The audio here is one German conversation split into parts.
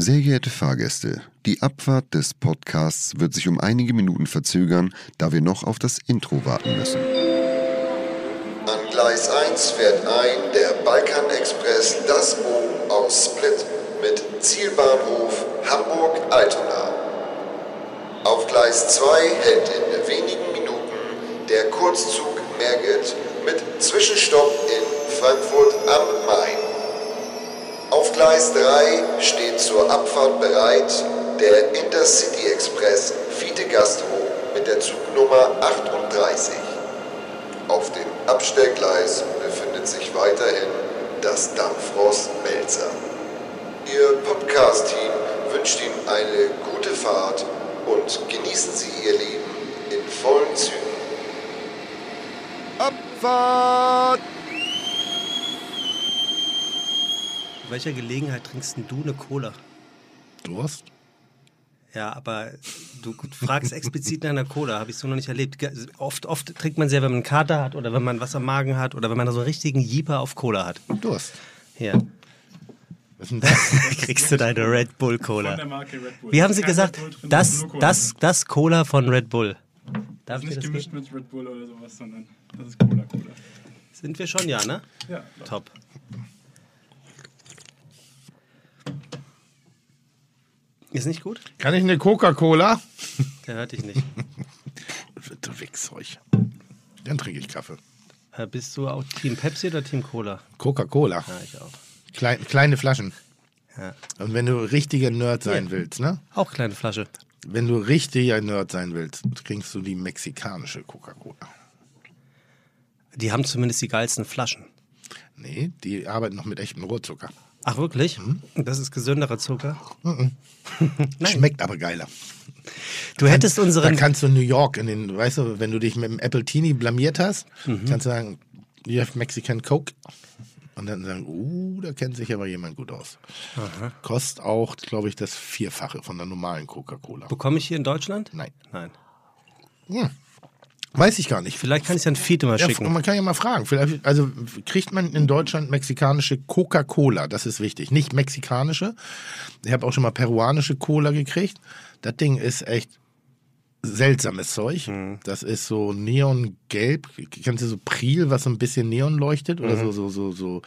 Sehr geehrte Fahrgäste, die Abfahrt des Podcasts wird sich um einige Minuten verzögern, da wir noch auf das Intro warten müssen. An Gleis 1 fährt ein der Balkan Express Das Bo aus Split mit Zielbahnhof Hamburg-Altona. Auf Gleis 2 hält in wenigen Minuten der Kurzzug Merget mit Zwischenstopp in Frankfurt am Main. Auf Gleis 3 steht zur Abfahrt bereit der Intercity Express Fiete Gastro mit der Zugnummer 38. Auf dem Abstellgleis befindet sich weiterhin das Dampfrost Melzer. Ihr Podcast-Team wünscht Ihnen eine gute Fahrt und genießen Sie Ihr Leben in vollen Zügen. Abfahrt! Bei welcher Gelegenheit trinkst denn du eine Cola? Durst? Ja, aber du fragst explizit nach einer Cola, habe ich so noch nicht erlebt. Oft, oft trinkt man sie ja, wenn man einen Kater hat oder wenn man was am Magen hat oder wenn man so einen richtigen Jeeper auf Cola hat. Durst. Hier, Was ist denn das? kriegst du deine Red Bull Cola. Von der Marke Red Bull. Wie haben sie Kein gesagt? Drin, Das, Cola. das, das Cola von Red Bull. Darf Das ist nicht das gemischt geben? mit Red Bull oder sowas, sondern das ist Cola Cola. Sind wir schon, ja, ne? Ja, Top. Ist nicht gut? Kann ich eine Coca-Cola? Der hört dich nicht. Du Wichszeug. Dann trinke ich Kaffee. Äh, Bist du auch Team Pepsi oder Team Cola? Coca-Cola. Ja, ich auch. Klein, kleine Flaschen. Ja. Und wenn du richtiger Nerd sein Ja. willst, ne? Auch kleine Flasche. Wenn du richtiger Nerd sein willst, trinkst du die mexikanische Coca-Cola. Die haben zumindest die geilsten Flaschen. Nee, die arbeiten noch mit echtem Rohrzucker. Ach, wirklich? Mhm. Das ist gesünderer Zucker. Schmeckt aber geiler. Du hättest Da unseren. kannst du in New York, in den, weißt du, wenn du dich mit dem Apple Teenie blamiert hast, Mhm. kannst du sagen, you have Mexican Coke. Und dann sagen, uh, da kennt sich aber jemand gut aus. Kostet auch, glaube ich, das Vierfache von der normalen Coca-Cola. Bekomme ich hier in Deutschland? Nein. Nein. Hm. Weiß ich gar nicht. Vielleicht kann ich es an Fiete mal Ja, schicken. man kann ja mal fragen. Vielleicht, also kriegt man in Deutschland mexikanische Coca-Cola? Das ist wichtig. Nicht mexikanische. Ich habe auch schon mal peruanische Cola gekriegt. Das Ding ist echt seltsames Zeug. Mhm. Das ist so neongelb. Kennst du so Priel, was so ein bisschen neon leuchtet? Oder Mhm. so, so, so, so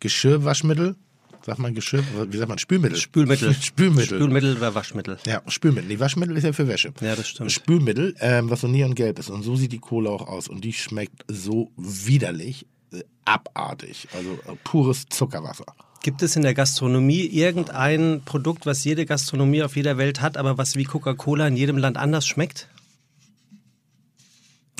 Geschirrwaschmittel? Sagt man Geschirr? Wie sagt man? Spülmittel. Spülmittel. Spülmittel. Spülmittel oder Waschmittel. Ja, Spülmittel. Die Waschmittel ist ja für Wäsche. Ja, das stimmt. Spülmittel, ähm, was so neongelb ist. Und so sieht die Cola auch aus. Und die schmeckt so widerlich, äh, abartig. Also äh, pures Zuckerwasser. Gibt es in der Gastronomie irgendein Produkt, was jede Gastronomie auf jeder Welt hat, aber was wie Coca-Cola in jedem Land anders schmeckt?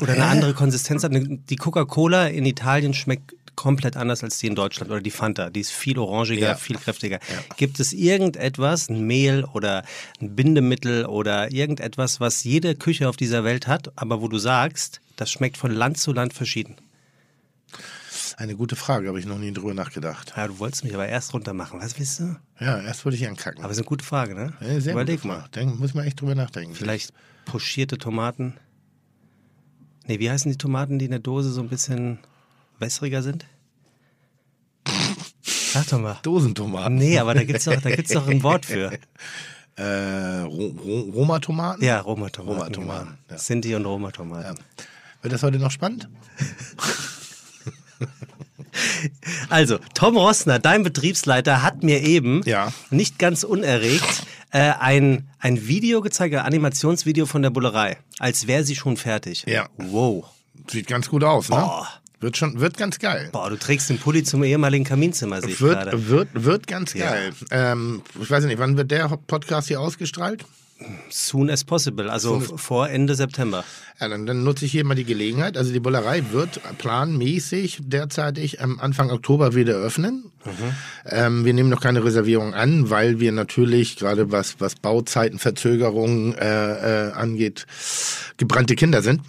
Oder eine andere Konsistenz hat? Die Coca-Cola in Italien schmeckt komplett anders als die in Deutschland oder die Fanta. Die ist viel orangiger, Ja. viel kräftiger. Gibt es irgendetwas, ein Mehl oder ein Bindemittel oder irgendetwas, was jede Küche auf dieser Welt hat, aber wo du sagst, das schmeckt von Land zu Land verschieden? Eine gute Frage, habe ich noch nie drüber nachgedacht. Ja, du wolltest mich aber erst runter machen. Was willst du? Ja, erst wollte ich ankacken. Aber ist eine gute Frage, ne? Ja, sehr Überleg gut. mal. Denk, muss man echt drüber nachdenken. Vielleicht pochierte Tomaten. Nee, wie heißen die Tomaten, die in der Dose so ein bisschen wässriger sind? Sag doch mal. Dosentomaten. Nee, aber da gibt's doch, da gibt's doch ein Wort für. Äh, Ro Ro Roma-Tomaten? Ja, Roma-Tomaten. Roma-Tomaten, Genau. ja. Sinti und Roma-Tomaten. Wird das heute noch spannend? Also, Tom Rossner, dein Betriebsleiter, hat mir eben Ja. nicht ganz unerregt äh, ein, ein Video gezeigt, ein Animationsvideo von der Bullerei, als wäre sie schon fertig. Ja. Wow. Sieht ganz gut aus, ne? Boah. Wird schon, wird ganz geil. Boah, du trägst den Pulli zum ehemaligen Kaminzimmer, sehe ich gerade. Wird, wird, wird ganz Ja. geil. Ähm, ich weiß nicht, wann wird der Podcast hier ausgestrahlt? Soon as possible, also as- vor Ende September. Ja, dann, dann nutze ich hier mal die Gelegenheit. Also die Bullerei wird planmäßig derzeitig am Anfang Oktober wieder öffnen. Ähm, wir nehmen noch keine Reservierung an, weil wir natürlich gerade was, was Bauzeiten, Verzögerungen äh, äh, angeht, gebrannte Kinder sind.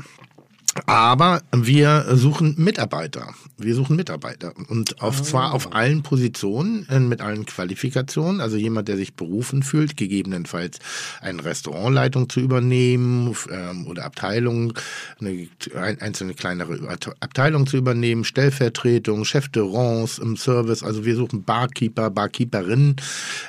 Aber wir suchen Mitarbeiter. Wir suchen Mitarbeiter. Und auf, zwar auf allen Positionen, äh, mit allen Qualifikationen. Also jemand, der sich berufen fühlt, gegebenenfalls eine Restaurantleitung zu übernehmen ähm, oder Abteilung, eine ein, einzelne kleinere Abteilung zu übernehmen, Stellvertretung, Chef de Rance im Service. Also wir suchen Barkeeper, Barkeeperinnen,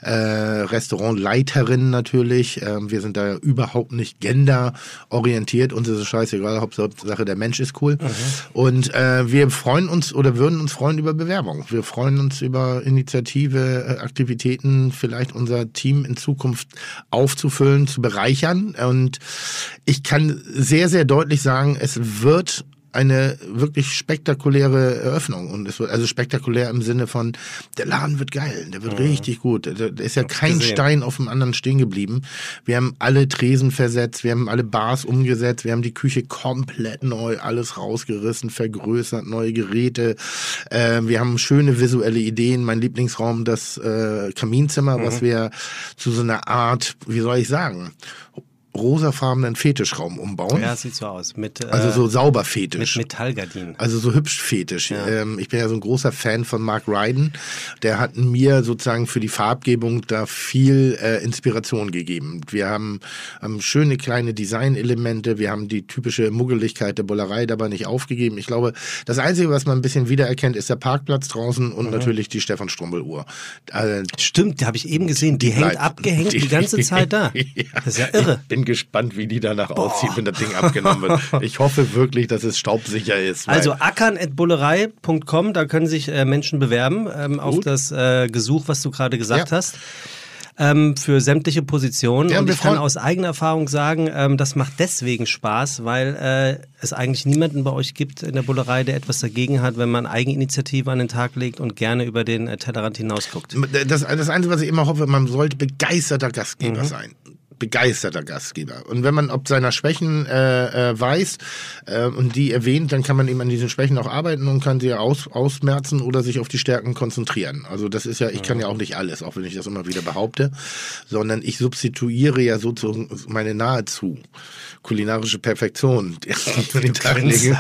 äh, Restaurantleiterinnen natürlich. Ähm, wir sind da überhaupt nicht genderorientiert. Uns ist es scheißegal, Hauptsache der Mensch ist cool. Und äh, wir freuen uns oder würden uns freuen über Bewerbung. Wir freuen uns über Initiative, äh, Aktivitäten, vielleicht unser Team in Zukunft aufzufüllen, zu bereichern. Und ich kann sehr, sehr deutlich sagen, es wird eine wirklich spektakuläre Eröffnung und es wird also spektakulär im Sinne von der Laden wird geil, der wird richtig gut. Da ist ja kein gesehen. Stein auf dem anderen stehen geblieben. Wir haben alle Tresen versetzt, wir haben alle Bars umgesetzt, wir haben die Küche komplett neu alles rausgerissen, vergrößert, neue Geräte. Äh, wir haben schöne visuelle Ideen. Mein Lieblingsraum das äh, Kaminzimmer, was wir zu so einer Art, wie soll ich sagen, rosafarbenen Fetischraum umbauen. Ja, sieht so aus. Mit, äh, Also so sauber mit fetisch. Metallgardinen. Also so hübsch fetisch. Ähm, ich bin ja so ein großer Fan von Mark Ryden. Der hat mir sozusagen für die Farbgebung da viel äh, Inspiration gegeben. Wir haben, haben schöne kleine Designelemente. Wir haben die typische Muggeligkeit der Bullerei dabei nicht aufgegeben. Ich glaube, das Einzige, was man ein bisschen wiedererkennt, ist der Parkplatz draußen und natürlich die Stefan Strumbel Uhr. Äh, Stimmt, die habe ich eben gesehen. Die, hängt bleibt- abgehängt die, ganze Zeit da. Das ist ja irre. Ich bin gespannt, wie die danach aussieht, wenn das Ding abgenommen wird. Ich hoffe wirklich, dass es staubsicher ist. Also ackern.bullerei.com, da können sich äh, Menschen bewerben ähm, auf das äh, Gesuch, was du gerade gesagt Ja. hast. Ähm, für sämtliche Positionen. Ja, und wir ich kann aus eigener Erfahrung sagen, ähm, das macht deswegen Spaß, weil äh, es eigentlich niemanden bei euch gibt in der Bullerei, der etwas dagegen hat, wenn man Eigeninitiative an den Tag legt und gerne über den äh, Tellerrand hinausguckt. Das, das Einzige, was ich immer hoffe, man sollte begeisterter Gastgeber Mhm. sein. Begeisterter Gastgeber. Und wenn man ob seiner Schwächen äh, äh, weiß äh, und die erwähnt, dann kann man eben an diesen Schwächen auch arbeiten und kann sie aus, ausmerzen oder sich auf die Stärken konzentrieren. Also das ist ja, ich kann ja auch nicht alles, auch wenn ich das immer wieder behaupte, sondern ich substituiere ja sozusagen meine nahezu kulinarische Perfektion, die ich den Tag lege.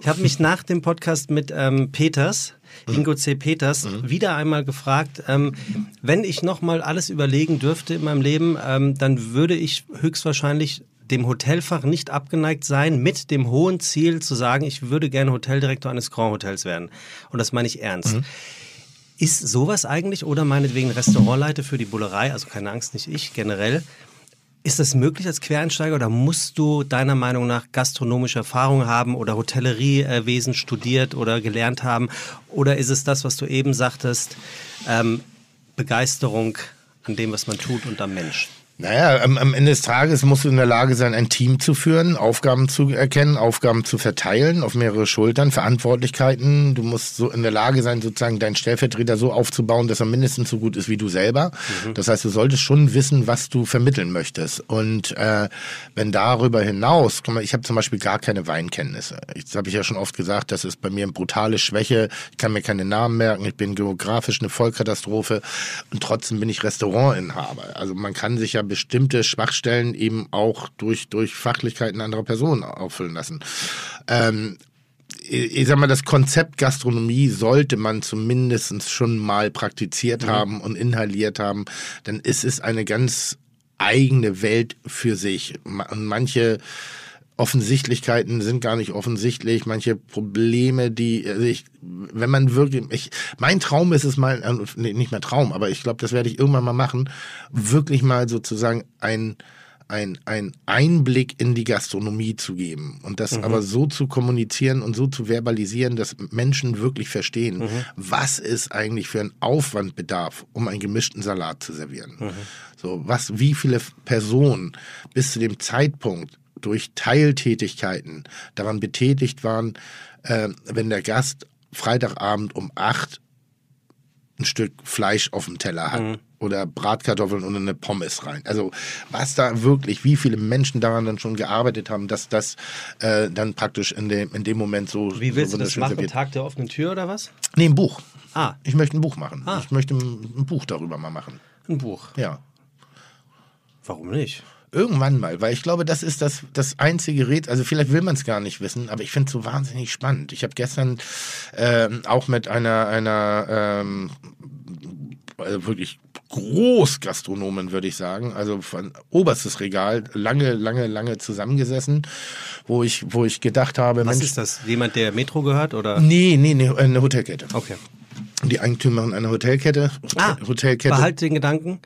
Ich habe mich nach dem Podcast mit ähm, Peters, Ingo C. Peters, wieder einmal gefragt, ähm, wenn ich nochmal alles überlegen dürfte in meinem Leben, ähm, dann würde ich höchstwahrscheinlich dem Hotelfach nicht abgeneigt sein, mit dem hohen Ziel zu sagen, ich würde gerne Hoteldirektor eines Grand Hotels werden. Und das meine ich ernst. Ist sowas eigentlich oder meinetwegen Restaurantleiter für die Bullerei, also keine Angst, nicht ich, generell, ist das möglich als Quereinsteiger oder musst du deiner Meinung nach gastronomische Erfahrung haben oder Hotelleriewesen studiert oder gelernt haben? Oder ist es das, was du eben sagtest, ähm, Begeisterung an dem, was man tut und am Mensch? Naja, am, am Ende des Tages musst du in der Lage sein, ein Team zu führen, Aufgaben zu erkennen, Aufgaben zu verteilen auf mehrere Schultern, Verantwortlichkeiten. Du musst so in der Lage sein, sozusagen deinen Stellvertreter so aufzubauen, dass er mindestens so gut ist wie du selber. Das heißt, du solltest schon wissen, was du vermitteln möchtest. Und äh, wenn darüber hinaus, guck mal, ich habe zum Beispiel gar keine Weinkenntnisse. Das habe ich ja schon oft gesagt, das ist bei mir eine brutale Schwäche. Ich kann mir keine Namen merken, ich bin geografisch eine Vollkatastrophe und trotzdem bin ich Restaurantinhaber. Also man kann sich ja bestimmte Schwachstellen eben auch durch, durch Fachlichkeiten anderer Personen auffüllen lassen. Ähm, ich sag mal, das Konzept Gastronomie sollte man zumindest schon mal praktiziert haben und inhaliert haben, dann ist es eine ganz eigene Welt für sich. Und manche Offensichtlichkeiten sind gar nicht offensichtlich, manche Probleme, die also ich, wenn man wirklich, ich, mein Traum ist es mal, äh, nee, nicht mehr Traum, aber ich glaube, das werde ich irgendwann mal machen, wirklich mal sozusagen ein ein, ein Einblick in die Gastronomie zu geben und das aber so zu kommunizieren und so zu verbalisieren, dass Menschen wirklich verstehen, was ist eigentlich für ein Aufwandbedarf, um einen gemischten Salat zu servieren. So, was, wie viele Personen bis zu dem Zeitpunkt durch Teiltätigkeiten daran betätigt waren, äh, wenn der Gast Freitagabend um acht ein Stück Fleisch auf dem Teller hat oder Bratkartoffeln und eine Pommes rein. Also was da wirklich, wie viele Menschen daran dann schon gearbeitet haben, dass das äh, dann praktisch in dem, in dem Moment so Wie willst so du das machen? serviert. Tag der offenen Tür oder was? Nee, ein Buch. Ah, Ich möchte ein Buch machen. Ah. Ich möchte ein, ein Buch darüber mal machen. ein Buch. Ja. Warum nicht? Irgendwann mal, weil ich glaube, das ist das, das einzige Rätsel, also vielleicht will man es gar nicht wissen, aber ich finde es so wahnsinnig spannend. Ich habe gestern ähm, auch mit einer, einer ähm, also wirklich Großgastronomen, würde ich sagen, also von oberstes Regal, lange, lange, lange zusammengesessen, wo ich, wo ich gedacht habe, Was Mensch, ist das? Jemand, der Metro gehört oder? nee, nee, nee, eine Hotelkette. Okay. Die Eigentümerin einer Hotelkette, Ah, Hotelkette. behalte den Gedanken.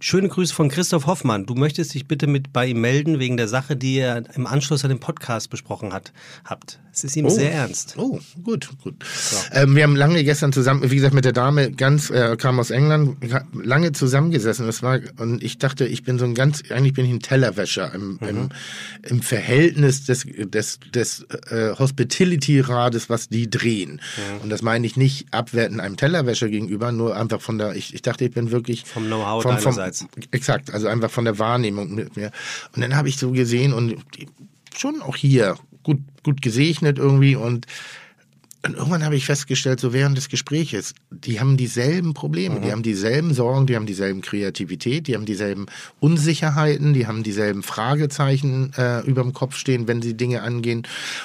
Schöne Grüße von Christoph Hoffmann. Du möchtest dich bitte mit bei ihm melden wegen der Sache, die ihr im Anschluss an den Podcast besprochen hat, habt. Es ist ihm sehr ernst. Oh, gut, gut. Ähm, wir haben lange gestern zusammen, wie gesagt, mit der Dame ganz, äh, kam aus England, lange zusammengesessen. Das war, und ich dachte, ich bin so ein ganz, eigentlich bin ich ein Tellerwäscher im, im, im Verhältnis des, des, des äh, Hospitality-Rades, was die drehen. Und das meine ich nicht abwerten einem Tellerwäscher gegenüber, nur einfach von der, ich, ich dachte, ich bin wirklich Vom Know-how deinerseits. Exakt, also einfach von der Wahrnehmung mit mir. Und dann habe ich so gesehen und schon auch hier gut, gut gesegnet irgendwie und und irgendwann habe ich festgestellt, so während des Gespräches, die haben dieselben Probleme, die haben dieselben Sorgen, die haben dieselben Kreativität, die haben dieselben Unsicherheiten, die haben dieselben Fragezeichen äh, über dem Kopf stehen, wenn sie Dinge angehen.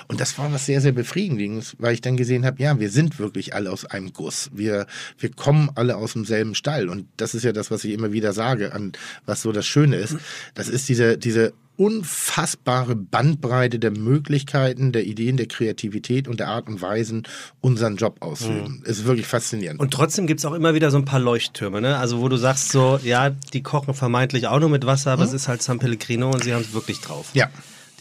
Und das war was sehr, sehr befriedigendes, weil ich dann gesehen habe, ja, wir sind wirklich alle aus einem Guss. Wir, wir kommen alle aus demselben Stall. Und das ist ja das, was ich immer wieder sage, an was so das Schöne ist. Das ist diese, diese unfassbare Bandbreite der Möglichkeiten, der Ideen, der Kreativität und der Art und Weisen, unseren Job auszuüben. Ist wirklich faszinierend. Und trotzdem gibt es auch immer wieder so ein paar Leuchttürme, ne? Also wo du sagst so, ja, die kochen vermeintlich auch nur mit Wasser, aber es ist halt San Pellegrino und sie haben es wirklich drauf. ja.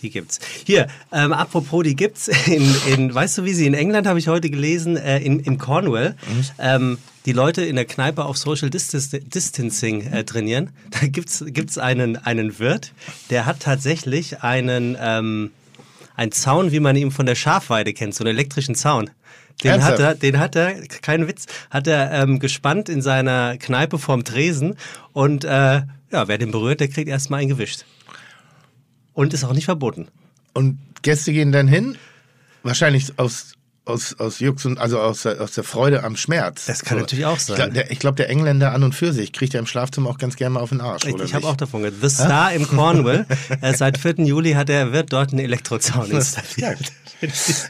Die gibt's. Hier, ähm, apropos, die gibt's in, in, weißt du, wie sie in England, habe ich heute gelesen, äh, in, in Cornwall, ähm, die Leute in der Kneipe auf Social Distancing äh, trainieren. Da gibt's gibt's einen, einen Wirt, der hat tatsächlich einen, ähm, einen Zaun, wie man ihn von der Schafweide kennt, so einen elektrischen Zaun. Den hat, Ernsthaft? er, den hat er, kein Witz, hat er ähm, gespannt in seiner Kneipe vorm Tresen und äh, ja, wer den berührt, der kriegt erstmal einen gewischt. Und ist auch nicht verboten. Und Gäste gehen dann hin, wahrscheinlich aus, aus, aus Jux und also aus der, aus der Freude am Schmerz. Das kann natürlich auch sein. Ich glaube, der, glaub, der Engländer an und für sich kriegt ja im Schlafzimmer auch ganz gerne mal auf den Arsch. Ich, oder ich habe auch davon gehört. The Star im Cornwall. äh, seit 4. Juli hat er wird dort einen Elektrozaun installiert.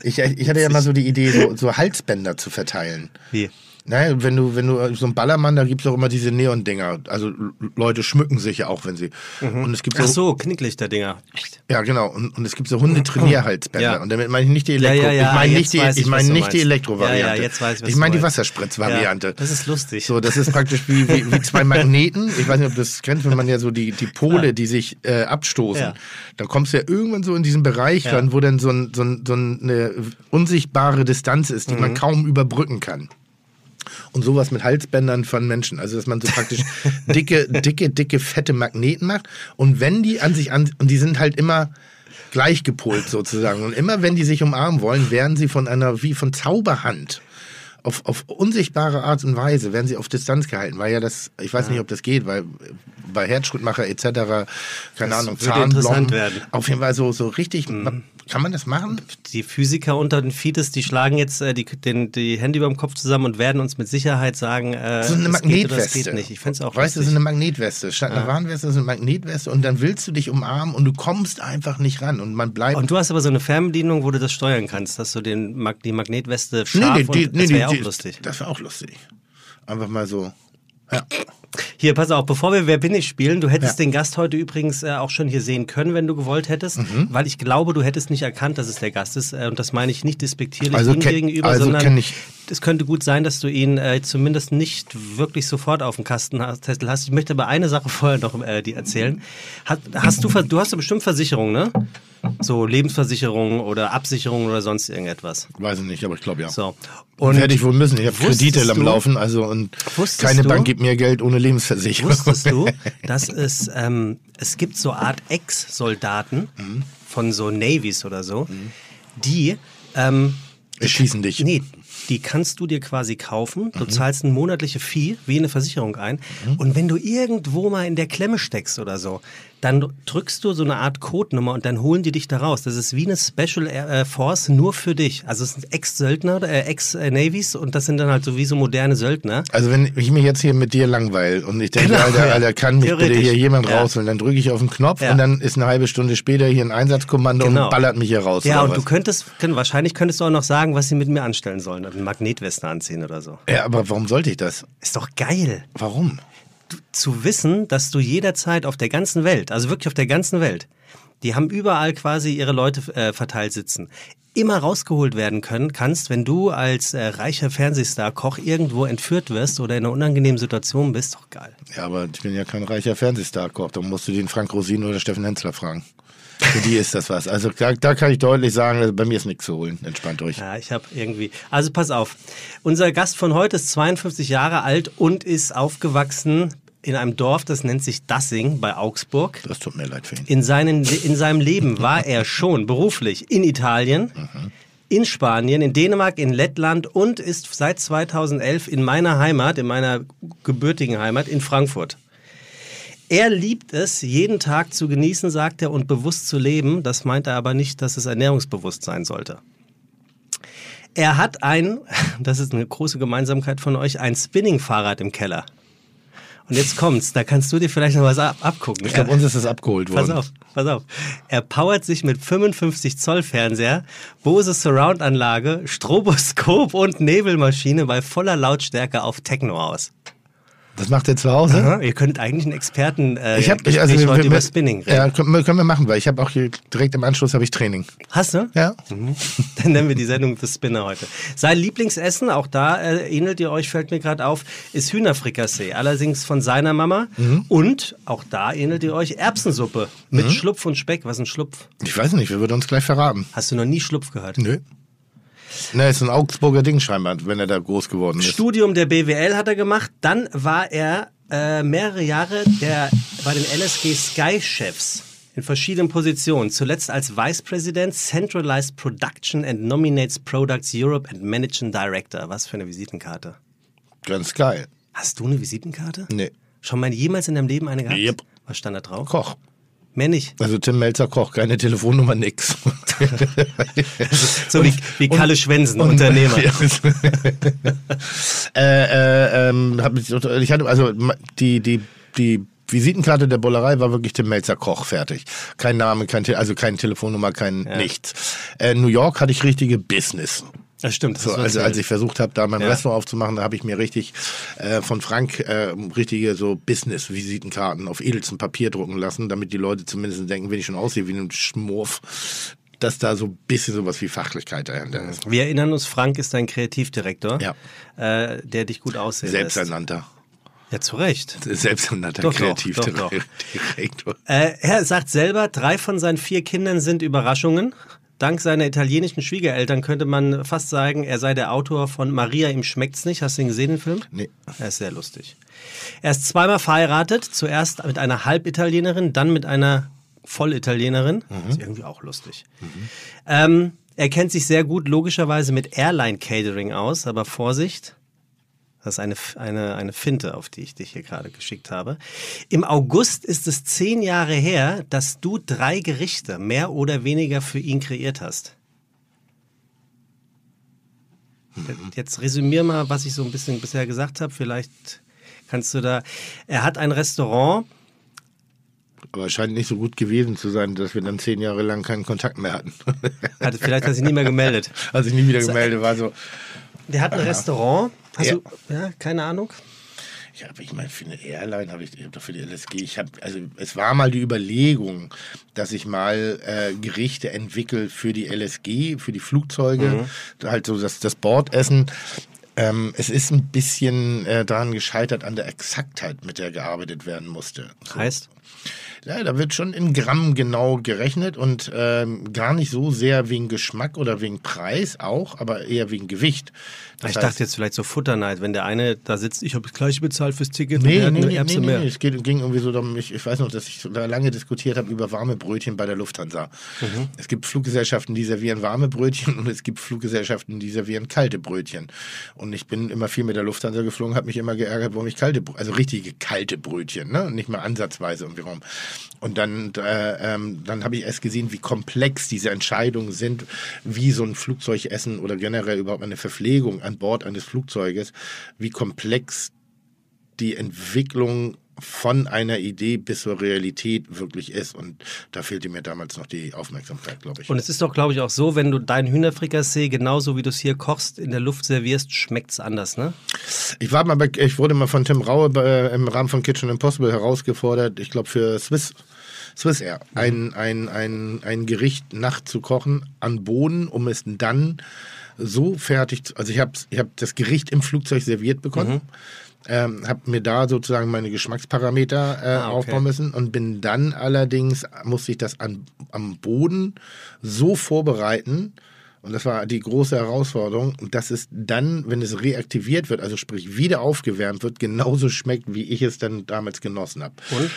Ich, ich hatte ja mal so die Idee, so, so Halsbänder zu verteilen. Wie? Naja, wenn du, wenn du so ein Ballermann, da gibt's auch immer diese Neon-Dinger. Also Leute schmücken sich ja auch, wenn sie. Und es gibt so, Ach so, Knicklichter-Dinger. Echt? ja genau. Und, und es gibt so Hundetrainierhalsbänder. Ja. Und damit meine ich nicht die Ja, Elektro. ja, ja, ich meine nicht die, ich, ich du nicht die. Elektrovariante. Ja, ja, jetzt weiß ich, was ich meine die. Wasserspritzvariante. Ja, das ist lustig. So, das ist praktisch wie, wie, wie zwei Magneten. Ich weiß nicht, ob du das kennt, wenn man ja so die, die Pole, die sich äh, abstoßen. Ja. Da kommst du ja irgendwann so in diesen Bereich Ja. ran, wo dann so, ein, so, ein, so eine unsichtbare Distanz ist, die Mhm. man kaum überbrücken kann. Und sowas mit Halsbändern von Menschen. Also, dass man so praktisch dicke, dicke, dicke, fette Magneten macht. Und wenn die an sich an, und die sind halt immer gleich gepolt sozusagen. Und immer wenn die sich umarmen wollen, werden sie von einer, wie von Zauberhand, auf, auf unsichtbare Art und Weise, werden sie auf Distanz gehalten. Weil ja das, ich weiß nicht, ob das geht, weil bei Herzschrittmacher etc., keine Das Ahnung. Mhm. auf jeden Fall so, so richtig, kann man das machen? Die Physiker unter den Fides, die schlagen jetzt äh, die, den, die Hände über dem Kopf zusammen und werden uns mit Sicherheit sagen, äh, So eine Magnetweste. das geht nicht. Ich finde es auch Weißt du, ist eine Magnetweste. Statt einer Warnweste ist eine Magnetweste und dann willst du dich umarmen und du kommst einfach nicht ran und man bleibt. Und du hast aber so eine Fernbedienung, wo du das steuern kannst, dass du den, Mag- die Magnetweste scharf und das wäre ja auch lustig. Das wäre auch lustig. Einfach mal so. Ja. Hier, pass auf, bevor wir Wer bin ich spielen, du hättest Ja. den Gast heute übrigens äh, auch schon hier sehen können, wenn du gewollt hättest, Mhm. weil ich glaube, du hättest nicht erkannt, dass es der Gast ist. Äh, und das meine ich nicht despektierlich Also ihm gegenüber, also sondern es könnte gut sein, dass du ihn äh, zumindest nicht wirklich sofort auf dem Kastenzettel hast. Ich möchte aber eine Sache vorher noch äh, dir erzählen. Hat, hast du, du hast ja bestimmt Versicherung, ne? So Lebensversicherung oder Absicherung oder sonst irgendetwas. Weiß ich nicht, aber ich glaube ja. So. Und werde ich wohl müssen. Ich habe Kredite am Laufen, also und keine du- Bank gibt mir Geld ohne Lebensversicherung. Wusstest du, dass es, ähm, es gibt so Art Ex-Soldaten Mhm. von so Navies oder so, die, ähm, Erschießen dich. nee, die kannst du dir quasi kaufen. Du Mhm. zahlst eine monatliche Fee wie eine Versicherung ein. Und wenn du irgendwo mal in der Klemme steckst oder so, dann drückst du so eine Art Codenummer und dann holen die dich da raus. Das ist wie eine Special Air äh, Force nur für dich. Also es sind Ex-Söldner, äh, Ex-Navies und das sind dann halt so wie so moderne Söldner. Also wenn ich mich jetzt hier mit dir langweile und ich denke, Genau, Alter, ja. Alter, kann mich bitte hier jemand Ja. rausholen, dann drücke ich auf den Knopf Ja. und dann ist eine halbe Stunde später hier ein Einsatzkommando Genau. und ballert mich hier raus. Ja, und was? du könntest, wahrscheinlich könntest du auch noch sagen, was sie mit mir anstellen sollen. Eine Magnetweste anziehen oder so. ja, aber warum sollte ich das? Ist doch geil. Warum? Zu wissen, dass du jederzeit auf der ganzen Welt, also wirklich auf der ganzen Welt, die haben überall quasi ihre Leute äh, verteilt sitzen, immer rausgeholt werden können kannst, wenn du als äh, reicher Fernsehstar-Koch irgendwo entführt wirst oder in einer unangenehmen Situation bist, doch geil. Ja, aber ich bin ja kein reicher Fernsehstar-Koch. Da musst du den Frank Rosin oder Steffen Hensler fragen. Für die ist das was. Also da, da kann ich deutlich sagen, bei mir ist nichts zu holen. Entspannt euch. Ja, ich habe irgendwie. Also pass auf. Unser Gast von heute ist 52 Jahre alt und ist aufgewachsen in einem Dorf, das nennt sich Dassing bei Augsburg. Das tut mir leid für ihn. In, seinen, in seinem Leben war er schon beruflich in Italien, in Spanien, in Dänemark, in Lettland und ist seit 2011 in meiner Heimat, in meiner gebürtigen Heimat, in Frankfurt. Er liebt es, jeden Tag zu genießen, sagt er, und bewusst zu leben. Das meint er aber nicht, dass es ernährungsbewusst sein sollte. Er hat ein, das ist eine große Gemeinsamkeit von euch, ein Spinning-Fahrrad im Keller. Und jetzt kommt's, da kannst du dir vielleicht noch was ab abgucken. Ich glaube, uns ist das abgeholt worden. Pass auf, pass auf. Er powert sich mit 55 Zoll Fernseher, Bose Surround Anlage, Stroboskop und Nebelmaschine bei voller Lautstärke auf Techno aus. Das macht er zu Hause? Aha, Ihr könnt eigentlich einen Experten äh, Ich habe Gespräch also wir- wir- über Spinning reden. Ja, können wir, können wir machen, weil ich habe auch hier direkt im Anschluss habe ich Training. Hast du? Ja. Mhm. Dann nennen wir die Sendung The Spinner heute. Sein Lieblingsessen, auch da äh, ähnelt ihr euch, fällt mir gerade auf, ist Hühnerfrikassee. Allerdings von seiner Mama. Mhm. Und auch da ähnelt ihr euch Erbsensuppe mit Schlupf und Speck. Was ist ein Schlupf? Ich weiß nicht, wer würde uns gleich verraten? Hast du noch nie Schlupf gehört? Nö. Na, ist ein Augsburger Ding scheinbar, wenn er da groß geworden ist. Studium der BWL hat er gemacht. Dann war er äh, mehrere Jahre der, bei den LSG Sky Chefs in verschiedenen Positionen. Zuletzt als Vice President Centralized Production and Nominates Products Europe and Managing Director. Was für eine Visitenkarte. Ganz geil. Hast du eine Visitenkarte? Nee. Schon mal jemals in deinem Leben eine gehabt? Yep. Was stand da drauf? Koch. Mehr nicht. Also Tim Melzer Koch, keine Telefonnummer, nix. So wie, wie Kalle Schwensen, Unternehmer. Ja. äh, äh, ähm, ich, hatte also die die die Visitenkarte der Bollerei war wirklich Tim Melzer Koch fertig. Kein Name, kein Te also keine Telefonnummer, kein nichts. Äh, New York hatte ich richtige Business. Das stimmt. Das So, also als ich versucht habe, da mein Ja. Restaurant aufzumachen, da habe ich mir richtig äh, von Frank äh, richtige so Business-Visitenkarten auf edelsten Papier drucken lassen, damit die Leute zumindest denken, wenn ich schon aussehe wie ein Schmurf, dass da so ein bisschen sowas wie Fachlichkeit dahinter ist. Wir erinnern uns, Frank ist dein Kreativdirektor, Ja. äh, der dich gut aussehen lässt. Selbsternannter. Ja, zu Recht. Selbsternannter Doch, doch, Kreativdirektor. Äh, er sagt selber, drei von seinen vier Kindern sind Überraschungen. Dank seiner italienischen Schwiegereltern könnte man fast sagen, er sei der Autor von Maria, ihm schmeckt's nicht. Hast du ihn gesehen, den Film? Nee. Er ist sehr lustig. Er ist zweimal verheiratet. Zuerst mit einer Halbitalienerin, dann mit einer Vollitalienerin. Ist irgendwie auch lustig. Ähm, er kennt sich sehr gut logischerweise mit Airline Catering aus, aber Vorsicht. Das ist eine, eine, eine Finte, auf die ich dich hier gerade geschickt habe. Im August ist es zehn Jahre her, dass du drei Gerichte mehr oder weniger für ihn kreiert hast. Jetzt resümier mal, was ich so ein bisschen bisher gesagt habe. Vielleicht kannst du da. Er hat ein Restaurant. Aber es scheint nicht so gut gewesen zu sein, dass wir dann zehn Jahre lang keinen Kontakt mehr hatten. Hat, vielleicht hat er sich nie mehr gemeldet. Als ich nie wieder gemeldet war, so, Der hat ein Restaurant. Hast Ja. ja, keine Ahnung. Ja, aber ich meine, für eine Airline habe ich, ich hab doch für die LSG, ich habe, also es war mal die Überlegung, dass ich mal äh, Gerichte entwickle für die LSG, für die Flugzeuge, halt so das, das Bordessen. Ähm, es ist ein bisschen äh, daran gescheitert an der Exaktheit, mit der gearbeitet werden musste. So. Heißt? Ja, da wird schon in Gramm genau gerechnet und ähm, gar nicht so sehr wegen Geschmack oder wegen Preis auch, aber eher wegen Gewicht. Das ich heißt- dachte jetzt vielleicht so Futterneid, wenn der eine da sitzt, ich habe das gleiche bezahlt fürs Ticket und Nee, hat nee, nee, Erbse nee, mehr. nee, es geht, ging irgendwie so darum, ich, ich weiß noch, dass ich da lange diskutiert habe über warme Brötchen bei der Lufthansa. Mhm. Es gibt Fluggesellschaften, die servieren warme Brötchen und es gibt Fluggesellschaften, die servieren kalte Brötchen. Und ich bin immer viel mit der Lufthansa geflogen, habe mich immer geärgert, warum ich kalte, also richtige kalte Brötchen, ne? nicht mal ansatzweise irgendwie rum. Und dann, äh, ähm, dann habe ich erst gesehen, wie komplex diese Entscheidungen sind, wie so ein Flugzeugessen oder generell überhaupt eine Verpflegung an Bord eines Flugzeuges, wie komplex die Entwicklung von einer Idee bis zur Realität wirklich ist. Und da fehlte mir damals noch die Aufmerksamkeit, glaube ich. Und es ist doch, glaube ich, auch so, wenn du dein Hühnerfrikassee genauso wie du es hier kochst, in der Luft servierst, schmeckt es anders, ne? Ich war mal bei, ich wurde mal von Tim Raue bei, im Rahmen von Kitchen Impossible herausgefordert, ich glaube für Swiss, Swiss Air, ein, ein, ein, ein Gericht nachzukochen an Boden, um es dann so fertig zu, also ich habe ich hab das Gericht im Flugzeug serviert bekommen. Ähm, habe mir da sozusagen meine Geschmacksparameter äh, Ah, okay. aufbauen müssen und bin dann allerdings, musste ich das an, am Boden so vorbereiten, und das war die große Herausforderung, dass es dann, wenn es reaktiviert wird, also sprich wieder aufgewärmt wird, genauso schmeckt, wie ich es dann damals genossen habe. Und?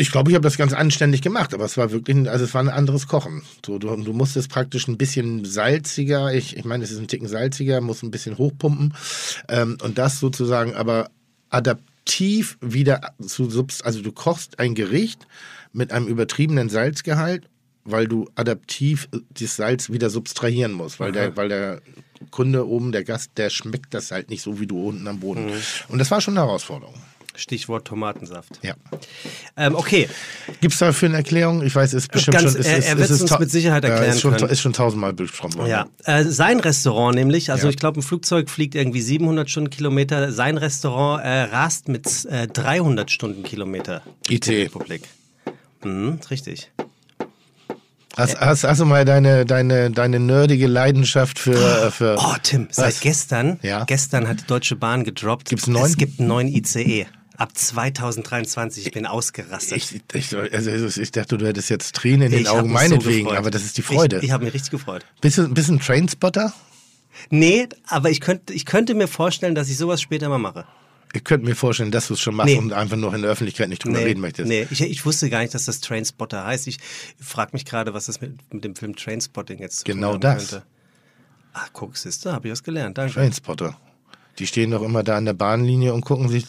Ich glaube, ich habe das ganz anständig gemacht, aber es war wirklich, ein, also es war ein anderes Kochen. So, du, du musstest praktisch ein bisschen salziger, ich, ich meine, es ist ein Ticken salziger, muss ein bisschen hochpumpen ähm, und das sozusagen aber adaptiv wieder zu subst, also du kochst ein Gericht mit einem übertriebenen Salzgehalt, weil du adaptiv äh, das Salz wieder subtrahieren musst, weil der, weil der Kunde oben, der Gast, der schmeckt das halt nicht so wie du unten am Boden. Und das war schon eine Herausforderung. Stichwort Tomatensaft. Ja. Ähm, okay, Gibt es dafür eine Erklärung? Ich weiß, es ist bestimmt Ganz- schon. Es er- ist, er es wird's ist uns mit Sicherheit Ja, erklären ist schon, können. Ist schon tausendmal besprochen worden. Ja, äh, sein Restaurant nämlich, also Ja. ich glaube, ein Flugzeug fliegt irgendwie 700 Stundenkilometer. Sein Restaurant äh, rast mit äh, 300 Stundenkilometer. IT. Republik. Mhm, ist richtig. Hast, hast, hast du mal deine, deine, deine nerdige Leidenschaft für. für Oh, Tim, seit Was? gestern, Ja. gestern hat die Deutsche Bahn gedroppt. Gibt's neuen? Es gibt einen neuen ICE. Ab 2023. Ich bin ausgerastet. ich, ich, also ich dachte, du hättest jetzt Tränen in den Ich Augen, so meinetwegen, gefreut. aber das ist die Freude. Ich, ich habe mich richtig gefreut. bist, du, bist du ein Trainspotter? Nee, aber ich könnte, ich könnte mir vorstellen, dass ich sowas später mal mache. Ich könnte mir vorstellen, dass du es schon machst Nee. und einfach nur in der Öffentlichkeit nicht drüber Nee, reden möchtest. nee ich, ich wusste gar nicht, dass das Trainspotter heißt. Ich frage mich gerade, was das mit, mit dem Film Trainspotting jetzt zu Genau tun haben das. könnte. Ach, guck, siehste, habe ich was gelernt. Danke. Trainspotter. Die stehen doch immer da an der Bahnlinie und gucken sich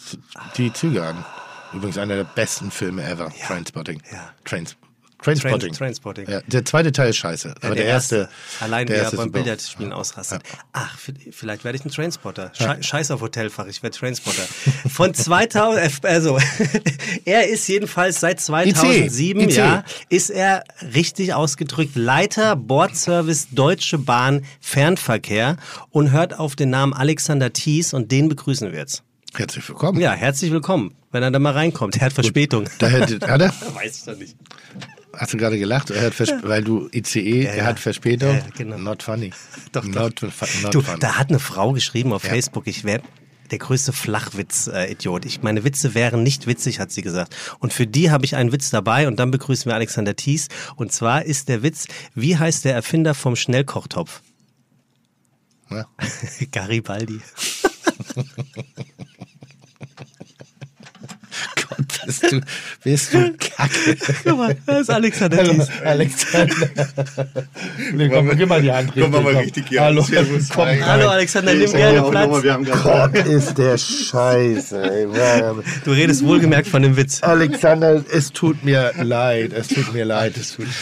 die Züge an. Übrigens einer der besten Filme ever, Trainspotting. Ja. Trains, Trainspotting. Train- Trainspotting. Ja, der zweite Teil ist scheiße, aber der, erste. Allein der wie er erste beim. Billardspielen ausrastet. Ach, v- vielleicht werde ich ein Trainspotter. Schei Scheiß auf Hotelfach, ich werde Trainspotter. Von 2000, äh, also, er ist jedenfalls seit 2007, IC. ja, ist er richtig ausgedrückt Leiter Bordservice Deutsche Bahn Fernverkehr und hört auf den Namen Alexander Thies und den begrüßen wir jetzt. Herzlich willkommen. Ja, herzlich willkommen, wenn er da mal reinkommt. Er hat Verspätung. Da hätte, hat er? Weiß ich doch nicht. Hast du gerade gelacht? Er weil du ICE, er ja. hat Verspätung. Ja, genau. Not funny. Doch, not, fu- not Du, funny. da hat eine Frau geschrieben auf. Facebook, ich wäre der größte Flachwitz-Idiot. ich meine Witze wären nicht witzig, hat sie gesagt. Und für die habe ich einen Witz dabei und dann begrüßen wir Alexander Thies. Und zwar ist der Witz, wie heißt der Erfinder vom Schnellkochtopf? Ja. Garibaldi. Gott, bist du, bist du kacke. Guck mal, das ist Alexander Hallo, Thies. Alexander. nee, komm, gib mal die Hand. Komm, mach mal komm. richtig hier. Hallo, Servus. komm rein. Hallo Alexander, nimm gerne auch nochmal, Platz. wir haben Gott, ist der Scheiße. Ey. Du redest wohlgemerkt von dem Witz. Alexander, es tut mir leid. Es tut mir leid.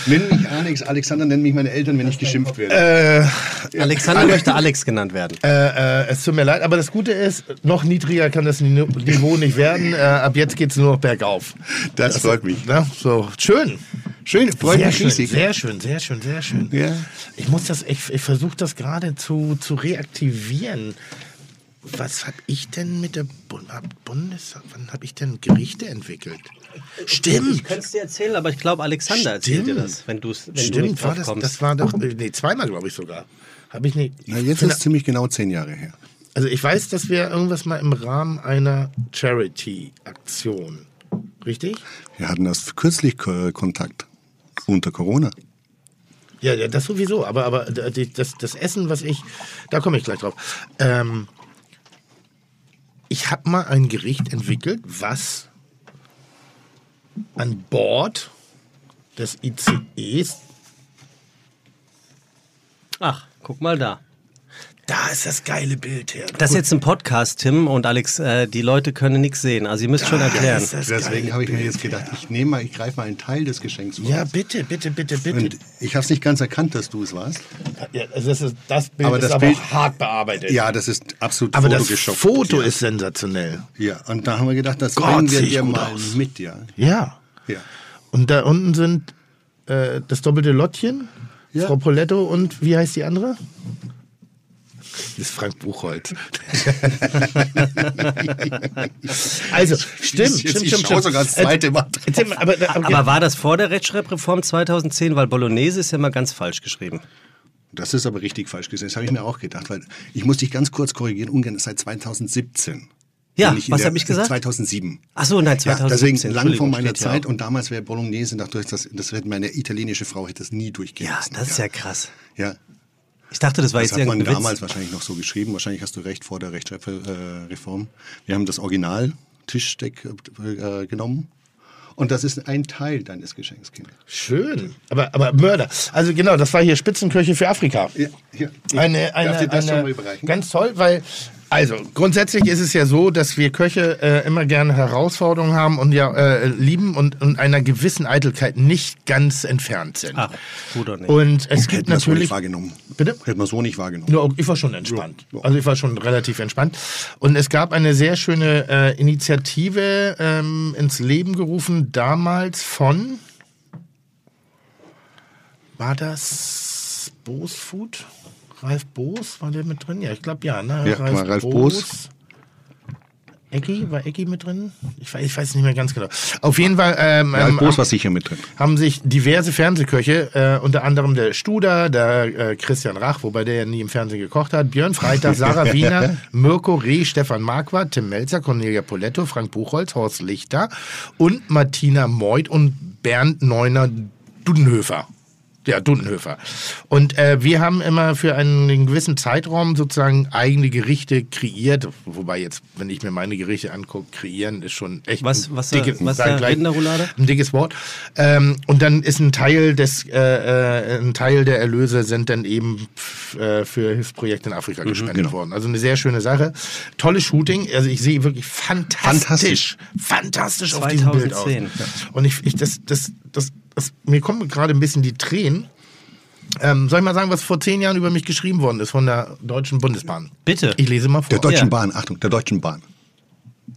Nenn mich Alex, Alexander nennen mich meine Eltern, wenn ich geschimpft werde. Äh, Alexander möchte Alex genannt werden. äh, äh, es tut mir leid, aber das Gute ist, noch niedriger kann das Ni- Niveau nicht werden. Äh, ab jetzt geht es nur noch bergauf. Das freut mich. Na, so, schön. Schön, freut sehr mich schön, riesig. sehr schön, sehr schön, sehr schön. Ja. Ich muss das, ich, ich versuche das gerade zu, zu reaktivieren. Was habe ich denn mit der Bund Bundes... Wann habe ich denn Gerichte entwickelt? Stimmt. Ich könnte es dir erzählen, aber ich glaube, Alexander erzählt dir das, wenn, du's, wenn du Stimmt, nicht war das, kommst. das war doch... äh, Nee, zweimal, glaube ich sogar. Habe ich nicht... Na, jetzt ist es ziemlich genau zehn Jahre her. Also ich weiß, dass wir irgendwas mal im Rahmen einer Charity-Aktion... Richtig? Wir hatten erst kürzlich Ko- Kontakt. Unter Corona. Ja, ja, das sowieso. Aber, aber die- das, das Essen, was ich, da komme ich gleich drauf. Ähm, ich habe mal ein Gericht entwickelt, was an Bord des ICEs, Ach, guck mal da. Da ist das geile Bild her. Das ist jetzt ein Podcast, Tim und Alex. Äh, die Leute können nichts sehen. Also ihr müsst schon erklären. ist das Deswegen habe ich mir jetzt gedacht, ich nehme mal, ich greife mal einen Teil des Geschenks vor. Ja, bitte, bitte, bitte, bitte. Und ich habe es nicht ganz erkannt, dass du es warst. Ja, also das, ist, das Bild Aber ist das aber Bild- auch hart bearbeitet. Ja, das ist absolut aber das. Foto ja. ist sensationell. Ja, und da haben wir gedacht, das Gott, bringen wir dir gut mal aus. mit, ja. Ja. Ja. Und da unten sind äh, das doppelte Lottchen, Ja. Frau Poletto und wie heißt die andere? Das ist Frank Buchholz. also, stimmt, Jetzt, stimmt, ich stimmt. schaue sogar das Äh, zweite Mal. erzähl mal, aber, aber, Aber war das vor der Rechtschreibreform 2010? Weil Bolognese ist ja mal ganz falsch geschrieben. Das ist aber richtig falsch gesehen. Das habe ich mir auch gedacht, weil ich muss dich ganz kurz korrigieren. Ungarn ist seit 2017. Ja, was habe ich gesagt? 2007. Ach so, nein, Ja, 2017. deswegen lang vor meiner Zeit und damals wäre Bolognese, dachte ich, das, das hätte meine italienische Frau hätte das nie durchgehen Ja, das ist ja krass. Ja, Ich dachte, das war das jetzt hat man irgendein damals Witz. wahrscheinlich noch so geschrieben. Wahrscheinlich hast du recht vor der Rechtschreibreform. Wir haben das Original Tischdeck äh, genommen und das ist ein Teil deines Geschenks, Kind. Schön. Aber, aber Mörder. Also genau, das war hier Spitzenkirche für Afrika. Ja, hier. Ich Eine, eine, darf dir das eine, schon mal überreichen? Ganz toll, weil, also grundsätzlich ist es ja so, dass wir Köche äh, immer gerne Herausforderungen haben und ja äh, lieben und, und einer gewissen Eitelkeit nicht ganz entfernt sind. Ach, gut oder nicht? Und es gibt Hätten wir so natürlich. nicht wahrgenommen. Bitte? Hätten wir so nicht wahrgenommen. Ja, ich war schon entspannt. Ja, ja. Also ich war schon relativ entspannt. Und es gab eine sehr schöne äh, Initiative ähm, ins Leben gerufen, damals von, war das Food? Ralf Boos, war der mit drin? Ja, ich glaube ja. Ne? Ja, war Ralf Boos. Eggi, war Eggi mit drin? Ich weiß, ich weiß nicht mehr ganz genau. Auf jeden Fall ähm, Ralf ähm, Boos war sicher mit drin. haben sich diverse Fernsehköche, äh, unter anderem der Studer, der äh, Christian Rach, wobei der ja nie im Fernsehen gekocht hat, Björn Freitag, Sarah Wiener, Mirko Reh, Stefan Marquardt, Tim Melzer, Cornelia Poletto, Frank Buchholz, Horst Lichter und Martina Meuth und Bernd Neuner Dudenhöfer. Ja, Dundenhöfer. Und äh, wir haben immer für einen gewissen Zeitraum sozusagen eigene Gerichte kreiert. Wobei jetzt, wenn ich mir meine Gerichte angucke, kreieren ist schon echt Was- ein was- dickes- was sag der gleich- ein dickes Wort. Ähm, und dann ist ein Teil des, äh, äh, ein Teil der Erlöse sind dann eben äh, für Hilfsprojekte in Afrika gespendet genau. worden. Also eine sehr schöne Sache. Tolles Shooting. Also ich sehe wirklich fantastisch, fantastisch, auf diesem Bild aus. 2010. Und ich, ich das, das, das, das, mir kommen gerade ein bisschen die Tränen. Ähm, soll ich mal sagen, was vor zehn Jahren über mich geschrieben worden ist von der Deutschen Bundesbahn? Bitte. Ich lese mal vor. Der Deutschen Ja. Bahn, Achtung, der Deutschen Bahn.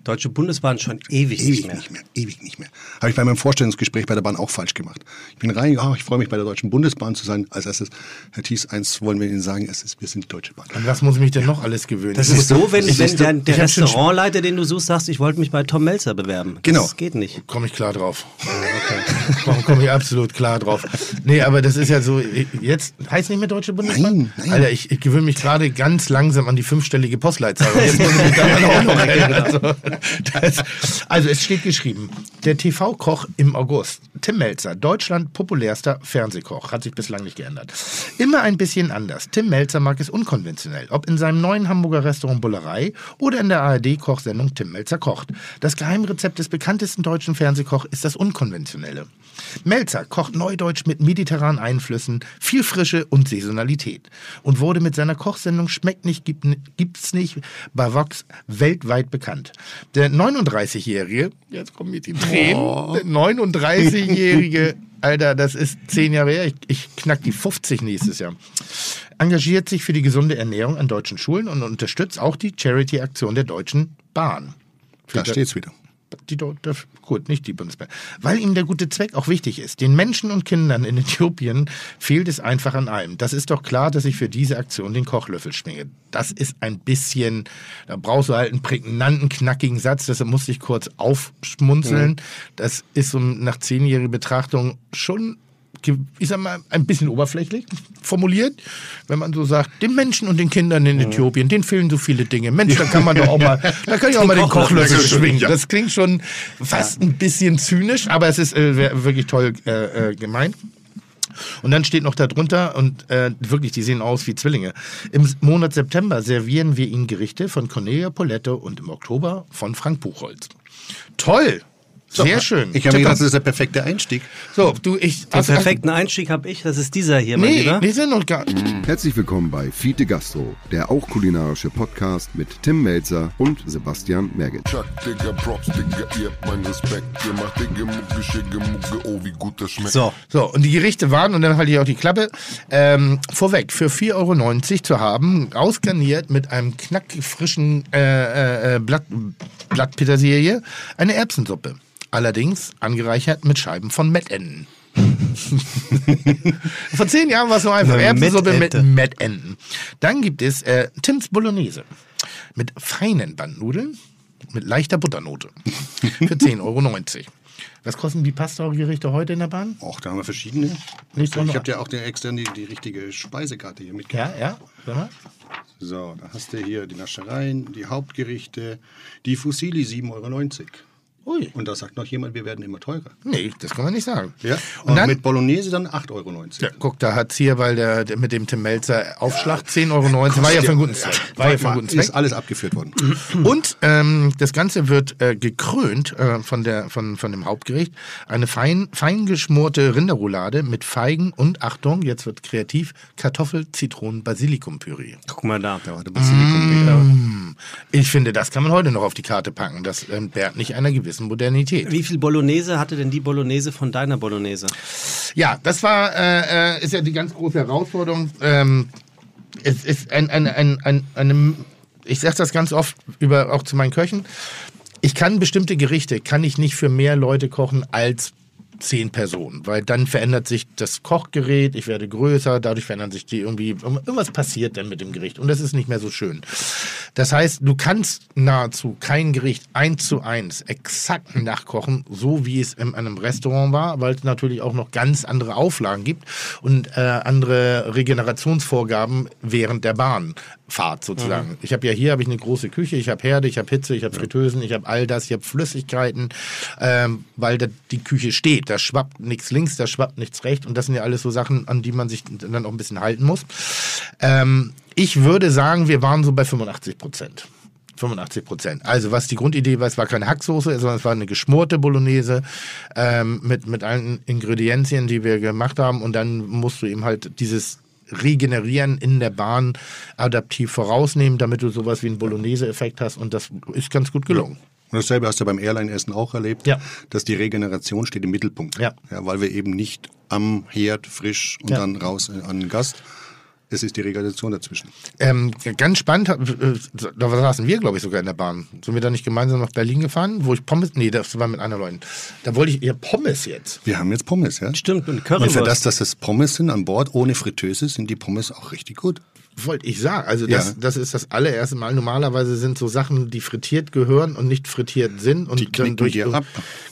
Deutsche Bundesbahn schon ewig, Ewig nicht mehr. nicht mehr, ewig nicht mehr. Habe ich bei meinem Vorstellungsgespräch bei der Bahn auch falsch gemacht. Ich bin rein, oh, ich freue mich bei der Deutschen Bundesbahn zu sein. Als erstes, Herr Thies, eins wollen wir Ihnen sagen, es ist, wir sind die Deutsche Bahn. An was muss ich mich denn noch alles gewöhnen? Das Ich ist so, wenn, wenn der, der Restaurantleiter, den du suchst, sagst, ich wollte mich bei Tom Melzer bewerben. Das Genau. geht nicht. Komme ich klar drauf. Warum komme ich absolut klar drauf? Nee, aber das ist ja so, jetzt heißt nicht mehr Deutsche Bundesbahn? Nein, nein. Alter, ich, ich gewöhne mich gerade ganz langsam an die fünfstellige Postleitzahl. Jetzt muss ich mich daran auch noch erinnern. Also, das, also es steht geschrieben, der TV-Koch im August, Tim Melzer, Deutschland populärster Fernsehkoch, hat sich bislang nicht geändert. Immer ein bisschen anders. Tim Melzer mag es unkonventionell, ob in seinem neuen Hamburger Restaurant Bullerei oder in der ARD-Kochsendung Tim Melzer kocht. Das Geheimrezept des bekanntesten deutschen Fernsehkoch ist das Unkonventionelle. Melzer kocht neudeutsch mit mediterranen Einflüssen, viel Frische und Saisonalität und wurde mit seiner Kochsendung Schmeckt nicht, gibt, gibt's nicht bei Vox weltweit bekannt. Der 39-Jährige, jetzt kommen mir die Tränen, der 39-Jährige, Alter, das ist zehn Jahre her, ich, ich knack die 50 nächstes Jahr, engagiert sich für die gesunde Ernährung an deutschen Schulen und unterstützt auch die Charity-Aktion der Deutschen Bahn. Für Da steht's wieder. Die, der- gut, nicht die Bundeswehr. Weil ihm der gute Zweck auch wichtig ist. Den Menschen und Kindern in Äthiopien fehlt es einfach an allem. Das ist doch klar, dass ich für diese Aktion den Kochlöffel schwinge. Das ist ein bisschen, da brauchst du halt einen prägnanten, knackigen Satz, deshalb musste ich kurz aufschmunzeln. Das ist so nach zehnjähriger Betrachtung schon ich sag mal, ein bisschen oberflächlich formuliert, wenn man so sagt, den Menschen und den Kindern in Äthiopien, denen fehlen so viele Dinge. Mensch, da kann man doch auch mal, da kann ich auch mal den Kochlöffel schwingen. Das klingt schon fast ein bisschen zynisch, aber es ist äh, wirklich toll äh, äh, gemeint. Und dann steht noch darunter, und äh, wirklich, die sehen aus wie Zwillinge. Im Monat September servieren wir Ihnen Gerichte von Cornelia Poletto und im Oktober von Frank Buchholz. Toll! Sehr schön. Ich habe gedacht, das ist der perfekte Einstieg. So, du, ich. Den perfekten Einstieg habe ich, das ist dieser hier, mein Nee, Lieber. wir sind noch gar. Herzlich willkommen bei Fiete Gastro, der auch kulinarische Podcast mit Tim Melzer und Sebastian Merget. Chuck, Digga, Props, Digga, ihr habt meinen Respekt. Ihr macht Digga, Mucke, Schicke, Mucke, oh, wie gut das schmeckt. So, So, und die Gerichte waren, und dann halte ich auch die Klappe, ähm, vorweg, für 4,90 Euro zu haben, ausgarniert mit einem knackfrischen äh, äh, Blatt, Blatt Petersilie, eine Erbsensuppe. Allerdings angereichert mit Scheiben von Mettenten. Vor zehn Jahren war es so einfach. Erbsensuppe mit. Mettenten. Dann gibt es äh, Tims Bolognese mit feinen Bandnudeln mit leichter Butternote für 10,90 Euro. Was kosten die Pasta-Gerichte heute in der Bahn? Och, da haben wir verschiedene. Nicht ich habe dir auch der extern die, die richtige Speisekarte hier mitgebracht. Ja, ja. Sag mal. So, da hast du hier die Naschereien, die Hauptgerichte, die Fusilli 7,90 Euro. Ui. Und da sagt noch jemand, wir werden immer teurer. Nee, das kann man nicht sagen. Ja? Und, Und, dann, mit Bolognese dann 8,90 Euro. ja, guck, da hat's hier, weil der, der mit dem Tim Melzer Aufschlag 10,90 Euro, war ja für einen guten Zweck. War ja für einen guten Ist Zweck. alles abgeführt worden. Und ähm, das Ganze wird äh, gekrönt äh, von, der, von, von dem Hauptgericht. Eine fein, fein geschmorte Rinderroulade mit Feigen und, Achtung, jetzt wird kreativ, Kartoffel, Zitronen, Basilikum-Püree. guck mal da. Da war der Basilikum. Ich finde, das kann man heute noch auf die Karte packen. Das entbehrt nicht einer gewissen Modernität. Wie viel Bolognese hatte denn die Bolognese von deiner Bolognese? Ja, das war, äh, äh, ist ja die ganz große Herausforderung. Ähm, es ist ein, ein, ein, ein, eine, ich sage das ganz oft über, auch zu meinen Köchen. Ich kann bestimmte Gerichte, kann ich nicht für mehr Leute kochen als zehn Personen, weil dann verändert sich das Kochgerät, ich werde größer, dadurch verändern sich die irgendwie, irgendwas passiert dann mit dem Gericht und das ist nicht mehr so schön. Das heißt, du kannst nahezu kein Gericht eins zu eins exakt nachkochen, so wie es in einem Restaurant war, weil es natürlich auch noch ganz andere Auflagen gibt und äh, andere Regenerationsvorgaben während der Bahnfahrt sozusagen. Ich habe ja hier habe ich eine große Küche, ich habe Herde, ich habe Hitze, ich habe Fritteusen, ich habe all das, ich habe Flüssigkeiten, ähm, weil da die Küche steht. Da schwappt nichts links, da schwappt nichts rechts und das sind ja alles so Sachen, an die man sich dann auch ein bisschen halten muss. Ähm, ich würde sagen, wir waren so bei 85 Prozent. 85 Prozent. Also was die Grundidee war, es war keine Hacksoße, sondern es war eine geschmorte Bolognese ähm, mit, mit allen Ingredienzien, die wir gemacht haben. Und dann musst du eben halt dieses Regenerieren in der Bahn adaptiv vorausnehmen, damit du sowas wie einen Bolognese-Effekt hast. Und das ist ganz gut gelungen. Und dasselbe hast du beim Airline-Essen auch erlebt, Ja. dass die Regeneration steht im Mittelpunkt. Ja. weil wir eben nicht am Herd frisch und Ja. dann raus an den Gast. Es ist die Regeneration dazwischen. Ähm, ganz spannend, äh, da saßen wir, glaube ich, sogar in der Bahn. Sind wir da nicht gemeinsam nach Berlin gefahren, wo ich Pommes, nee, das war mit anderen Leuten. Da wollte ich, ihr Pommes jetzt. Wir haben jetzt Pommes, ja? Stimmt, und Und für Currywurst. das, dass es Pommes sind an Bord, ohne Fritteuse, sind die Pommes auch richtig gut. Wollte ich sagen. Also das, Ja. das ist das allererste Mal. Normalerweise sind so Sachen, die frittiert gehören und nicht frittiert sind und Die knicken dann durch ab.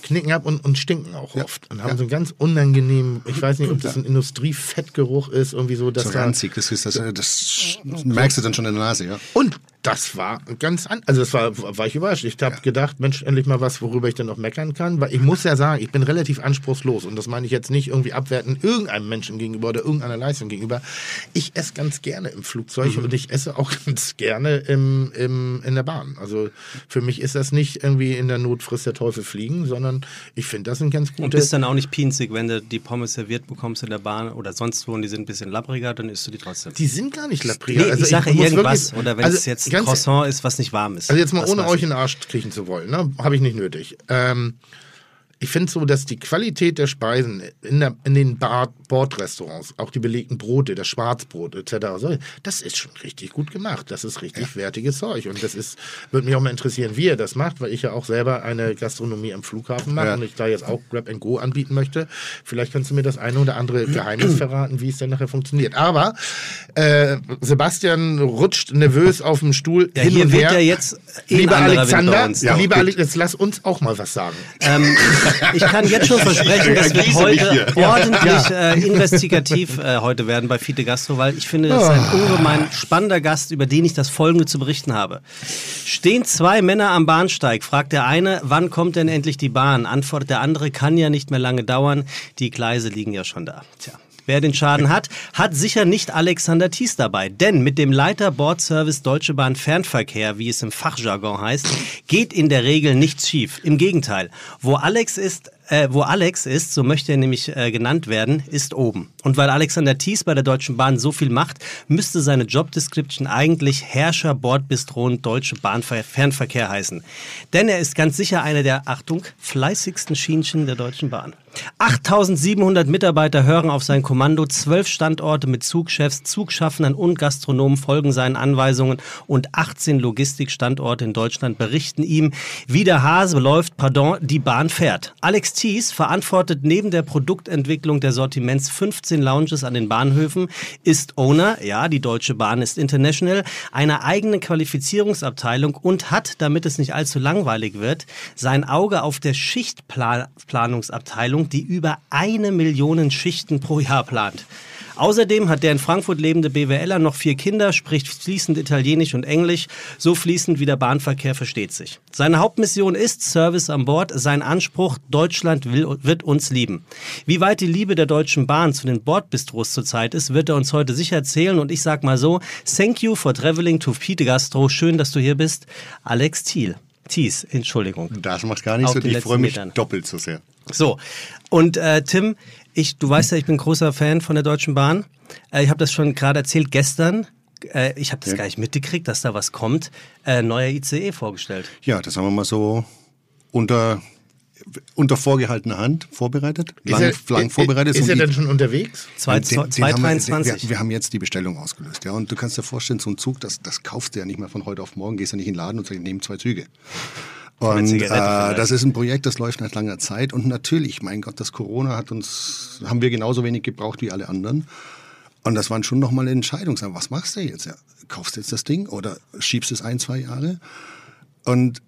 knicken ab und, und stinken auch oft und haben so einen ganz unangenehmen, ich weiß nicht, ob das ein Industriefettgeruch ist, irgendwie so, dass So ranzig, das, ist, das, das merkst du dann schon in der Nase, ja? Und das war ganz an, also das war, war ich überrascht. Ich habe gedacht, Mensch, endlich mal was, worüber ich dann noch meckern kann. Weil ich muss ja sagen, ich bin relativ anspruchslos und das meine ich jetzt nicht irgendwie abwerten irgendeinem Menschen gegenüber oder irgendeiner Leistung gegenüber. Ich esse ganz gerne im Flugzeug und ich esse auch ganz gerne im, im, in der Bahn. Also für mich ist das nicht irgendwie in der Not frisst der Teufel fliegen, sondern ich finde, das sind ganz gute. Und bist dann auch nicht pinzig, wenn du die Pommes serviert bekommst in der Bahn oder sonst wo und die sind ein bisschen lappriger, dann isst du die trotzdem. die sind gar nicht labriger. Nee, also ich sage irgendwas. wirklich- oder wenn also es jetzt ganz- Croissant ist, was nicht warm ist. Also jetzt mal ohne euch in den Arsch kriechen zu wollen, ne? habe ich nicht nötig. Ähm, ich finde so, dass die Qualität der Speisen in, der, in den Bar Bordrestaurants, auch die belegten Brote, das Schwarzbrot etc., das ist schon richtig gut gemacht. Das ist richtig wertiges Zeug. Und das ist, würde mich auch mal interessieren, wie ihr das macht, weil ich ja auch selber eine Gastronomie am Flughafen mache Ja. und ich da jetzt auch Grab and Go anbieten möchte. Vielleicht kannst du mir das eine oder andere Geheimnis verraten, wie es denn nachher funktioniert. Aber äh, Sebastian rutscht nervös auf dem Stuhl Ja, hin hier und wird her. ja jetzt Lieber Alexander, ja, Ja, lieber gut. Alex, jetzt lass uns auch mal was sagen. Ähm, ich kann jetzt schon versprechen, das wird Ergieße mich heute ordentlich äh, investigativ äh, heute werden bei Fiete Gastro, weil ich finde, das ist ein ungemein spannender Gast, über den ich das Folgende zu berichten habe. Stehen zwei Männer am Bahnsteig, fragt der eine, wann kommt denn endlich die Bahn? Antwortet der andere, kann ja nicht mehr lange dauern, die Gleise liegen ja schon da. Tja. Wer den Schaden hat, hat sicher nicht Alexander Thies dabei. Denn mit dem Leiter Bordservice Deutsche Bahn Fernverkehr, wie es im Fachjargon heißt, geht in der Regel nichts schief. Im Gegenteil. Wo Alex ist, äh, wo Alex ist, so möchte er nämlich äh, genannt werden, ist oben. Und weil Alexander Thies bei der Deutschen Bahn so viel macht, müsste seine Jobdescription eigentlich Herrscher Bordbistron Deutsche Bahn Fernverkehr heißen. Denn er ist ganz sicher einer der, Achtung, fleißigsten Schienchen der Deutschen Bahn. 8700 Mitarbeiter hören auf sein Kommando, zwölf Standorte mit Zugchefs, Zugschaffnern und Gastronomen folgen seinen Anweisungen und 18 Logistikstandorte in Deutschland berichten ihm, wie der Hase läuft, pardon, die Bahn fährt. Alex Thies verantwortet neben der Produktentwicklung der Sortiments 15 Lounges an den Bahnhöfen, ist Owner, ja, die Deutsche Bahn ist international, einer eigenen Qualifizierungsabteilung und hat, damit es nicht allzu langweilig wird, sein Auge auf der Schichtplanungsabteilung, die über eine Million Schichten pro Jahr plant. Außerdem hat der in Frankfurt lebende BWLer noch vier Kinder, spricht fließend Italienisch und Englisch, so fließend wie der Bahnverkehr versteht sich. Seine Hauptmission ist Service an Bord, sein Anspruch, Deutschland will, wird uns lieben. Wie weit die Liebe der Deutschen Bahn zu den Bordbistros zurzeit ist, wird er uns heute sicher erzählen und ich sag mal so, thank you for traveling to Pete Gastro, schön, dass du hier bist, Alex Thiel. Thies, Entschuldigung. Das macht gar nichts Auf und ich freue mich Metern. doppelt so sehr. So, und äh, Tim, ich, du weißt ja, ich bin großer Fan von der Deutschen Bahn. Äh, ich habe das schon gerade erzählt gestern. Äh, ich habe das Ja. gar nicht mitgekriegt, dass da was kommt. Äh, neuer ICE vorgestellt. Ja, das haben wir mal so unter, unter vorgehaltener Hand vorbereitet. Lang, ist er, lang vorbereitet. Ist Und er denn schon unterwegs? Zwei- Den- den zwei- haben wir- 2023. Wir, wir haben jetzt die Bestellung ausgelöst. Ja, und du kannst dir vorstellen, so ein Zug, das, das kaufst du ja nicht mehr von heute auf morgen, gehst ja nicht in den Laden und sagst, ich nehme zwei Züge. Und äh, das ist ein Projekt, das läuft nach langer Zeit. Und natürlich, mein Gott, das Corona hat uns, haben wir genauso wenig gebraucht wie alle anderen. Und das waren schon nochmal Entscheidungen. Was machst du jetzt? Ja, kaufst du jetzt das Ding oder schiebst es ein, zwei Jahre? Und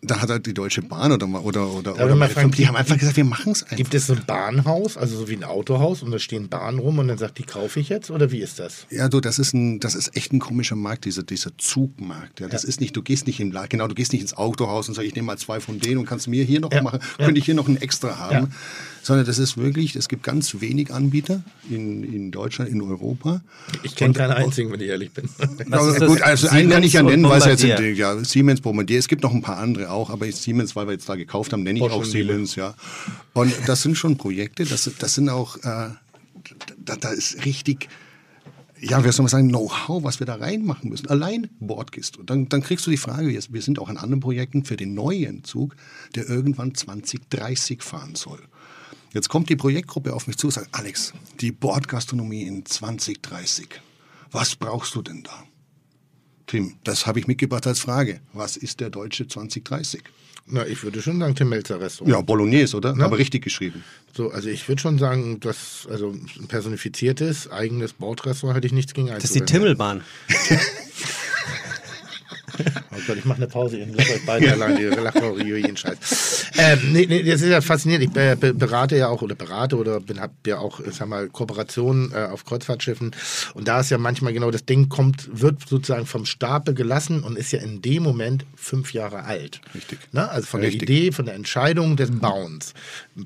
da hat halt die Deutsche Bahn oder oder oder, oder mal fragen, die haben einfach gesagt, wir machen es einfach. Gibt es so ein Bahnhaus, also so wie ein Autohaus und da stehen Bahnen rum und dann sagt, die kaufe ich jetzt oder wie ist das? Ja, du, das ist ein, das ist echt ein komischer Markt, dieser, dieser Zugmarkt. Ja, das ist nicht, du gehst nicht im Laden, genau, du gehst nicht ins Autohaus und sagst, ich nehme mal zwei von denen und kannst mir hier noch Ja, machen, ja. könnte ich hier noch ein extra haben. Sondern das ist wirklich, es gibt ganz wenig Anbieter in, in Deutschland, in Europa. Ich kenne keinen einzigen, wenn ich ehrlich bin. Das? gut, also einen kann ich ja Siemens nennen, weil es jetzt in, ja, Siemens, Bombardier, es gibt noch ein paar andere auch, aber Siemens, weil wir jetzt da gekauft haben, nenne ich Bosch auch. Siemens, ja. Und das sind schon Projekte, das, das sind auch, äh, da, da ist richtig, ja, wie soll man sagen, Know-how, was wir da reinmachen müssen. Allein Bordkiste. Und dann, dann kriegst du die Frage, wir sind auch an anderen Projekten für den neuen Zug, der irgendwann 2030 fahren soll. Jetzt kommt die Projektgruppe auf mich zu und sagt, Alex, die Bordgastronomie in 2030, was brauchst du denn da? Tim, das habe ich mitgebracht als Frage. Was ist der Deutsche 2030? Na, ich würde schon sagen, Tim Melzer Restaurant. Ja, Bolognese, oder? Ja. Aber richtig geschrieben. So, also ich würde schon sagen, dass also ein personifiziertes, eigenes Bordrestaurant hätte ich nichts gegen Das ist die. Timmelbahn. Oh Gott, ich mache eine Pause, ihr lacht euch beide allein, ihr lacht auch jeden Scheiß. Ähm, nee, nee, das ist ja faszinierend. Ich äh, be- berate ja auch oder berate oder bin, hab ja auch, ich sag mal, Kooperationen äh, auf Kreuzfahrtschiffen. Und da ist ja manchmal genau das Ding kommt, wird sozusagen vom Stapel gelassen und ist ja in dem Moment fünf Jahre alt. Richtig. Ne? Also von Richtig. der Idee, von der Entscheidung des Bauens,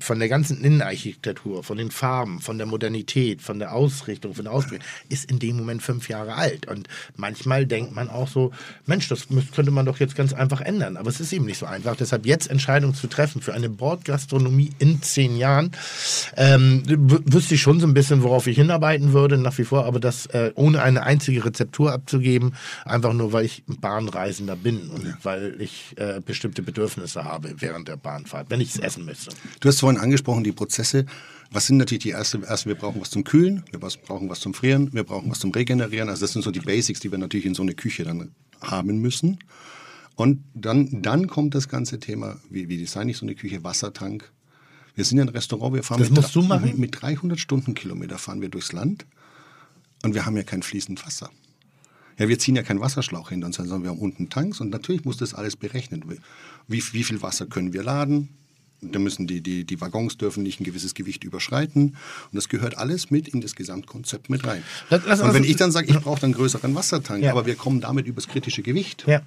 von der ganzen Innenarchitektur, von den Farben, von der Modernität, von der Ausrichtung, von der Ausbildung, ist in dem Moment fünf Jahre alt. Und manchmal denkt man auch so, Mensch, das könnte man doch jetzt ganz einfach ändern. Aber es ist eben nicht so einfach. Deshalb jetzt Entscheidungen zu treffen für eine Bordgastronomie in zehn Jahren, ähm, wüsste ich schon so ein bisschen, worauf ich hinarbeiten würde, nach wie vor. Aber das äh, ohne eine einzige Rezeptur abzugeben, einfach nur, weil ich Bahnreisender bin und weil ich äh, bestimmte Bedürfnisse habe während der Bahnfahrt, wenn ich es essen müsste. Du hast vorhin angesprochen, die Prozesse. Was sind natürlich die erste, erste, wir brauchen was zum Kühlen, wir brauchen was zum Frieren, wir brauchen was zum Regenerieren. Also das sind so die Basics, die wir natürlich in so eine Küche dann haben müssen. Und dann, dann kommt das ganze Thema, wie, wie design ich so eine Küche, Wassertank. Wir sind ja ein Restaurant, wir fahren Das mit, musst du machen? mit 300 Stundenkilometer fahren wir durchs Land und wir haben ja kein fließend Wasser. Ja, wir ziehen ja keinen Wasserschlauch hinter uns, sondern wir haben unten Tanks und natürlich muss das alles berechnet werden. Wie, wie viel Wasser können wir laden? Da müssen die, die, die Waggons dürfen nicht ein gewisses Gewicht überschreiten. Und das gehört alles mit in das Gesamtkonzept mit rein. Lass- lass und wenn ich dann sage, ich brauche einen größeren Wassertank, Ja. aber wir kommen damit übers kritische Gewicht, Ja.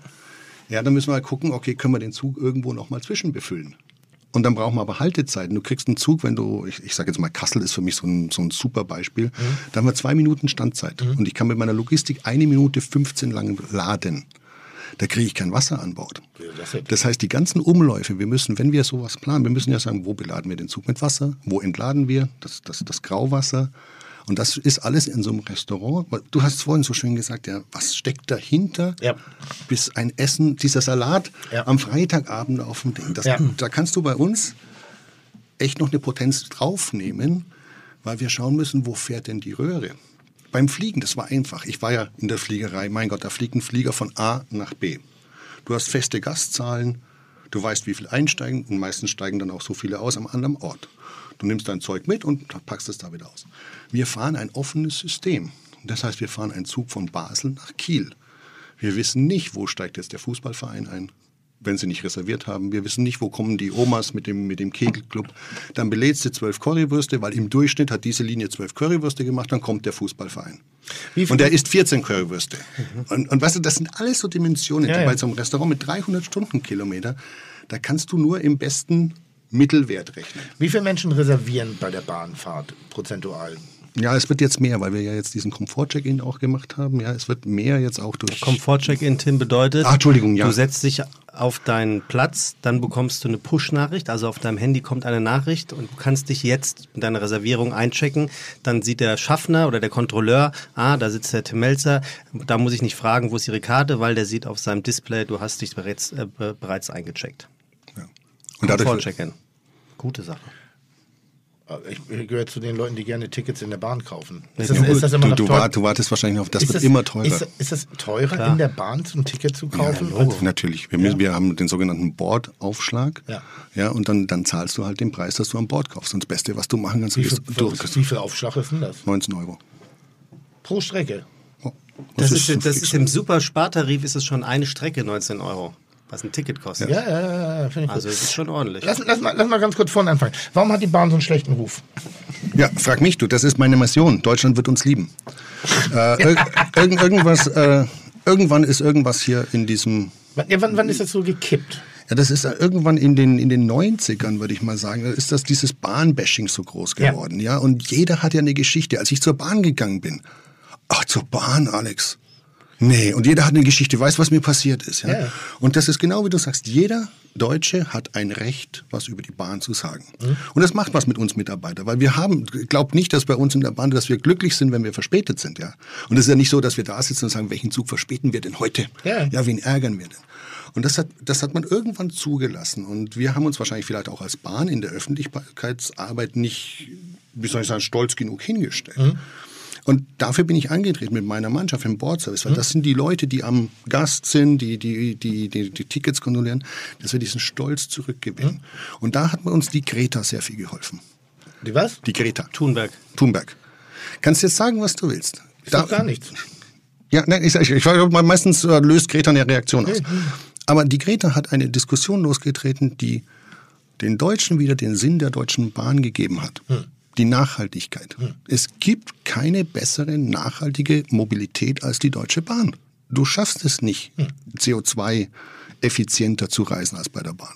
ja, dann müssen wir halt gucken, okay, können wir den Zug irgendwo nochmal zwischenbefüllen? Und dann brauchen wir aber Haltezeiten. Du kriegst einen Zug, wenn du, ich, ich sage jetzt mal, Kassel ist für mich so ein, so ein super Beispiel. Da haben wir zwei Minuten Standzeit. Und ich kann mit meiner Logistik eine Minute 15 lang laden. Da kriege ich kein Wasser an Bord. Das heißt, die ganzen Umläufe, wir müssen, wenn wir sowas planen, wir müssen ja sagen, wo beladen wir den Zug mit Wasser, wo entladen wir das, das, das Grauwasser. Und das ist alles in so einem Restaurant. Du hast vorhin so schön gesagt, ja, was steckt dahinter, Ja. bis ein Essen, dieser Salat Ja. am Freitagabend auf dem Ding. Das, Ja. Da kannst du bei uns echt noch eine Potenz draufnehmen, weil wir schauen müssen, wo fährt denn die Röhre. Beim Fliegen, das war einfach. Ich war ja in der Fliegerei. Mein Gott, da fliegt ein Flieger von A nach B. Du hast feste Gastzahlen, du weißt, wie viel einsteigen und meistens steigen dann auch so viele aus am anderen Ort. Du nimmst dein Zeug mit und packst es da wieder aus. Wir fahren ein offenes System. Das heißt, wir fahren einen Zug von Basel nach Kiel. Wir wissen nicht, wo steigt jetzt der Fußballverein ein, wenn sie nicht reserviert haben. Wir wissen nicht, wo kommen die Omas mit dem, mit dem Kegelclub. Dann belädst du zwölf Currywürste, weil im Durchschnitt hat diese Linie zwölf Currywürste gemacht, dann kommt der Fußballverein. Und der isst 14 Currywürste. Und, und weißt du, das sind alles so Dimensionen. Ja, ja. Bei so einem Restaurant mit 300 Stundenkilometer, da kannst du nur im besten Mittelwert rechnen. Wie viele Menschen reservieren bei der Bahnfahrt prozentual? Ja, es wird jetzt mehr, weil wir ja jetzt diesen Komfort-Check-In auch gemacht haben. Ja, es wird mehr jetzt auch durch. Komfort-Check-In, Tim, bedeutet, Ah, Entschuldigung, ja. du setzt dich auf deinen Platz, dann bekommst du eine Push-Nachricht, also auf deinem Handy kommt eine Nachricht und du kannst dich jetzt mit deiner Reservierung einchecken. Dann sieht der Schaffner oder der Kontrolleur, ah, da sitzt der Tim Melzer, da muss ich nicht fragen, wo ist Ihre Karte, weil der sieht auf seinem Display, du hast dich bereits, äh, be- bereits eingecheckt. Und dadurch, Komfort-Check-In. Gute Sache. Ich ich gehöre zu den Leuten, die gerne Tickets in der Bahn kaufen. Ist Ja, das, ist das immer du, noch du, teuer? wart, du wartest wahrscheinlich auf, das Ist wird immer teurer. Ist, ist das teurer, Klar. in der Bahn so ein Ticket zu kaufen? Ja, natürlich. Wir, müssen, wir haben den sogenannten Bordaufschlag. Ja. Ja, und dann, dann zahlst du halt den Preis, dass du am Bord kaufst. Und das Beste, was du machen kannst, wie, ist, viel, du, wie viel Aufschlag ist denn das? 19 Euro. Pro Strecke? Oh, Das, ist, ein das ist im Super-Spartarif ist es schon eine Strecke 19 Euro, was ein Ticket kostet. Ja, ja, ja, ja finde ich Also gut. es ist schon ordentlich. Lass, lass, mal, lass mal ganz kurz vorne anfangen. Warum hat die Bahn so einen schlechten Ruf? Ja, frag mich du, das ist meine Mission. Deutschland wird uns lieben. äh, ir irgend, irgendwas, äh, irgendwann ist irgendwas hier in diesem Wann, ja, wann, wann ist das so gekippt? Ja, das ist irgendwann in den, in den 90ern, würde ich mal sagen, da ist das dieses Bahnbashing so groß Ja. geworden. Ja. Und jeder hat ja eine Geschichte. Als ich zur Bahn gegangen bin, ach, zur Bahn, Alex. Nee, und jeder hat eine Geschichte, weiß, was mir passiert ist. Ja? Ja. Und das ist genau wie du sagst, jeder Deutsche hat ein Recht, was über die Bahn zu sagen. Mhm. Und das macht was mit uns Mitarbeitern, weil wir haben, glaubt nicht, dass bei uns in der Bahn, dass wir glücklich sind, wenn wir verspätet sind. Ja? Und es ist ja nicht so, dass wir da sitzen und sagen, welchen Zug verspäten wir denn heute? Ja. ja wen ärgern wir denn? Und das hat, das hat man irgendwann zugelassen. Und wir haben uns wahrscheinlich vielleicht auch als Bahn in der Öffentlichkeitsarbeit nicht, wie soll ich sagen, stolz genug hingestellt. Und dafür bin ich angetreten mit meiner Mannschaft im Boardservice, weil das sind die Leute, die am Gast sind, die die, die, die, die Tickets kontrollieren, dass wir diesen Stolz zurückgewinnen. Und da hat uns die Greta sehr viel geholfen. Die was? Die Greta Thunberg. Thunberg. Kannst jetzt sagen, was du willst. Ich sag gar nichts. Ja, nein, ich, ich, ich, meistens äh, löst Greta eine Reaktion aus. Aber die Greta hat eine Diskussion losgetreten, die den Deutschen wieder den Sinn der Deutschen Bahn gegeben hat. Die Nachhaltigkeit. Es gibt keine bessere nachhaltige Mobilität als die Deutsche Bahn. Du schaffst es nicht, CO2 effizienter zu reisen als bei der Bahn.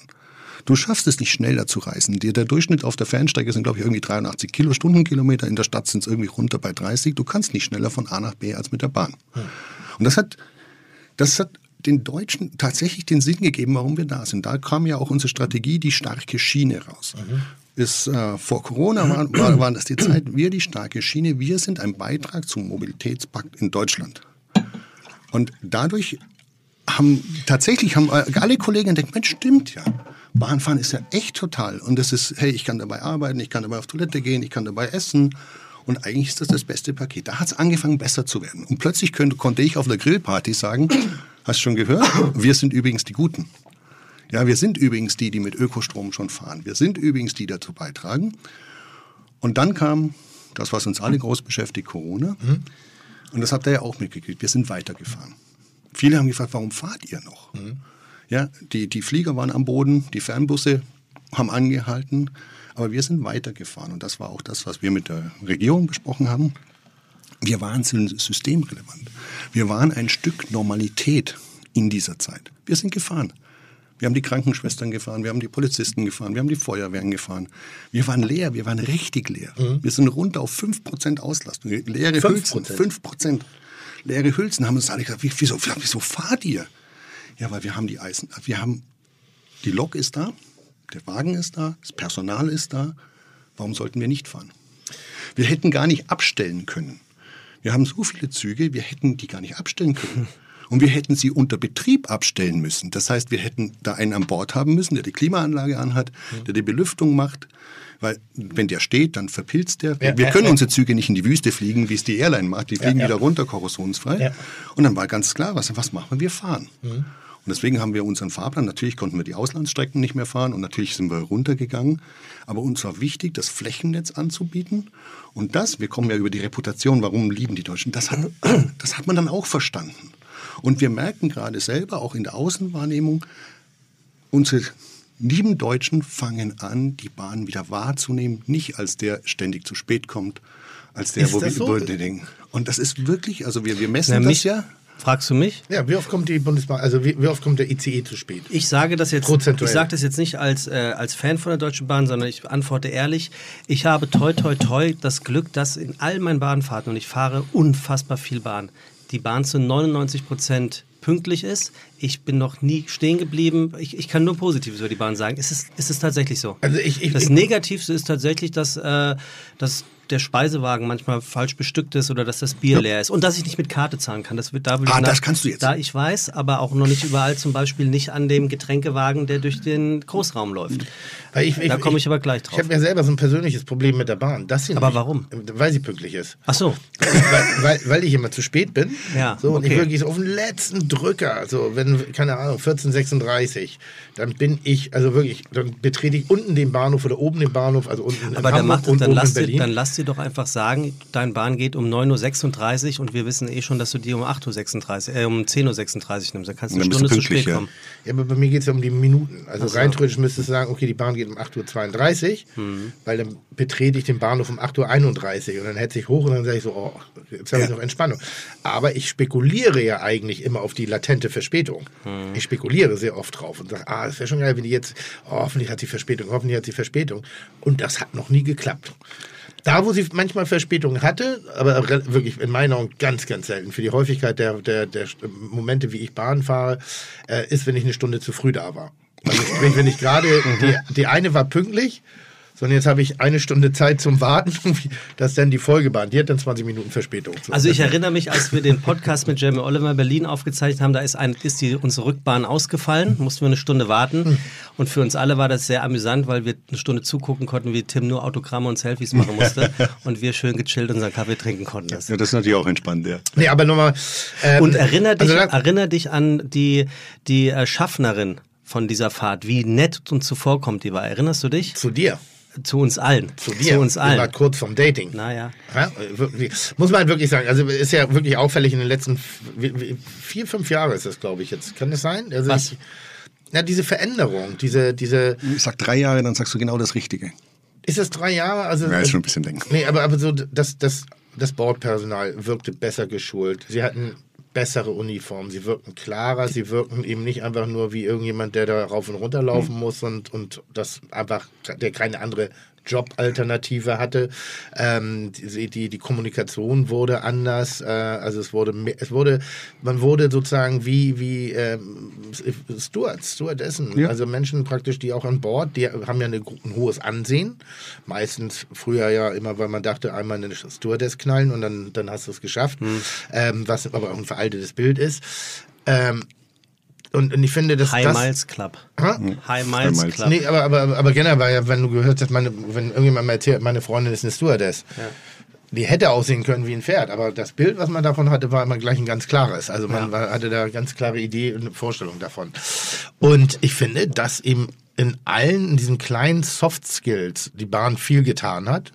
Du schaffst es nicht schneller zu reisen. Der, Durchschnitt auf der Fernstrecke sind, glaube ich, irgendwie 83 Kilo Stundenkilometer. In der Stadt sind es irgendwie runter bei 30. Du kannst nicht schneller von A nach B als mit der Bahn. Und das hat, das hat den Deutschen tatsächlich den Sinn gegeben, warum wir da sind. Da kam ja auch unsere Strategie, die starke Schiene raus. Ist, äh, vor Corona war, war, waren das die Zeit, wir die starke Schiene, wir sind ein Beitrag zum Mobilitätspakt in Deutschland. Und dadurch haben tatsächlich haben äh, alle Kollegen entdeckt, Mensch, stimmt ja. Bahnfahren ist ja echt total. Und das ist, hey, ich kann dabei arbeiten, ich kann dabei auf Toilette gehen, ich kann dabei essen. Und eigentlich ist das das beste Paket. Da hat es angefangen, besser zu werden. Und plötzlich könnte, konnte ich auf der Grillparty sagen, hast du schon gehört? Wir sind übrigens die Guten. Ja, wir sind übrigens die, die mit Ökostrom schon fahren. Wir sind übrigens die, die dazu beitragen. Und dann kam das, was uns alle groß beschäftigt, Corona. Und das habt ihr ja auch mitgekriegt. Wir sind weitergefahren. Viele haben gefragt, warum fahrt ihr noch? Ja, die, die Flieger waren am Boden, die Fernbusse haben angehalten, aber wir sind weitergefahren. Und das war auch das, was wir mit der Regierung besprochen haben. Wir waren systemrelevant. Wir waren ein Stück Normalität in dieser Zeit. Wir sind gefahren. Wir haben die Krankenschwestern gefahren, wir haben die Polizisten gefahren, wir haben die Feuerwehren gefahren. Wir waren leer, wir waren richtig leer. Wir sind runter auf 5% Auslastung. Leere 5%? Hülsen, 5%. Leere Hülsen haben uns alle gesagt, wie- wieso, wieso fahrt ihr? Ja, weil wir haben die Eisen, wir haben, die Lok ist da, der Wagen ist da, das Personal ist da. Warum sollten wir nicht fahren? Wir hätten gar nicht abstellen können. Wir haben so viele Züge, wir hätten die gar nicht abstellen können. Und wir hätten sie unter Betrieb abstellen müssen. Das heißt, wir hätten da einen an Bord haben müssen, der die Klimaanlage anhat, der die Belüftung macht. Weil wenn der steht, dann verpilzt der. Ja, wir ja, können ja. unsere Züge nicht in die Wüste fliegen, wie es die Airline macht. Die fliegen ja. wieder runter, korrosionsfrei. Ja. Und dann war ganz klar, was, was machen wir? Wir fahren. Und deswegen haben wir unseren Fahrplan, natürlich konnten wir die Auslandsstrecken nicht mehr fahren und natürlich sind wir runtergegangen. Aber uns war wichtig, das Flächennetz anzubieten. Und das, wir kommen ja über die Reputation, warum lieben die Deutschen, das hat, das hat man dann auch verstanden. Und wir merken gerade selber, auch in der Außenwahrnehmung, unsere lieben Deutschen fangen an, die Bahn wieder wahrzunehmen, nicht als der ständig zu spät kommt, als der, Ist wo wir so? denken. Und das ist wirklich, also wir, wir messen Na, das ja. Fragst du mich? Ja, wie oft kommt die Bundesbahn, also wie, wie oft kommt der ICE zu spät? Ich sage das jetzt, Prozentuell. ich sage das jetzt nicht als, äh, als Fan von der Deutschen Bahn, sondern ich antworte ehrlich. Ich habe toi toi toi das Glück, dass in all meinen Bahnfahrten und ich fahre unfassbar viel Bahn, die Bahn zu 99 Prozent pünktlich ist. Ich bin noch nie stehen geblieben. Ich, ich kann nur Positives über die Bahn sagen. Es ist, es ist tatsächlich so. Also ich- ich- das Negativste ist tatsächlich, dass, äh, dass der Speisewagen manchmal falsch bestückt ist oder dass das Bier leer ist und dass ich nicht mit Karte zahlen kann. Das wird da will ich Ah, nach- das kannst du jetzt. Da ich weiß, aber auch noch nicht überall, zum Beispiel nicht an dem Getränkewagen, der durch den Großraum läuft. Weil ich, Da komme ich aber gleich drauf. Ich habe ja selber so ein persönliches Problem mit der Bahn. Dass sie Aber nicht- warum? Weil sie pünktlich ist. Ach so. weil, weil, weil ich immer zu spät bin. Ja, so, und ich okay. wirklich so auf den letzten Drücker, so wenn, keine Ahnung, 1436, dann bin ich, also wirklich, dann betrete ich unten den Bahnhof oder oben den Bahnhof, also unten Aber in dann, Hamburg macht, und dann, oben in Berlin. dann lass dir doch einfach sagen, deine Bahn geht um 9.36 Uhr und wir wissen eh schon, dass du die um 8.36 Uhr, äh, um 10.36 Uhr nimmst. Dann kannst du eine Stunde du zu spät ja. kommen. Ja, aber bei mir geht es ja um die Minuten. Also so. rein theoretisch müsstest du sagen, okay, die Bahn geht um 8.32 Uhr, Mhm. weil dann betrete ich den Bahnhof um 8.31 Uhr und dann hetze ich hoch und dann sage ich so, oh, jetzt habe ich Ja. noch Entspannung. Aber ich spekuliere ja eigentlich immer auf die latente Verspätung. Mhm. Ich spekuliere sehr oft drauf und sage, ah, das wäre schon geil, wenn die jetzt, oh, hoffentlich hat sie Verspätung, hoffentlich hat sie Verspätung. Und das hat noch nie geklappt. Da, wo sie manchmal Verspätung hatte, aber wirklich in meiner Augen ganz, ganz selten, für die Häufigkeit der, der, der Momente, wie ich Bahn fahre, äh, ist, wenn ich eine Stunde zu früh da war. Also sprich, wenn ich gerade, die, die eine war pünktlich, sondern jetzt habe ich eine Stunde Zeit zum Warten, dass dann die Folgebahn, die hat dann 20 Minuten Verspätung. So. Also ich erinnere mich, als wir den Podcast mit Jamie Oliver Berlin aufgezeichnet haben, da ist, ein, ist die, unsere Rückbahn ausgefallen, mussten wir eine Stunde warten. Und für uns alle war das sehr amüsant, weil wir eine Stunde zugucken konnten, wie Tim nur Autogramme und Selfies machen musste und wir schön gechillt unseren Kaffee trinken konnten. Das. Ja, das ist natürlich auch entspannt, ja. Nee, aber nochmal. Ähm, Und erinnere dich, also erinnere dich an die, die äh, Schaffnerin von dieser Fahrt, wie nett und zuvorkommt die war. Erinnerst du dich? zu dir. Zu uns allen. Zu dir. Zu uns allen. kurz vom Dating. Naja. Ja. Muss man wirklich sagen. Also ist ja wirklich auffällig in den letzten vier, fünf Jahren ist das, glaube ich, jetzt. Kann das sein? Also Was? Ich, na, diese Veränderung, diese, diese, Ich sag drei Jahre, dann sagst du genau das Richtige. ist das drei Jahre? Also, Ja, ist schon ein bisschen länger. Nee, aber, aber so, das, das, das Bordpersonal wirkte besser geschult. Sie hatten bessere Uniformen, sie wirkten klarer, sie wirkten eben nicht einfach nur wie irgendjemand, der da rauf und runter laufen muss und, und das einfach, der keine andere Jobalternative hatte. Ähm, die, die, die Kommunikation wurde anders, äh, also es wurde, mehr, es wurde, man wurde sozusagen wie, wie ähm, Stewards, Stewardessen, Ja. also Menschen praktisch, die auch an Bord, die haben ja eine, ein hohes Ansehen. Meistens früher ja immer, weil man dachte, einmal eine Stewardess knallen und dann, dann hast du es geschafft, ähm, was aber auch ein veraltetes Bild ist. Ähm, und, und ich finde, dass High das... Miles Club. Hä? High Miles Miles. Club. Nee, aber, aber, aber generell, ja, wenn du gehört hast, meine, wenn irgendjemand mal erzählt, meine Freundin ist eine Stewardess. Die hätte aussehen können wie ein Pferd, aber das Bild, was man davon hatte, war immer gleich ein ganz klares. Also man war, hatte da ganz klare Idee und eine Vorstellung davon. Und ich finde, dass eben in allen in diesen kleinen Soft Skills die Bahn viel getan hat.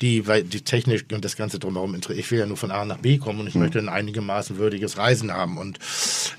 Die, weil die Technik und das Ganze drumherum interessiert. Ich will ja nur von A nach B kommen und ich möchte ein einigermaßen würdiges Reisen haben. Und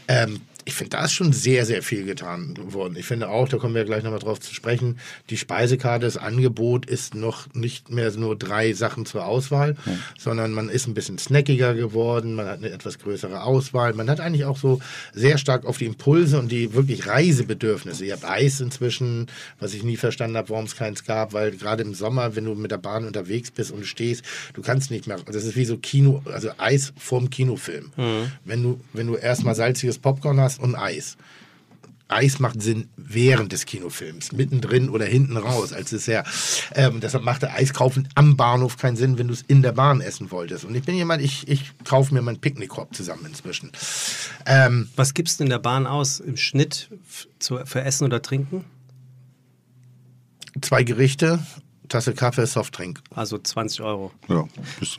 ähm, ich finde, da ist schon sehr, sehr viel getan worden. Ich finde auch, da kommen wir gleich nochmal drauf zu sprechen, die Speisekarte, das Angebot ist noch nicht mehr nur drei Sachen zur Auswahl, sondern man ist ein bisschen snackiger geworden, man hat eine etwas größere Auswahl, man hat eigentlich auch so sehr stark auf die Impulse und die wirklich Reisebedürfnisse. Ihr habt Eis inzwischen, was ich nie verstanden habe, warum es keins gab, weil gerade im Sommer, wenn du mit der Bahn unterwegs bist und stehst, du kannst nicht mehr, das ist wie so Kino, also Eis vorm Kinofilm. Wenn du, wenn du erstmal salziges Popcorn hast und Eis. Eis macht Sinn während des Kinofilms, mittendrin oder hinten raus als Dessert. Ähm, deshalb machte Eiskaufen am Bahnhof keinen Sinn, wenn du es in der Bahn essen wolltest. Und ich bin jemand, ich, ich kaufe mir meinen Picknickkorb zusammen inzwischen. Ähm, Was gibst du in der Bahn aus im Schnitt zu, für Essen oder Trinken? zwei Gerichte, Tasse Kaffee, Softdrink. Also 20 Euro. Ja,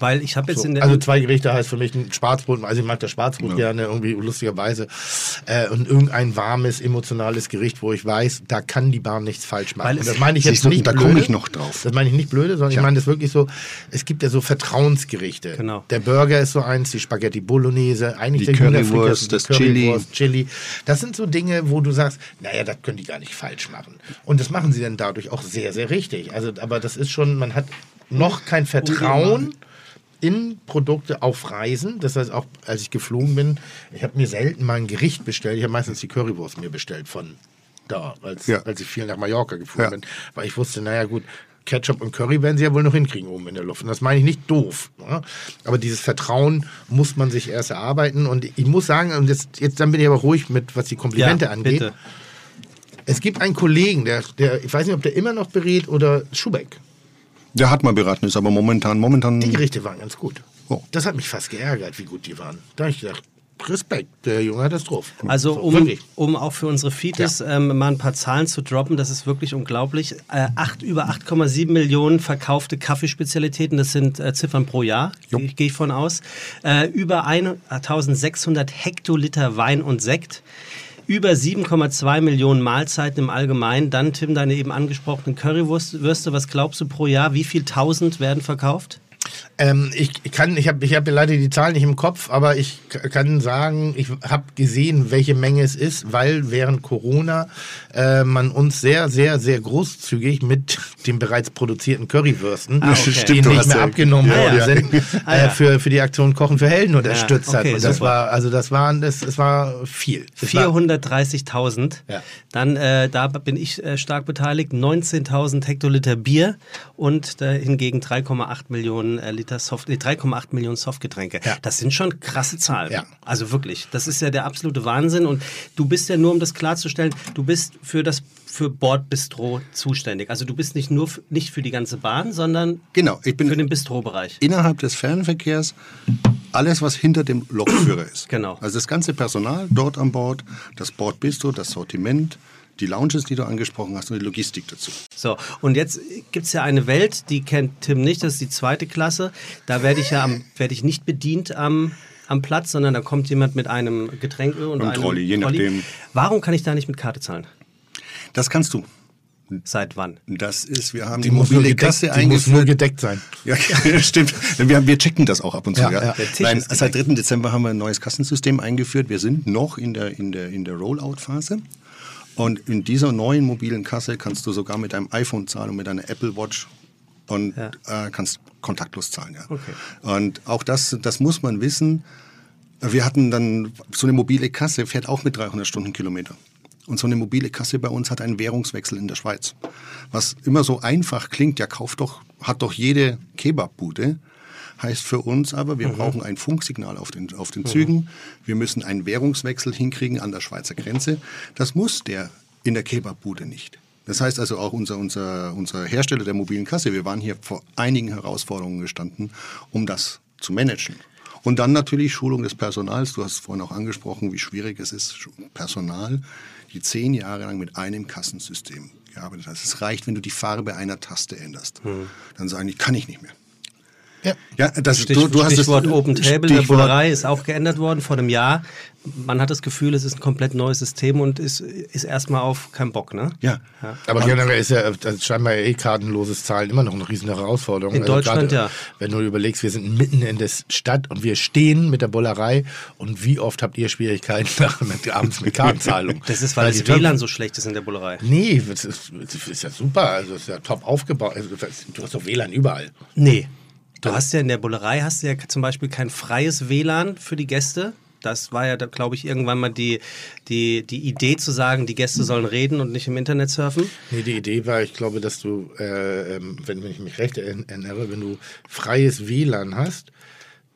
Weil ich habe jetzt So, in der. also zwei Gerichte heißt für mich ein Schwarzbrot, also ich mag das Schwarzbrot gerne irgendwie lustigerweise äh, und irgendein warmes, emotionales Gericht, wo ich weiß, da kann die Bahn nichts falsch machen. Das meine ich jetzt nicht da komme ich noch drauf. Das meine ich nicht blöde, sondern Ja. ich meine das wirklich so, es gibt ja so Vertrauensgerichte. Genau. Der Burger ist so eins, die Spaghetti Bolognese, eigentlich Die der Currywurst, das Chili. Currywurst, Chili. Das sind so Dinge, wo du sagst, naja, das können die gar nicht falsch machen. Und das machen sie dann dadurch auch sehr, sehr richtig. Also, aber das ist schon, man hat noch kein Vertrauen in Produkte auf Reisen. Das heißt, auch als ich geflogen bin, ich habe mir selten mal ein Gericht bestellt. Ich habe meistens die Currywurst mir bestellt von da, als, Ja. als ich viel nach Mallorca geflogen Ja. bin. Weil ich wusste, naja gut, Ketchup und Curry werden sie ja wohl noch hinkriegen oben in der Luft. Und das meine ich nicht doof. Ne? Aber dieses Vertrauen muss man sich erst erarbeiten. Und ich muss sagen, und jetzt, jetzt dann bin ich aber ruhig mit, was die Komplimente ja, angeht. bitte. Es gibt einen Kollegen, der, der, ich weiß nicht, ob der immer noch berät oder Schubeck. Der hat mal beraten, ist aber momentan, momentan. Die Gerichte waren ganz gut. Oh. Das hat mich fast geärgert, wie gut die waren. Da habe ich gedacht, Respekt, der Junge hat das drauf. Also So, um, wirklich. um auch für unsere Feeds ähm, mal ein paar Zahlen zu droppen, das ist wirklich unglaublich. Äh, acht, über 8,7 Millionen verkaufte Kaffeespezialitäten, das sind äh, Ziffern pro Jahr, gehe geh ich von aus. Äh, über 1600 Hektoliter Wein und Sekt. Über 7,2 Millionen Mahlzeiten im Allgemeinen. Dann, Tim, deine eben angesprochenen Currywürste. Was glaubst du pro Jahr? Wie viel tausend werden verkauft? Ähm, ich kann, ich habe ich hab leider die Zahlen nicht im Kopf, aber ich kann sagen, ich habe gesehen, welche Menge es ist, weil während Corona äh, man uns sehr, sehr, sehr großzügig mit den bereits produzierten Currywürsten, Ah, okay. die Stimmt, nicht mehr abgenommen worden ja. sind, Ah, äh, ja. für, für die Aktion Kochen für Helden unterstützt okay, hat. Und das super. war, also das waren, das, es war viel. Es war- 430.000. Ja. Dann, äh, da bin ich äh, stark beteiligt, 19.000 Hektoliter Bier und äh, hingegen 3,8 Millionen äh, Liter Soft, nee, 3,8 Millionen Softgetränke. Ja. Das sind schon krasse Zahlen. Ja. Also wirklich, das ist ja der absolute Wahnsinn und du bist ja nur, um das klarzustellen, du bist für das für Bordbistro zuständig. Also du bist nicht nur f- nicht für die ganze Bahn, sondern Genau, ich bin für den Bistrobereich. innerhalb des Fernverkehrs alles, was hinter dem Lokführer ist. Genau. Also das ganze Personal dort an Bord, das Bordbistro, das Sortiment, die Lounges, die du angesprochen hast und die Logistik dazu. So, und jetzt gibt es ja eine Welt, die kennt Tim nicht, das ist die zweite Klasse. Da werde ich ja am, werde ich nicht bedient am, am Platz, sondern da kommt jemand mit einem Getränk und Einem einem Trolley, je nachdem. Warum kann ich da nicht mit Karte zahlen? Das kannst du. Seit wann? Das ist, wir haben die die, muss, nur mobile gedeckt, Kasse die muss nur eingeführt. gedeckt sein. Ja, stimmt. Wir, haben- wir checken das auch ab und zu. Ja, Ja, Nein, seit 3. Dezember haben wir ein neues Kassensystem eingeführt. Wir sind noch in der, in der, in der Rollout-Phase. Und in dieser neuen mobilen Kasse kannst du sogar mit deinem iPhone zahlen und mit deiner Apple Watch und Ja. äh, kannst kontaktlos zahlen. Ja. Okay. Und auch das, das muss man wissen. Wir hatten dann, so eine mobile Kasse fährt auch mit 300 Stundenkilometer. Und so eine mobile Kasse bei uns hat einen Währungswechsel in der Schweiz. Was immer so einfach klingt, ja, kauft doch, hat doch jede Kebabbude. Heißt für uns aber, wir brauchen ein Funksignal auf den, auf den Zügen. Wir müssen einen Währungswechsel hinkriegen an der Schweizer Grenze. Das muss der in der Kebabbude nicht. Das heißt also auch unser, unser, unser Hersteller der mobilen Kasse, wir waren hier vor einigen Herausforderungen gestanden, um das zu managen. Und dann natürlich Schulung des Personals. Du hast vorhin auch angesprochen, wie schwierig es ist, Personal, die zehn Jahre lang mit einem Kassensystem gearbeitet hat. Es reicht, wenn du die Farbe einer Taste änderst. Dann sagen die, kann ich nicht mehr. Ja. Ja, das, Stich, du, du hast Stichwort es, Open Table in der Stichwort- Bullerei ist auch geändert worden vor einem Jahr. Man hat das Gefühl, es ist ein komplett neues System und ist, ist erstmal auf keinen Bock, ne? Ja. Aber generell ist ja das scheinbar eh kartenloses Zahlen immer noch eine riesen Herausforderung. Also In Deutschland, gerade, ja. Wenn du überlegst, wir sind mitten in der Stadt und wir stehen mit der Bullerei und wie oft habt ihr Schwierigkeiten mit, abends mit Kartenzahlung? Das ist, weil die das WLAN so schlecht ist in der Bullerei. Nee, das ist, das ist ja super. Also es ist ja top aufgebaut. Also, das- du hast doch WLAN überall. Nee. Du hast ja in der Bullerei hast du ja zum Beispiel kein freies WLAN für die Gäste. Das war ja, glaube ich, irgendwann mal die, die, die Idee zu sagen, die Gäste sollen reden und nicht im Internet surfen. Nee, die Idee war, ich glaube, dass du, äh, ähm, wenn ich mich recht erinner- erinnere, wenn du freies WLAN hast,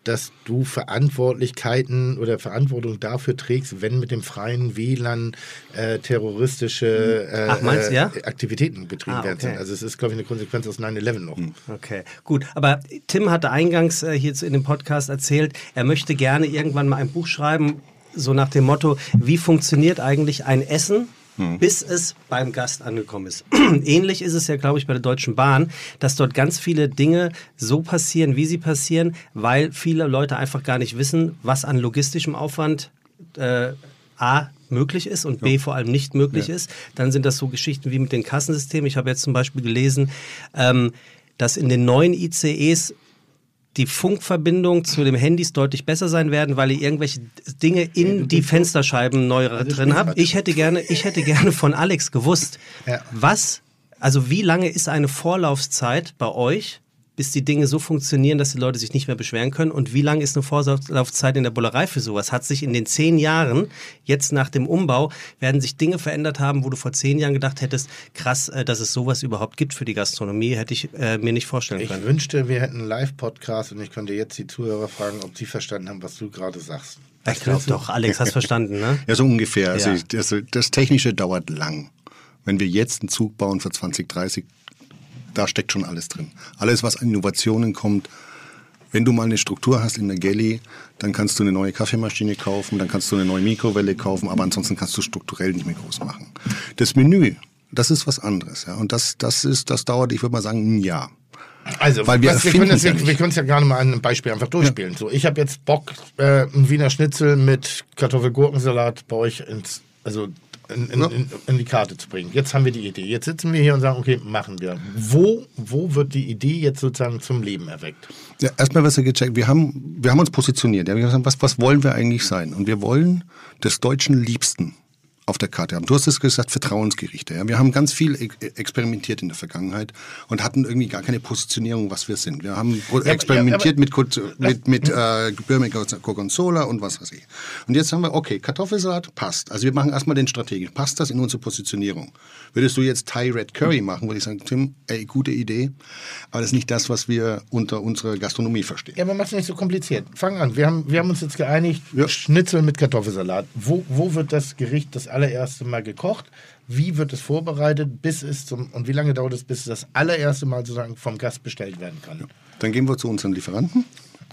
dass du Verantwortlichkeiten oder Verantwortung dafür trägst, wenn mit dem freien WLAN äh, terroristische äh, Ach, meinst du, äh, ja? Aktivitäten betrieben Ah, werden. okay. Also es ist, glaube ich, eine Konsequenz aus 9-11 noch. Okay, gut. Aber Tim hatte eingangs äh, hier in dem Podcast erzählt, er möchte gerne irgendwann mal ein Buch schreiben, so nach dem Motto, wie funktioniert eigentlich ein Essen, bis es beim Gast angekommen ist. Ähnlich ist es ja, glaube ich, bei der Deutschen Bahn, dass dort ganz viele Dinge so passieren, wie sie passieren, weil viele Leute einfach gar nicht wissen, was an logistischem Aufwand äh, A möglich ist und B vor allem nicht möglich ist. Dann sind das so Geschichten wie mit den Kassensystemen. Ich habe jetzt zum Beispiel gelesen, ähm, dass in den neuen ICEs die Funkverbindung zu den Handys deutlich besser sein werden, weil ihr irgendwelche Dinge in die Fensterscheiben neu drin habt. Ich hätte gerne, ich hätte gerne von Alex gewusst, Ja. was, also wie lange ist eine Vorlaufzeit bei euch, bis die Dinge so funktionieren, dass die Leute sich nicht mehr beschweren können? Und wie lange ist eine Vorlaufzeit in der Bullerei für sowas? Hat sich in den zehn Jahren, jetzt nach dem Umbau, werden sich Dinge verändert haben, wo du vor zehn Jahren gedacht hättest, krass, äh, dass es sowas überhaupt gibt für die Gastronomie, hätte ich äh, mir nicht vorstellen Ich können. wünschte, wir hätten einen Live-Podcast und ich könnte jetzt die Zuhörer fragen, ob sie verstanden haben, was du gerade sagst. Ich glaube doch, Alex, hast verstanden, ne? Ja, so ungefähr. Also Ja. ich, das, das Technische dauert lang. Wenn wir jetzt einen Zug bauen für 2030, da steckt schon alles drin. Alles, was an Innovationen kommt. Wenn du mal eine Struktur hast in der Galley, dann kannst du eine neue Kaffeemaschine kaufen, dann kannst du eine neue Mikrowelle kaufen, aber ansonsten kannst du strukturell nicht mehr groß machen. Das Menü, das ist was anderes. Ja? Und das, das, ist, das dauert, ich würde mal sagen, ein Jahr. Also, Weil wir was, wir, können das, ja es ja gerne mal an einem Beispiel einfach durchspielen. So, ich habe jetzt Bock, äh, einen Wiener Schnitzel mit Kartoffelgurkensalat bei euch ins, also in, in, in, in die Karte zu bringen. Jetzt haben wir die Idee. Jetzt sitzen wir hier und sagen, okay, machen wir. Wo, wo wird die Idee jetzt sozusagen zum Leben erweckt? Ja, erstmal was wir gecheckt. Wir haben, wir haben uns positioniert. Ja, wir haben gesagt, was, was wollen wir eigentlich sein? Und wir wollen des Deutschen Liebsten auf der Karte haben. Du hast es gesagt, Vertrauensgerichte. Ja. Wir haben ganz viel e experimentiert in der Vergangenheit und hatten irgendwie gar keine Positionierung, was wir sind. Wir haben ja, experimentiert mit, Kot- mit, mit äh, Böhmiger Gorgonzola und was weiß ich. Und jetzt haben wir, okay, Kartoffelsalat passt. Also wir machen erstmal den strategisch. Passt das in unsere Positionierung? Würdest du jetzt Thai Red Curry machen, würde ich sagen, Tim, ey, gute Idee, aber das ist nicht das, was wir unter unserer Gastronomie verstehen. Ja, aber mach es nicht so kompliziert. Fang an. Wir haben, wir haben uns jetzt geeinigt, Ja. Schnitzel mit Kartoffelsalat. Wo, wo wird das Gericht das allererste Mal gekocht? Wie wird es vorbereitet, bis es zum, und wie lange dauert es, bis es das allererste Mal sozusagen vom Gast bestellt werden kann? Dann gehen wir zu unseren Lieferanten.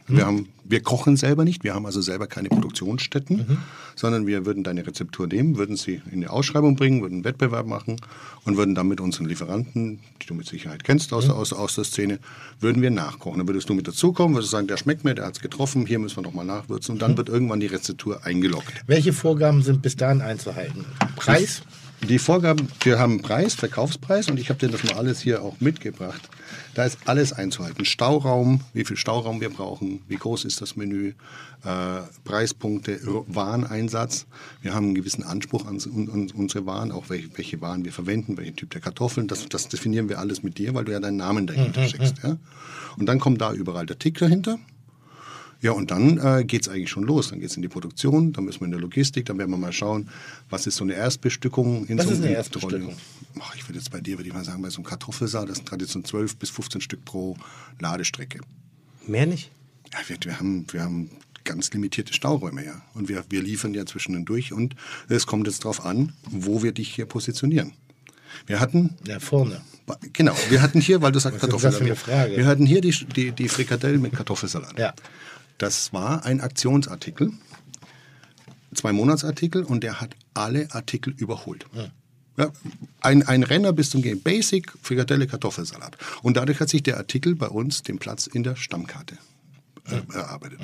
Wir, haben, wir kochen selber nicht, wir haben also selber keine Produktionsstätten, sondern wir würden deine Rezeptur nehmen, würden sie in die Ausschreibung bringen, würden einen Wettbewerb machen und würden dann mit unseren Lieferanten, die du mit Sicherheit kennst aus, aus, aus der Szene, würden wir nachkochen. Dann würdest du mit dazukommen, würdest sagen, der schmeckt mir, der hat es getroffen, hier müssen wir nochmal nachwürzen und dann wird irgendwann die Rezeptur eingeloggt. Welche Vorgaben sind bis dahin einzuhalten? Preis? Die Vorgaben, wir haben einen Preis, Verkaufspreis und ich habe dir das mal alles hier auch mitgebracht. Da ist alles einzuhalten. Stauraum, wie viel Stauraum wir brauchen, wie groß ist das Menü, äh, Preispunkte, Wareneinsatz. Wir haben einen gewissen Anspruch an, an, an unsere Waren, auch welche, welche Waren wir verwenden, welchen Typ der Kartoffeln. Das, das definieren wir alles mit dir, weil du ja deinen Namen dahinter steckst. Ja? Und dann kommt da überall der Tick dahinter. Ja, und dann äh, geht es eigentlich schon los. Dann geht es in die Produktion, dann müssen wir in der Logistik, dann werden wir mal schauen, was ist so eine Erstbestückung. In Was so ist eine Erstbestückung? Ach, ich würde jetzt bei dir, würde ich mal sagen, bei so einem Kartoffelsaat, das sind Tradition 12 bis 15 Stück pro Ladestrecke. Mehr nicht? Ja, wir, wir, haben, wir haben ganz limitierte Stauräume, ja. Und wir, wir liefern ja zwischendurch durch und es kommt jetzt darauf an, wo wir dich hier positionieren. Wir hatten Ja, vorne. Genau, wir hatten hier, weil du sagst Kartoffelsalat. Frage? Wir hatten hier die, die, die Frikadellen mit Kartoffelsalat. Ja. Das war ein Aktionsartikel, zwei Monatsartikel und der hat alle Artikel überholt. Ja, ein, ein Renner bis zum Game Basic, Frikadelle, Kartoffelsalat. Und dadurch hat sich der Artikel bei uns den Platz in der Stammkarte äh, erarbeitet.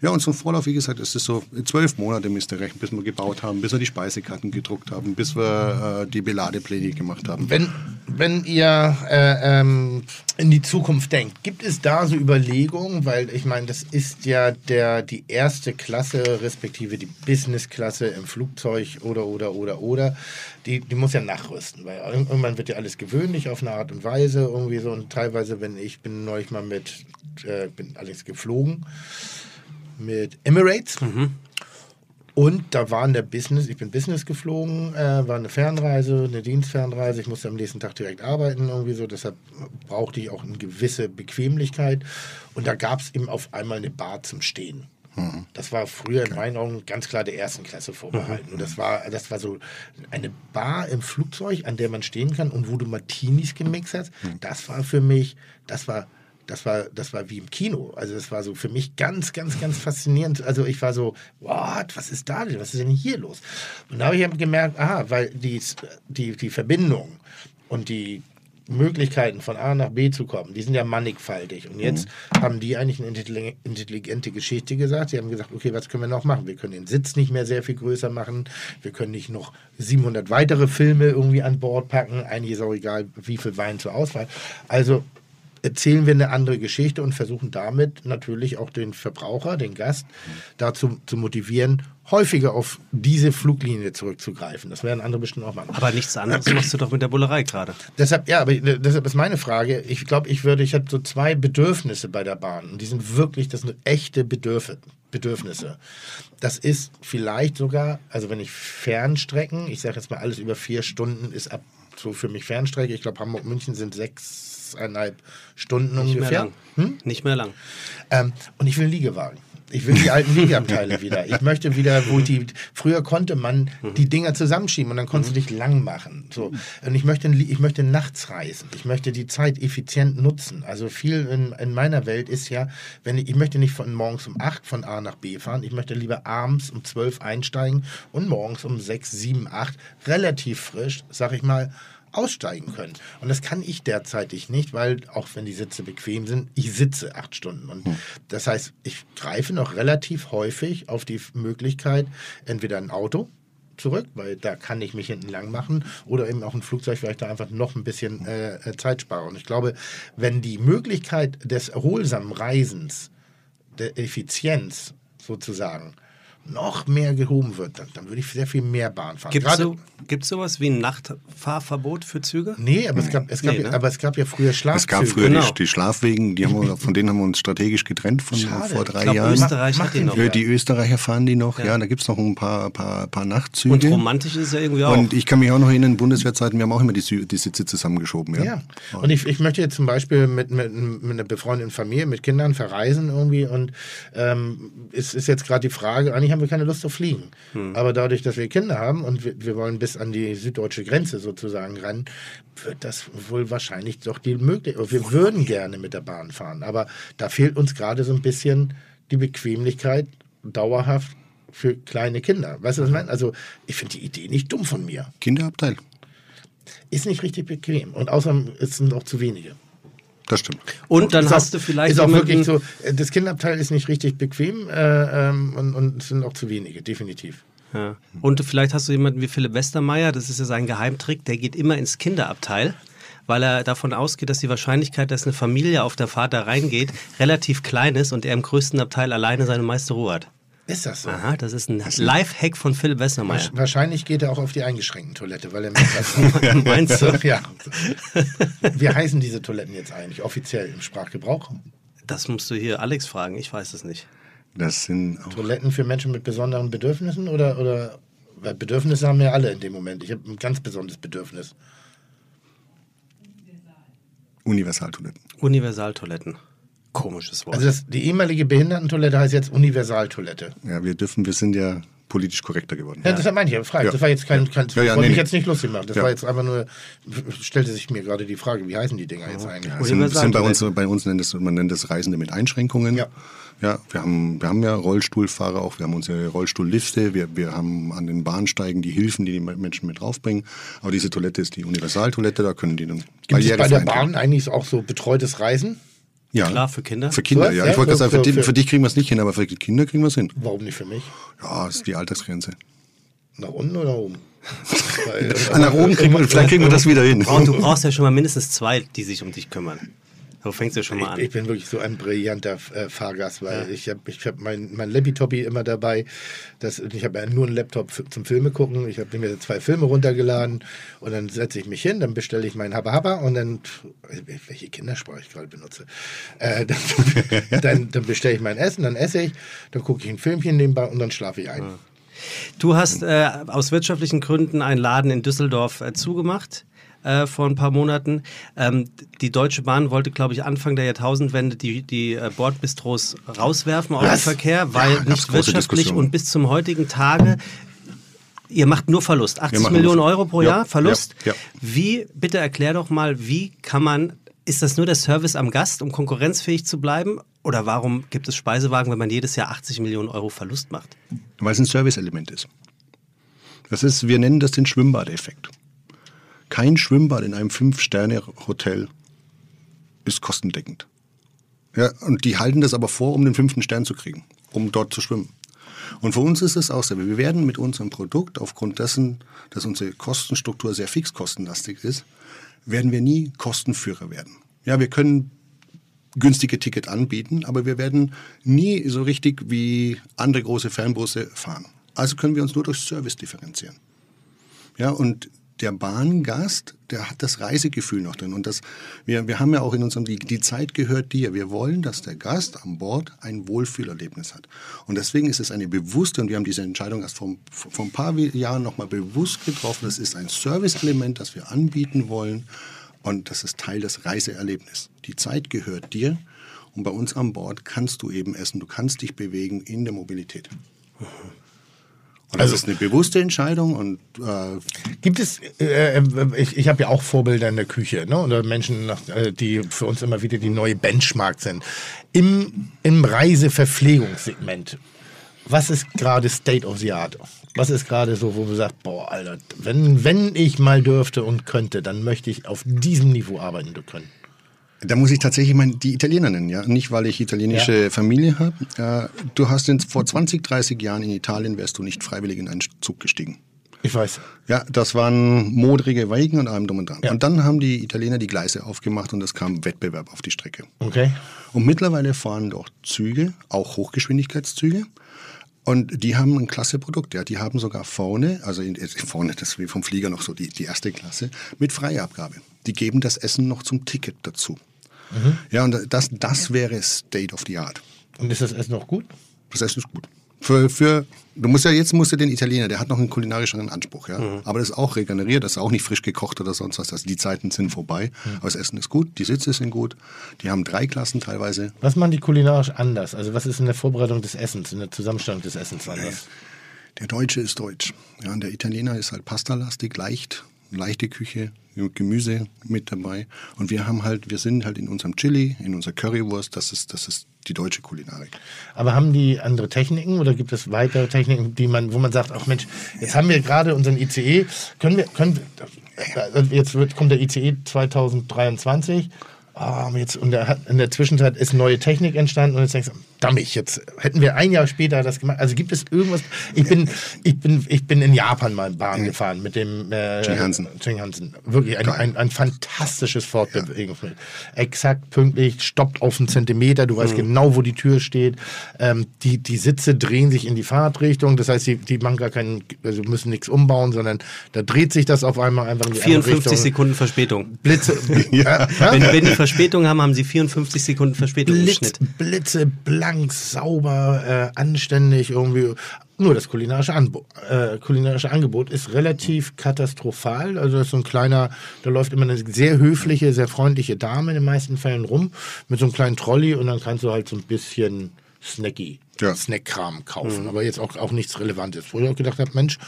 Ja, und zum Vorlauf, wie gesagt, ist es so zwölf Monate müsst ihr rechnen, bis wir gebaut haben, bis wir die Speisekarten gedruckt haben, bis wir äh, die Beladepläne gemacht haben. Wenn, wenn ihr äh, ähm, in die Zukunft denkt, gibt es da so Überlegungen, weil ich meine, das ist ja der, die erste Klasse, respektive die Business-Klasse im Flugzeug oder, oder, oder, oder, die, die muss ja nachrüsten, weil irgendwann wird ja alles gewöhnlich auf eine Art und Weise irgendwie so. Und teilweise, wenn ich bin neulich mal mit, äh, bin allerdings geflogen, mit Emirates. Und da war in der Business, ich bin Business geflogen, äh, war eine Fernreise, eine Dienstfernreise. Ich musste am nächsten Tag direkt arbeiten, irgendwie so. Deshalb brauchte ich auch eine gewisse Bequemlichkeit. Und da gab es eben auf einmal eine Bar zum Stehen. Das war früher in meinen Augen ganz klar der ersten Klasse vorbehalten. Und das war, das war so eine Bar im Flugzeug, an der man stehen kann und wo du Martinis gemixt hast. Das war für mich, das war das war, das war wie im Kino. Also das war so für mich ganz, ganz, ganz faszinierend. Also ich war so, what, was ist da denn? Was ist denn hier los? Und da habe ich eben gemerkt, aha, weil die, die, die Verbindung und die Möglichkeiten von A nach B zu kommen, die sind ja mannigfaltig. Und jetzt haben die eigentlich eine intelli- intelligente Geschichte gesagt. Sie haben gesagt, okay, was können wir noch machen? Wir können den Sitz nicht mehr sehr viel größer machen. Wir können nicht noch 700 weitere Filme irgendwie an Bord packen. Eigentlich ist auch egal, wie viel Wein zur Auswahl. Also erzählen wir eine andere Geschichte und versuchen damit natürlich auch den Verbraucher, den Gast, dazu zu motivieren, häufiger auf diese Fluglinie zurückzugreifen. Das werden andere bestimmt auch machen. Aber nichts anderes machst du doch mit der Bullerei gerade. Deshalb, ja, aber deshalb ist meine Frage, ich glaube, ich würde, ich habe so zwei Bedürfnisse bei der Bahn. Und die sind wirklich, das sind echte Bedürf Bedürfnisse. Das ist vielleicht sogar, also wenn ich Fernstrecken, ich sage jetzt mal alles über vier Stunden, ist ab so für mich Fernstrecke. Ich glaube, Hamburg-München sind sechseinhalb Stunden Nicht mehr ungefähr. lang. Nicht mehr lang. Ähm, und ich will einen Liegewagen. Ich will die alten Liegeabteile wieder. Ich möchte wieder, wo die, früher konnte man die Dinger zusammenschieben und dann konntest du dich lang machen. So. Und ich möchte, ich möchte nachts reisen. Ich möchte die Zeit effizient nutzen. Also viel in, in meiner Welt ist ja, wenn ich, ich möchte nicht von morgens um 8 von A nach B fahren. Ich möchte lieber abends um 12 einsteigen und morgens um 6, 7, 8 relativ frisch, sag ich mal, aussteigen können. Und das kann ich derzeitig nicht, weil auch wenn die Sitze bequem sind, ich sitze acht Stunden. Und das heißt, ich greife noch relativ häufig auf die Möglichkeit, entweder ein Auto zurück, weil da kann ich mich hinten lang machen oder eben auch ein Flugzeug, weil ich da einfach noch ein bisschen äh, äh, Zeit spare. Und ich glaube, wenn die Möglichkeit des erholsamen Reisens, der Effizienz sozusagen, noch mehr gehoben wird, dann, dann würde ich sehr viel mehr Bahn fahren. Gibt es so, gibt's sowas wie ein Nachtfahrverbot für Züge? Nee, aber es gab, es gab, Nee, ne? aber es gab ja früher Schlafzüge. Es gab früher Genau. die, die Schlafwegen, die haben wir, von denen haben wir uns strategisch getrennt von Schade. vor drei Ich glaube, Jahren. Österreich Mach hat die noch. Ja, die Österreicher fahren die noch, ja, da gibt es noch ein paar, paar, paar Nachtzüge. Und romantisch ist es ja irgendwie auch. Und ich kann mich auch noch erinnern, Bundeswehrzeiten, wir haben auch immer die, die Sitze zusammengeschoben. Ja. Ja. Und ich, ich möchte jetzt zum Beispiel mit, mit, mit einer befreundeten Familie, mit Kindern verreisen irgendwie und ähm, es ist jetzt gerade die Frage, eigentlich haben wir keine Lust auf Fliegen. Aber dadurch, dass wir Kinder haben und wir, wir wollen bis an die süddeutsche Grenze sozusagen ran, wird das wohl wahrscheinlich doch die Möglichkeit, wir würden gerne mit der Bahn fahren, aber da fehlt uns gerade so ein bisschen die Bequemlichkeit dauerhaft für kleine Kinder. Weißt du, was ich meine? Also ich finde die Idee nicht dumm von mir. Kinderabteil, Ist nicht richtig bequem. Und außerdem es sind auch zu wenige. Das stimmt. Und dann Ist hast auch, du vielleicht ist auch wirklich so, äh, das Kinderabteil ist nicht richtig bequem äh, ähm, und, und es sind auch zu wenige, definitiv. Ja. Und vielleicht hast du jemanden wie Philipp Westermeier, das ist ja sein Geheimtrick, der geht immer ins Kinderabteil, weil er davon ausgeht, dass die Wahrscheinlichkeit, dass eine Familie auf der Fahrt da reingeht, relativ klein ist und er im größten Abteil alleine seine meiste Ruhe hat. Ist das so? Aha, das ist ein Live-Hack von Philipp Westermeier. Wasch- Wahrscheinlich geht er auch auf die eingeschränkten Toilette, weil er hat. Meinst du? ja. Wie heißen diese Toiletten jetzt eigentlich offiziell im Sprachgebrauch? Das musst du hier Alex fragen, ich weiß es nicht. Das sind auch Toiletten für Menschen mit besonderen Bedürfnissen oder, oder weil Bedürfnisse haben ja alle in dem Moment. Ich habe ein ganz besonderes Bedürfnis. Universaltoiletten. Universaltoiletten. Komisches Wort. Also das, die ehemalige Behindertentoilette heißt jetzt Universaltoilette. Ja, wir dürfen, wir sind ja politisch korrekter geworden. Ja, das meine ich ja, frage. Ja. Das war jetzt kein, kein Ja, ja, wollte nee, mich nee. jetzt nicht lustig machen. Das Ja. war jetzt einfach nur, stellte sich mir gerade die Frage, wie heißen die Dinger jetzt eigentlich? Das sind, sind bei, uns, bei uns nennt es, man nennt das Reisende mit Einschränkungen. Ja. Ja, wir haben, wir haben ja Rollstuhlfahrer auch, wir haben unsere Rollstuhllifte, wir, wir haben an den Bahnsteigen die Hilfen, die die Menschen mit draufbringen. Aber diese Toilette ist die Universaltoilette, da können die dann Gibt es bei der Bahn eigentlich auch so betreutes Reisen? Ja, Klar, für Kinder? Für Kinder, Was? ja. Ja, Ich wollte gerade sagen, für, für- für- für dich kriegen wir es nicht hin, aber für die Kinder kriegen wir es hin. Warum nicht für mich? Ja, das ist die Altersgrenze. Nach unten oder nach oben? Weil- nach oben kriegen wir, vielleicht kriegen wir das wieder hin. Und du brauchst ja schon mal mindestens zwei, die sich um dich kümmern. So fängst du schon mal Ich, ich an. bin wirklich so ein brillanter äh, Fahrgast, weil ich habe ich hab mein, mein Lappy-Toppi immer dabei. Das, ich habe ja nur einen Laptop für, zum Filme gucken. Ich habe mir zwei Filme runtergeladen und dann setze ich mich hin, dann bestelle ich meinen Habba Habba und dann, welche Kindersprache ich gerade benutze, äh, dann, dann, dann bestelle ich mein Essen, dann esse ich, dann gucke ich ein Filmchen nebenbei und dann schlafe ich ein. Du hast äh, aus wirtschaftlichen Gründen einen Laden in Düsseldorf äh, zugemacht. Äh, vor ein paar Monaten. Ähm, die Deutsche Bahn wollte, glaube ich, Anfang der Jahrtausendwende die, die äh, Bordbistros rauswerfen aus dem? Verkehr, weil gab's nicht wirtschaftlich und bis zum heutigen Tage Ihr macht nur Verlust. 80 machen Millionen Euro pro Ja, Jahr Verlust. ja, ja. Wie, bitte erklär doch mal, wie kann man, ist das nur der Service am Gast, um konkurrenzfähig zu bleiben? Oder warum gibt es Speisewagen, wenn man jedes Jahr 80 Millionen Euro Verlust macht? Weil es ein Serviceelement ist. Das ist, wir nennen das den Schwimmbadeffekt. Kein Schwimmbad in einem Fünf-Sterne-Hotel ist kostendeckend. Ja, und die halten das aber vor, um den fünften Stern zu kriegen, um dort zu schwimmen. Und für uns ist es auch so. Wir werden mit unserem Produkt, aufgrund dessen, dass unsere Kostenstruktur sehr fixkostenlastig ist, werden wir nie Kostenführer werden. Ja, wir können günstige Ticket anbieten, aber wir werden nie so richtig wie andere große Fernbusse fahren. Also können wir uns nur durch Service differenzieren. Ja, und der Bahngast, der hat das Reisegefühl noch drin. Und das, wir, wir haben ja auch in unserem, die, die Zeit gehört dir. Wir wollen, dass der Gast an Bord ein Wohlfühlerlebnis hat. Und deswegen ist es eine bewusste, und wir haben diese Entscheidung erst vor, vor ein paar Jahren nochmal bewusst getroffen, das ist ein Serviceelement, das wir anbieten wollen. Und das ist Teil des Reiseerlebnisses. Die Zeit gehört dir. Und bei uns an Bord kannst du eben essen, du kannst dich bewegen in der Mobilität. Und das ist eine bewusste Entscheidung und äh, Gibt es, äh, äh, ich, ich habe ja auch Vorbilder in der Küche, ne? oder Menschen, äh, die für uns immer wieder die neue Benchmark sind. Im, im Reiseverpflegungssegment, was ist gerade State of the Art? Was ist gerade so, wo man sagt, boah, Alter, wenn, wenn ich mal dürfte und könnte, dann möchte ich auf diesem Niveau arbeiten können. Da muss ich tatsächlich mal die Italiener nennen, ja. Nicht, weil ich italienische Familie habe. Äh, du hast in, vor 20, 30 Jahren in Italien wärst du nicht freiwillig in einen Zug gestiegen. Ich weiß. Ja, das waren modrige Weigen und allem drum und dran. Ja. Und dann haben die Italiener die Gleise aufgemacht und es kam Wettbewerb auf die Strecke. Okay. Und mittlerweile fahren dort Züge, auch Hochgeschwindigkeitszüge. Und die haben ein klasse Produkt. Ja. Die haben sogar vorne, also in, vorne, das ist wie vom Flieger noch so die, die erste Klasse, mit Freiabgabe. Die geben das Essen noch zum Ticket dazu. Ja, und das, das wäre State of the Art. Und ist das Essen noch gut? Das Essen ist gut. Für, für, du musst ja jetzt musst du den Italiener, der hat noch einen kulinarischeren Anspruch, ja. Aber das ist auch regeneriert, das ist auch nicht frisch gekocht oder sonst was. Also die Zeiten sind vorbei. Aber das Essen ist gut, die Sitze sind gut, die haben drei Klassen teilweise. Was machen die kulinarisch anders? Also was ist in der Vorbereitung des Essens, in der Zusammenstellung des Essens anders? Der Deutsche ist deutsch. Ja, und der Italiener ist halt pastalastig, leicht, leichte Küche, Gemüse mit dabei. Und wir haben halt, wir sind halt in unserem Chili, in unserer Currywurst, das ist, das ist die deutsche Kulinarik. Aber haben die andere Techniken oder gibt es weitere Techniken, die man, wo man sagt, ach Mensch, jetzt haben wir gerade unseren ICE, können wir, können jetzt wird, kommt der ICE 2023. Ah, jetzt, und hat, in der Zwischenzeit ist neue Technik entstanden und jetzt denkst du, dammig, jetzt hätten wir ein Jahr später das gemacht. Also gibt es irgendwas? Ich bin, ich bin, ich bin in Japan mal Bahn gefahren mit dem äh, Shinkansen. Shinkansen. Wirklich ein, ein, ein fantastisches Fortbewegungsmittel. Exakt pünktlich, stoppt auf einen Zentimeter, du Mhm. weißt genau, wo die Tür steht. Ähm, die, die Sitze drehen sich in die Fahrtrichtung, das heißt, die, die machen gar keinen, also müssen nichts umbauen, sondern da dreht sich das auf einmal einfach in die andere 54 Richtung. Sekunden Verspätung. Blitze, ja. Wenn, wenn die Verspätung haben, haben sie 54 Sekunden Verspätung im Blitz, Schnitt. Blitze, blank, sauber, äh, anständig irgendwie. Nur das kulinarische, Anbo äh, kulinarische Angebot ist relativ katastrophal. Also das ist so ein kleiner, da läuft immer eine sehr höfliche, sehr freundliche Dame in den meisten Fällen rum mit so einem kleinen Trolley und dann kannst du halt so ein bisschen Snacky, Ja. Snackkram kaufen, aber jetzt auch, auch nichts Relevantes. Wo ich auch gedacht habe, Mensch,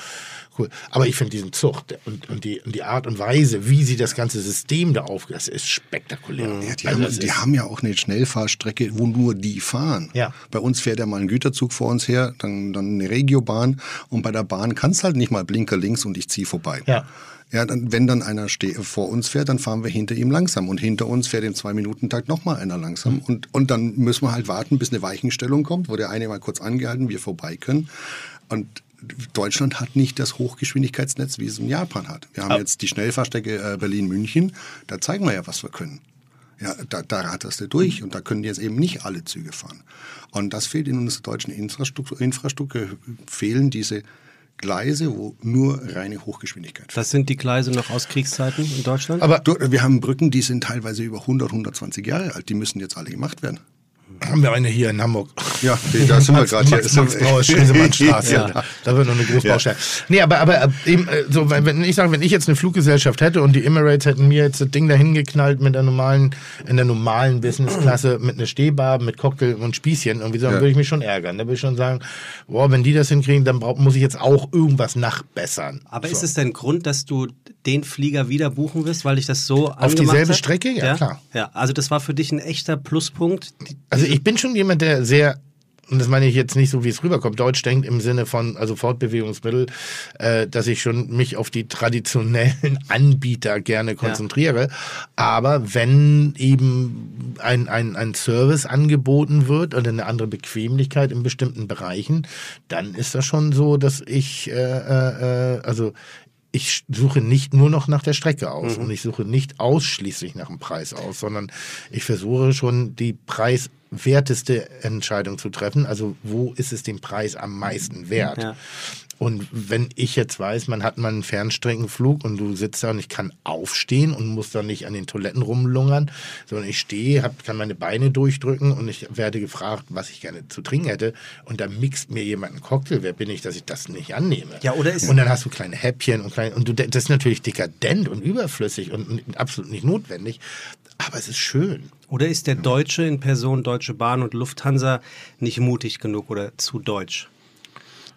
cool. Aber ich finde diesen Zucht und, und, die, und die Art und Weise, wie sie das ganze System da aufgeht, das ist spektakulär. Ja, die, Also haben, die haben ja auch eine Schnellfahrstrecke, wo nur die fahren. Ja. Bei uns fährt ja mal ein Güterzug vor uns her, dann, dann eine Regiobahn und bei der Bahn kannst halt nicht mal Blinker links und ich ziehe vorbei. Ja. Ja, dann, wenn dann einer vor uns fährt, dann fahren wir hinter ihm langsam. Und hinter uns fährt im Zwei-Minuten-Takt nochmal einer langsam. Und, und dann müssen wir halt warten, bis eine Weichenstellung kommt, wo der eine mal kurz angehalten, wir vorbei können. Und Deutschland hat nicht das Hochgeschwindigkeitsnetz, wie es in Japan hat. Wir haben jetzt die Schnellfahrstrecke äh, Berlin-München. Da zeigen wir ja, was wir können. Ja, da, da ratterst du durch und da können jetzt eben nicht alle Züge fahren. Und das fehlt in unserer deutschen Infrastruktur. Infrastruktur fehlen diese Gleise, wo nur reine Hochgeschwindigkeit fährt. Das sind die Gleise noch aus Kriegszeiten in Deutschland? Aber wir haben Brücken, die sind teilweise über 100, 120 Jahre alt. Die müssen jetzt alle gemacht werden. Haben wir eine hier in Hamburg. Ja, da sind wir gerade hier. Max, Max Brauer, Stresemannstraße. Ja. Da wird noch eine Großbaustelle. Nee, aber, aber äh, eben, äh, so, wenn wenn ich sage, wenn ich jetzt eine Fluggesellschaft hätte und die Emirates hätten mir jetzt das Ding dahin geknallt mit der normalen, in der normalen Businessklasse mit einer Stehbar, mit Cocktail und Spießchen, irgendwie so, dann Ja. würde ich mich schon ärgern. Da würde ich schon sagen, boah, wenn die das hinkriegen, dann brauch, muss ich jetzt auch irgendwas nachbessern. Aber so. ist es denn Grund, dass du den Flieger wieder buchen wirst, weil dich das so Auf dieselbe hat? Strecke? Ja, klar. Ja, also das war für dich ein echter Pluspunkt. Also ich bin schon jemand, der sehr, und das meine ich jetzt nicht so, wie es rüberkommt, deutsch denkt im Sinne von, also Fortbewegungsmittel, äh, dass ich schon mich auf die traditionellen Anbieter gerne konzentriere. Aber wenn eben ein, ein, ein Service angeboten wird oder eine andere Bequemlichkeit in bestimmten Bereichen, dann ist das schon so, dass ich, äh, äh, äh, also ich suche nicht nur noch nach der Strecke aus und ich suche nicht ausschließlich nach dem Preis aus, sondern ich versuche schon die preiswerteste Entscheidung zu treffen. Also wo ist es dem Preis am meisten wert? Ja. Und wenn ich jetzt weiß, man hat mal einen Fernstreckenflug und du sitzt da und ich kann aufstehen und muss da nicht an den Toiletten rumlungern, sondern ich stehe, hab, kann meine Beine durchdrücken und ich werde gefragt, was ich gerne zu trinken hätte und dann mixt mir jemand einen Cocktail, wer bin ich, dass ich das nicht annehme? Ja, oder ist- und dann hast du kleine Häppchen und kleine, und du, das ist natürlich dekadent und überflüssig und absolut nicht notwendig, aber es ist schön. Oder ist der Deutsche in Person Deutsche Bahn und Lufthansa nicht mutig genug oder zu deutsch?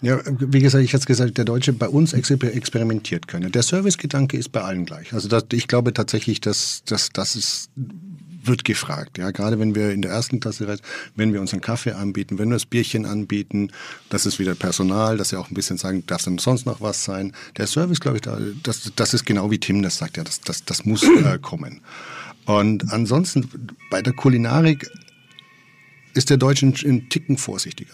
Ja, wie gesagt, ich hatte gesagt, der Deutsche bei uns exper- experimentiert können. Der Servicegedanke ist bei allen gleich. Also das, ich glaube tatsächlich, dass, dass das ist, wird gefragt. Ja, gerade wenn wir in der ersten Klasse reisen, wenn wir unseren Kaffee anbieten, wenn wir das Bierchen anbieten, das ist wieder Personal, dass sie auch ein bisschen sagen, darf denn sonst noch was sein. Der Service, glaube ich, da, das, das ist genau wie Tim das sagt. Ja, das, das, das muss äh, kommen. Und ansonsten bei der Kulinarik ist der Deutsche ein, Ticken vorsichtiger.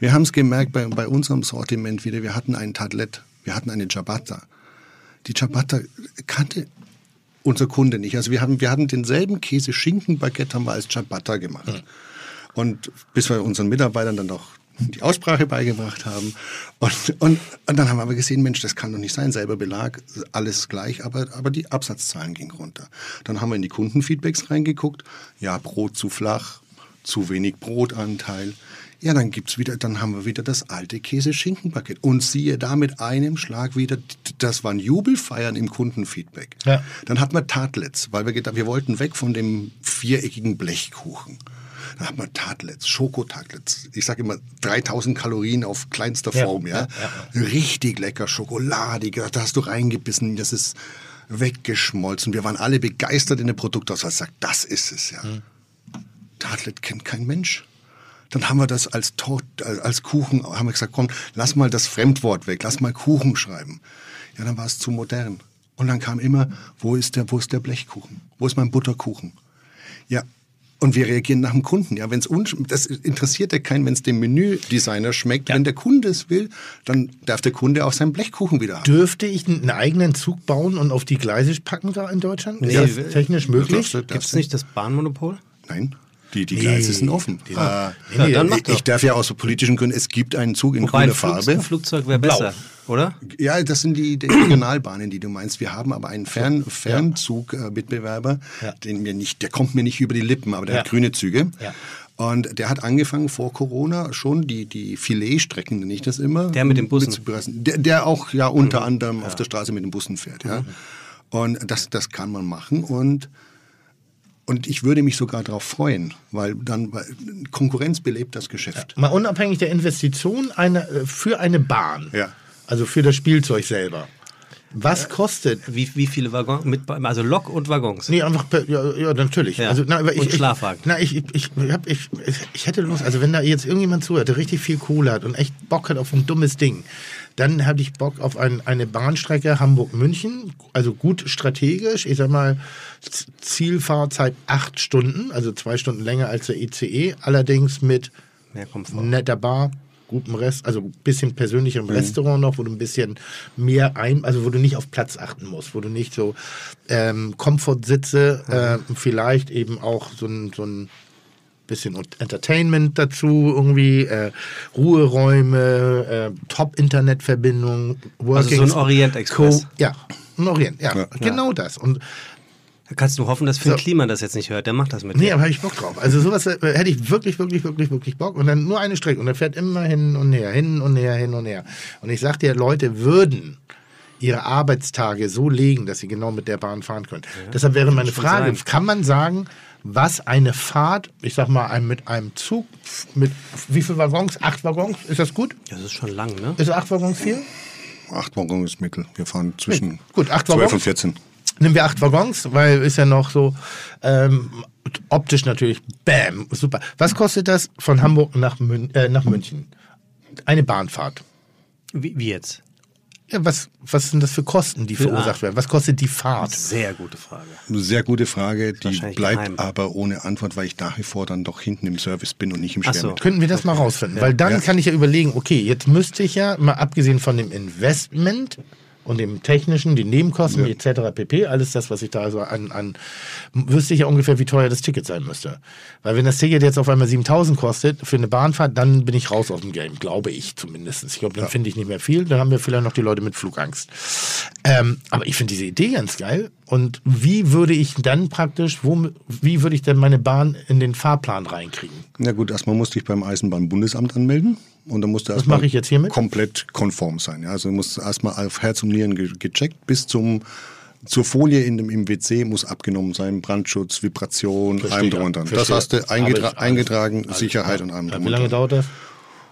Wir haben es gemerkt bei, bei unserem Sortiment wieder, wir hatten einen Tadlet, wir hatten eine Ciabatta. Die Ciabatta kannte unser Kunde nicht. Also wir, haben, wir hatten denselben Käse-Schinken-Baguette haben wir als Ciabatta gemacht. Und bis wir unseren Mitarbeitern dann auch die Aussprache beigebracht haben. Und, und, und dann haben wir aber gesehen, Mensch, das kann doch nicht sein, selber Belag, alles gleich, aber, aber die Absatzzahlen gingen runter. Dann haben wir in die Kundenfeedbacks reingeguckt, ja, Brot zu flach, zu wenig Brotanteil. Ja, dann gibt's wieder, dann haben wir wieder das alte Käse-Schinken-Paket. Und siehe da mit einem Schlag wieder, das waren Jubelfeiern im Kundenfeedback. Ja. Dann hatten wir Tartlets, weil wir gedacht, wir wollten weg von dem viereckigen Blechkuchen. Dann hatten wir Tartlets, Schokotartlets. Ich sage immer 3000 Kalorien auf kleinster Ja, Form, ja. ja, Richtig lecker, schokoladig. Da hast du reingebissen, das ist weggeschmolzen. Wir waren alle begeistert in der Produktauswahl. Sagt, das ist es ja. Tartlet kennt kein Mensch. Dann haben wir das als, Tort, äh, als Kuchen, haben wir gesagt, komm, lass mal das Fremdwort weg, lass mal Kuchen schreiben. Ja, dann war es zu modern. Und dann kam immer, wo ist der, wo ist der Blechkuchen? Wo ist mein Butterkuchen? Ja, und wir reagieren nach dem Kunden. Ja, wenn es das interessiert ja keinen, wenn es dem Menüdesigner schmeckt. Wenn der Kunde es will, dann darf der Kunde auch seinen Blechkuchen wieder haben. Dürfte ich einen eigenen Zug bauen und auf die Gleise packen da in Deutschland? Nee, ist das technisch möglich? Gibt es nicht das Bahnmonopol? Nein, die, die Gleise sind offen. Die- Ah, Nee, nee, dann ich, ich darf ja aus so politischen Gründen, es gibt einen Zug in Wobei grüner Flug, Farbe. ein Flugzeug wäre besser, oder? Ja, das sind die, die Regionalbahnen, die du meinst. Wir haben aber einen Fern, Fernzug-Mitbewerber, Ja. den nicht, der kommt mir nicht über die Lippen, aber der Ja. hat grüne Züge. Ja. Und der hat angefangen vor Corona schon die, die Filetstrecken, nenne ich das immer. Der mit den Bussen. Der, der auch ja unter anderem auf der Straße mit den Bussen fährt. Ja. Und das, das kann man machen. Und Und ich würde mich sogar darauf freuen, weil dann weil Konkurrenz belebt das Geschäft. Mal unabhängig der Investition eine, äh, für eine Bahn, Ja. also für das Spielzeug selber. Was kostet Wie, wie viele Waggons? Mit, also Lok und Waggons. Nee, einfach, per- ja, ja natürlich. Ja. Also, na, aber ich, Und Schlafwagen. Ich, na, ich, ich, ich, hab, ich, ich hätte Lust, also wenn da jetzt irgendjemand zuhört, der richtig viel Kohle hat und echt Bock hat auf ein dummes Ding, dann hätte ich Bock auf ein, eine Bahnstrecke Hamburg-München, also gut strategisch, ich sag mal, Zielfahrzeit acht Stunden, also zwei Stunden länger als der ICE, allerdings mit netter Bar, gutem Rest, also ein bisschen persönlicherem Restaurant noch, wo du ein bisschen mehr ein, also wo du nicht auf Platz achten musst, wo du nicht so ähm, Komfortsitze, äh, vielleicht eben auch so ein, so ein bisschen Entertainment dazu, irgendwie äh, Ruheräume, äh, Top-Internetverbindung, Working Also so ein Orient-Express. Co- Ja, ein Orient, ja, Ja. genau das. Und Da kannst du hoffen, dass Phil So. Kliman das jetzt nicht hört. Der macht das mit Nee, dir. aber habe ich Bock drauf. Also sowas äh, hätte ich wirklich, wirklich, wirklich, wirklich Bock. Und dann nur eine Strecke. Und er fährt immer hin und her, hin und her, hin und her. Und ich sag dir, Leute würden ihre Arbeitstage so legen, dass sie genau mit der Bahn fahren können. Deshalb wäre meine Frage, sein. kann man sagen, was eine Fahrt, ich sag mal, ein, mit einem Zug, mit wie viele Waggons? Acht Waggons? Ist das gut? Das ist schon lang, ne? Ist acht Waggons viel? Acht Waggons ist Mittel. Wir fahren zwischen Gut, acht 12 Waggons. und 14. Nehmen wir acht Waggons, weil ist ja noch so ähm, optisch natürlich, bam, super. Was kostet das von Hamburg nach, Mün äh, nach München? Eine Bahnfahrt. Wie, wie jetzt? Ja, was, was sind das für Kosten, die verursacht werden? Was kostet die Fahrt? Sehr gute Frage. Eine sehr gute Frage, die bleibt geheim. aber ohne Antwort, weil ich nach wie vor dann doch hinten im Service bin und nicht im Ach so. Könnten wir das mal rausfinden? Weil dann Ja. kann ich ja überlegen, okay, jetzt müsste ich ja, mal abgesehen von dem Investment und dem technischen, die Nebenkosten etc. pp., alles das, was ich da so an, an, wüsste ich ja ungefähr, wie teuer das Ticket sein müsste. Weil wenn das Ticket jetzt auf einmal 7000 kostet für eine Bahnfahrt, dann bin ich raus aus dem Game, glaube ich zumindest. Ich glaube, dann finde ich nicht mehr viel, dann haben wir vielleicht noch die Leute mit Flugangst. Ähm, aber ich finde diese Idee ganz geil. Und wie würde ich dann praktisch, wo, wie würde ich denn meine Bahn in den Fahrplan reinkriegen? Na gut, erstmal musste ich beim Eisenbahnbundesamt anmelden. Und dann musste Was erstmal mache ich jetzt hiermit? komplett konform sein. Ja? Also muss erstmal auf Herz und Nieren ge gecheckt bis zum zur Folie in dem, im WC muss abgenommen sein, Brandschutz, Vibration, Verstehe, allem dran. Das hast du eingetra ich- alles- eingetragen, alles Sicherheit klar. und allem drum Wie lange dauert das?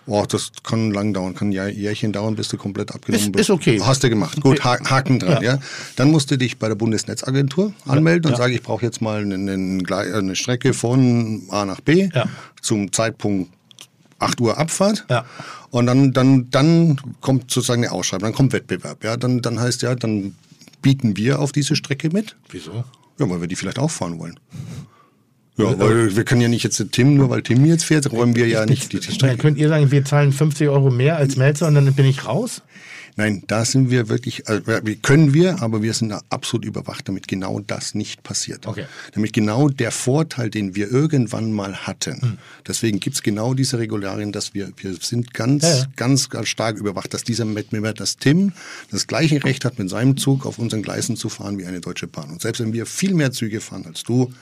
Oh, das kann lang dauern, kann Jahr, Jährchen dauern, bis du komplett abgenommen Ist- bist. ist okay. Hast du gemacht. Gut, ha Haken dran, ja. Ja. Dann musst du dich bei der Bundesnetzagentur anmelden und sagen, ich brauche jetzt mal eine, eine, eine Strecke von A nach B Ja. zum Zeitpunkt 8 Uhr Abfahrt. Ja. Und dann, dann, dann kommt sozusagen eine Ausschreibung, dann kommt Wettbewerb. Ja, dann, dann heißt ja, dann bieten wir auf diese Strecke mit. Wieso? Ja, weil wir die vielleicht auch fahren wollen. Ja, weil wir können ja nicht jetzt Tim, nur weil Tim jetzt fährt, räumen wir ja nicht die, Dann Strecke. könnt ihr sagen, wir zahlen 50 Euro mehr als Melzer und dann bin ich raus? Nein, da sind wir wirklich, also wir können wir, aber wir sind da absolut überwacht, damit genau das nicht passiert. Okay. Damit genau der Vorteil, den wir irgendwann mal hatten. Hm. Deswegen gibt's genau diese Regularien, dass wir, wir sind ganz, Ja, ja. ganz, ganz stark überwacht, dass dieser Wettbewerb, dass Tim das gleiche Recht hat, mit seinem Zug auf unseren Gleisen zu fahren wie eine Deutsche Bahn. Und selbst wenn wir viel mehr Züge fahren als du,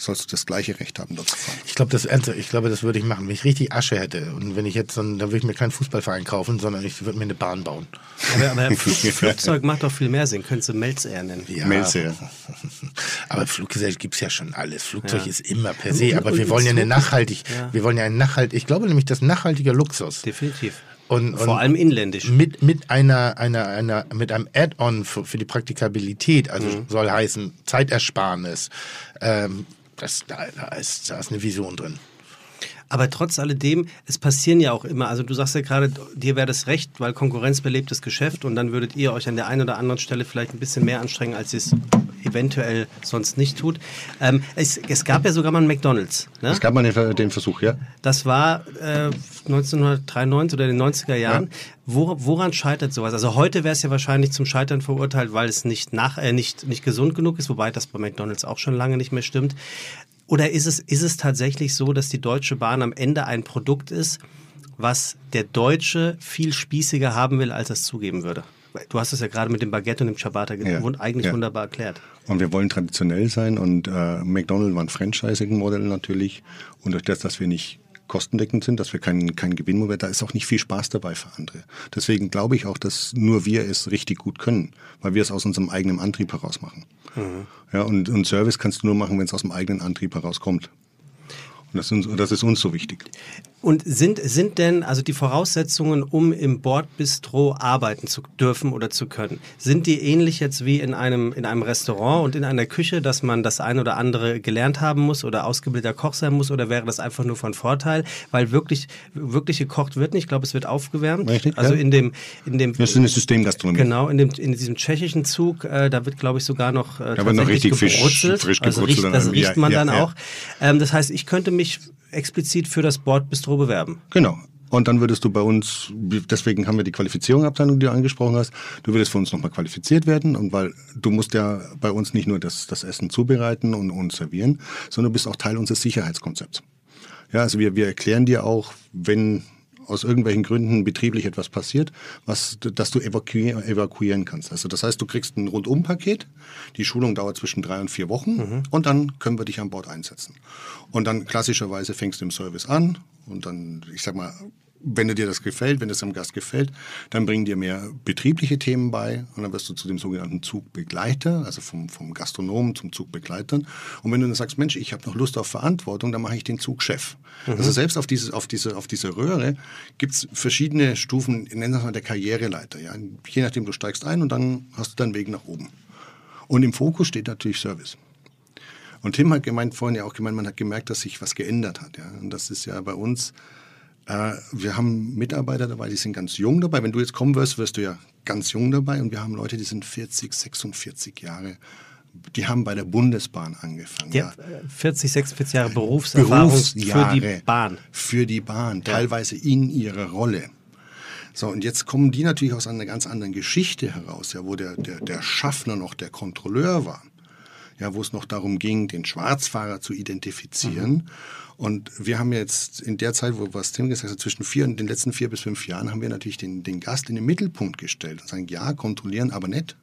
sollst du das gleiche Recht haben, dort zu fahren. Ich glaube, das, ich glaube, das würde ich machen, wenn ich richtig Asche hätte. Und wenn ich jetzt, dann, dann würde ich mir keinen Fußballverein kaufen, sondern ich würde mir eine Bahn bauen. Aber, aber Flug, Flugzeug macht doch viel mehr Sinn. Könntest du Melz eher nennen. Ja. Melzer. Aber Fluggesellschaft gibt's ja schon alles. Flugzeug Ja. ist immer per se. Aber wir wollen ja eine nachhaltig, Ja. wir wollen ja ein nachhaltig, ich glaube nämlich, das nachhaltiger Luxus. Definitiv. Und, Vor und allem inländisch. Mit, mit einer, einer, einer, mit einem Add-on für, für die Praktikabilität, also Mhm. soll heißen Zeitersparnis. Ähm, das, da, da, ist, da ist eine Vision drin. Aber trotz alledem, es passieren ja auch immer, also du sagst ja gerade, dir wäre das recht, weil Konkurrenz belebt das Geschäft und dann würdet ihr euch an der einen oder anderen Stelle vielleicht ein bisschen mehr anstrengen, als ihr es eventuell sonst nicht tut. Ähm, es, es gab ja sogar mal einen McDonalds. Ne? Es gab mal den, den Versuch, ja. Das war äh, 1993 oder in den 90er Jahren. Wo, woran scheitert sowas? Also heute wäre es ja wahrscheinlich zum Scheitern verurteilt, weil es nicht, nach, äh, nicht, nicht gesund genug ist, wobei das bei McDonalds auch schon lange nicht mehr stimmt. Oder ist es, ist es tatsächlich so, dass die Deutsche Bahn am Ende ein Produkt ist, was der Deutsche viel spießiger haben will, als er es zugeben würde? Du hast es ja gerade mit dem Baguette und dem Ciabatta Ja. eigentlich Ja. wunderbar erklärt. Und wir wollen traditionell sein und äh, McDonald's war ein Franchising-Modell natürlich. Und durch das, dass wir nicht kostendeckend sind, dass wir kein, kein Gewinnmodell, da ist auch nicht viel Spaß dabei für andere. Deswegen glaube ich auch, dass nur wir es richtig gut können, weil wir es aus unserem eigenen Antrieb heraus machen. Ja, und, und Service kannst du nur machen, wenn es aus dem eigenen Antrieb herauskommt. Und das, das ist uns so wichtig. Und sind, sind denn also die Voraussetzungen, um im Bordbistro arbeiten zu dürfen oder zu können, sind die ähnlich jetzt wie in einem, in einem Restaurant und in einer Küche, dass man das eine oder andere gelernt haben muss oder ausgebildeter Koch sein muss oder wäre das einfach nur von Vorteil? Weil wirklich, wirklich gekocht wird nicht. Ich glaube, es wird aufgewärmt. Richtig, also ja. in dem, in dem Wir sind eine Systemgastronomie. Genau, in, dem, in diesem tschechischen Zug, äh, da wird, glaube ich, sogar noch äh, Da wird noch richtig Fisch- gebrutzelt. frisch also gebrutzelt riecht, an Das riecht man ja, dann ja. auch. Ähm, das heißt, ich könnte mich explizit für das Bordbistro bewerben. Genau. Und dann würdest du bei uns, deswegen haben wir die Qualifizierungsabteilung, die du angesprochen hast, du würdest von uns nochmal qualifiziert werden und weil du musst ja bei uns nicht nur das, das Essen zubereiten und, und servieren, sondern du bist auch Teil unseres Sicherheitskonzepts. Ja, also wir, wir erklären dir auch, wenn aus irgendwelchen Gründen betrieblich etwas passiert, was, dass du evakuieren, evakuieren kannst. Also das heißt, du kriegst ein Rundumpaket, die Schulung dauert zwischen drei und vier Wochen und dann können wir dich an Bord einsetzen. Und dann klassischerweise fängst du im Service an und dann, ich sag mal, wenn dir das gefällt, wenn es dem Gast gefällt, dann bringen dir mehr betriebliche Themen bei und dann wirst du zu dem sogenannten Zugbegleiter, also vom, vom Gastronomen zum Zugbegleiter. Und wenn du dann sagst, Mensch, ich habe noch Lust auf Verantwortung, dann mache ich den Zugchef. Also selbst auf, dieses, auf, diese, auf diese Röhre gibt's verschiedene Stufen, nennen wir es mal der Karriereleiter. Ja? Je nachdem, du steigst ein und dann hast du deinen Weg nach oben. Und im Fokus steht natürlich Service. Und Tim hat gemeint, vorhin ja auch gemeint, man hat gemerkt, dass sich was geändert hat. Ja? Und das ist ja bei uns, äh, wir haben Mitarbeiter dabei, die sind ganz jung dabei. Wenn du jetzt kommen wirst, wirst du ja ganz jung dabei. Und wir haben Leute, die sind 40, 46 Jahre. Die haben bei der Bundesbahn angefangen. Ja, 40, 46 Jahre Berufserfahrung für die Bahn. Für die Bahn, teilweise in ihrer Rolle. So, und jetzt kommen die natürlich aus einer ganz anderen Geschichte heraus, ja, wo der, der, der Schaffner noch der Kontrolleur war. Ja, wo es noch darum ging, den Schwarzfahrer zu identifizieren. Und wir haben jetzt in der Zeit, wo was Tim gesagt hat, zwischen vier und den letzten vier bis fünf Jahren haben wir natürlich den, den Gast in den Mittelpunkt gestellt und sagen, ja, kontrollieren, aber nicht.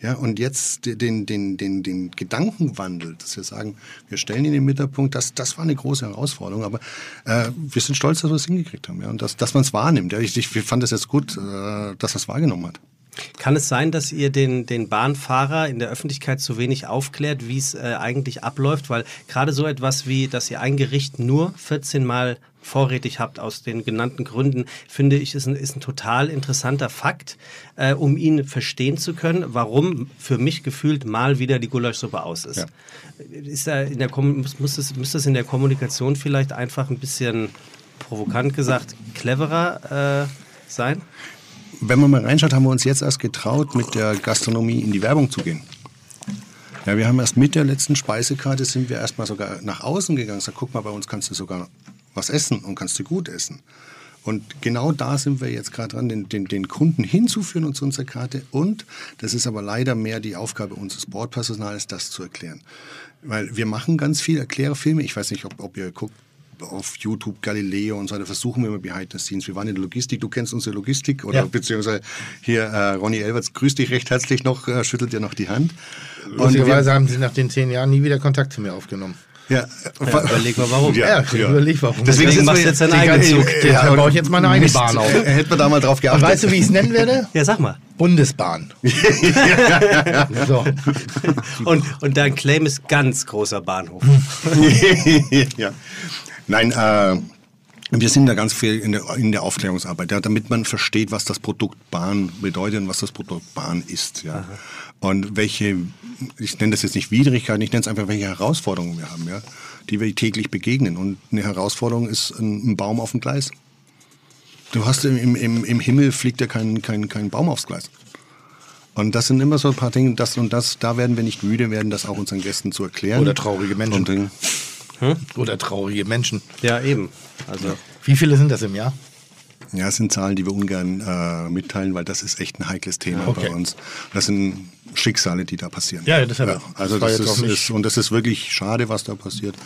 Ja, und jetzt den, den, den, den Gedankenwandel, dass wir sagen, wir stellen ihn in den Mittelpunkt, das, das war eine große Herausforderung, aber äh, wir sind stolz, dass wir es hingekriegt haben ja, und dass, dass man es wahrnimmt. Ja. Ich, ich fand es jetzt gut, äh, dass er es wahrgenommen hat. Kann es sein, dass ihr den, den Bahnfahrer in der Öffentlichkeit zu wenig aufklärt, wie es äh, eigentlich abläuft? Weil gerade so etwas wie, dass ihr ein Gericht nur 14 Mal vorrätig habt aus den genannten Gründen, finde ich, ist ein, ist ein total interessanter Fakt, äh, um ihn verstehen zu können, warum für mich gefühlt mal wieder die Gulaschsuppe aus ist. Ja. ist da in der, muss, muss, es, muss das in der Kommunikation vielleicht einfach ein bisschen provokant gesagt cleverer äh, sein? Wenn man mal reinschaut, haben wir uns jetzt erst getraut, mit der Gastronomie in die Werbung zu gehen. Ja, wir haben erst mit der letzten Speisekarte sind wir erstmal sogar nach außen gegangen. Sag, guck mal, bei uns kannst du sogar was essen und kannst du gut essen. Und genau da sind wir jetzt gerade dran, den, den, den Kunden hinzuführen und zu unserer Karte. Und das ist aber leider mehr die Aufgabe unseres Bordpersonals, das zu erklären. Weil wir machen ganz viel Erklärfilme. Ich weiß nicht, ob, ob ihr guckt auf YouTube Galileo und so, da versuchen wir immer Behind the Scenes. Wir waren in der Logistik, du kennst unsere Logistik oder Ja. beziehungsweise hier äh, Ronny Elverts, grüß dich recht herzlich noch, äh, schüttelt dir noch die Hand. Und Lustigerweise wir, haben sie nach den zehn Jahren nie wieder Kontakt zu mir aufgenommen. ja, Ja, überleg mal, warum. Ja, ich überleg warum. Deswegen sind machst du jetzt deinen eigenen Zug. Deshalb baue ich jetzt meine eigene Bahn auf. Äh, Hätten wir da mal drauf Und geachtet. weißt du, wie ich es nennen werde? Ja, sag mal. Bundesbahn. so. Und, und dein Claim ist ganz großer Bahnhof. ja. Nein, äh, wir sind da ganz viel in der, in der Aufklärungsarbeit, ja, damit man versteht, was das Produkt Bahn bedeutet und was das Produkt Bahn ist. Ja. Und welche, ich nenne das jetzt nicht Widrigkeiten, ich nenne es einfach, welche Herausforderungen wir haben, ja, die wir täglich begegnen. Und eine Herausforderung ist ein, ein Baum auf dem Gleis. Du hast im, im, im Himmel fliegt ja kein, kein, kein Baum aufs Gleis. Und das sind immer so ein paar Dinge, das und das, da werden wir nicht müde werden, das auch unseren Gästen zu erklären. Oder traurige Menschen. Und, äh, Oder traurige Menschen. Ja, eben. Also, Wie viele sind das im Jahr? Ja, es sind Zahlen, die wir ungern äh, mitteilen, weil das ist echt ein heikles Thema Okay. bei uns. Das sind Schicksale, die da passieren. Ja, ja, deshalb. also Das das, ist, ist und das ist wirklich schade, was da passiert.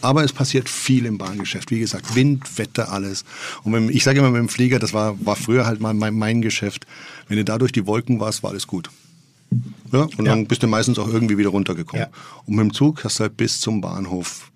Aber es passiert viel im Bahngeschäft. Wie gesagt, Wind, Wetter, alles. Und wenn, ich sage immer mit dem Flieger, das war, war früher halt mal mein, mein Geschäft. Wenn du da durch die Wolken warst, war alles gut. Ja, und Ja. dann bist du meistens auch irgendwie wieder runtergekommen. Ja. Und mit dem Zug hast du halt bis zum Bahnhof,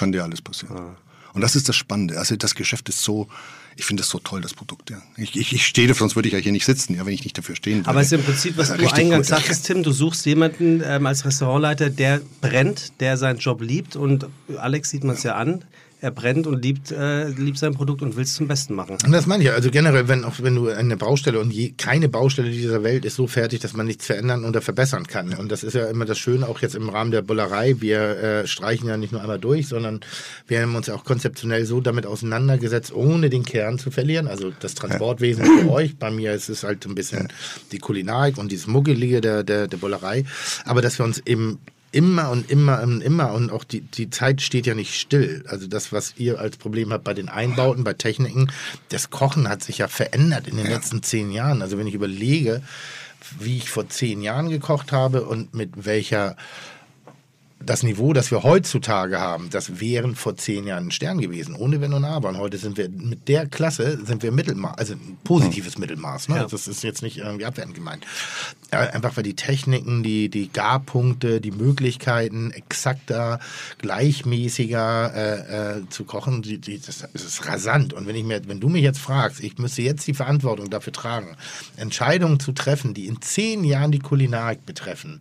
kann dir alles passieren. Und das ist das Spannende. Also das Geschäft ist so, ich finde das so toll, das Produkt. Ja. Ich, ich, ich stehe dafür, sonst würde ich ja hier nicht sitzen, ja, wenn ich nicht dafür stehen würde. Aber es ist im Prinzip, was Ja, du eingangs sagtest, Tim, du suchst jemanden ähm, als Restaurantleiter, der brennt, der seinen Job liebt und Alex sieht man es ja an, er brennt und liebt, äh, liebt sein Produkt und will es zum Besten machen. Und das meine ich ja. Also generell, wenn auch wenn du eine Baustelle und je, keine Baustelle dieser Welt ist so fertig, dass man nichts verändern oder verbessern kann. Und das ist ja immer das Schöne, auch jetzt im Rahmen der Bullerei. Wir äh, streichen ja nicht nur einmal durch, sondern wir haben uns auch konzeptionell so damit auseinandergesetzt, ohne den Kern zu verlieren. Also das Transportwesen ist für euch. Bei mir ist es halt ein bisschen die Kulinarik und dieses Muggelige der, der, der Bullerei. Aber dass wir uns eben immer und immer und immer und auch die, die Zeit steht ja nicht still. Also das, was ihr als Problem habt bei den Einbauten, bei Techniken, das Kochen hat sich ja verändert in den letzten zehn Jahren. Also wenn ich überlege, wie ich vor zehn Jahren gekocht habe und mit welcher das Niveau, das wir heutzutage haben, das wären vor zehn Jahren ein Stern gewesen, ohne Wenn und Aber. Und heute sind wir mit der Klasse, sind wir Mittelmaß, also ein positives Mittelmaß. Ne? Ja. Das ist jetzt nicht irgendwie abwertend gemeint. Einfach weil die Techniken, die, die Garpunkte, die Möglichkeiten exakter, gleichmäßiger äh, äh, zu kochen, die, die, das, das ist rasant. Und wenn ich mir, wenn du mich jetzt fragst, ich müsste jetzt die Verantwortung dafür tragen, Entscheidungen zu treffen, die in zehn Jahren die Kulinarik betreffen,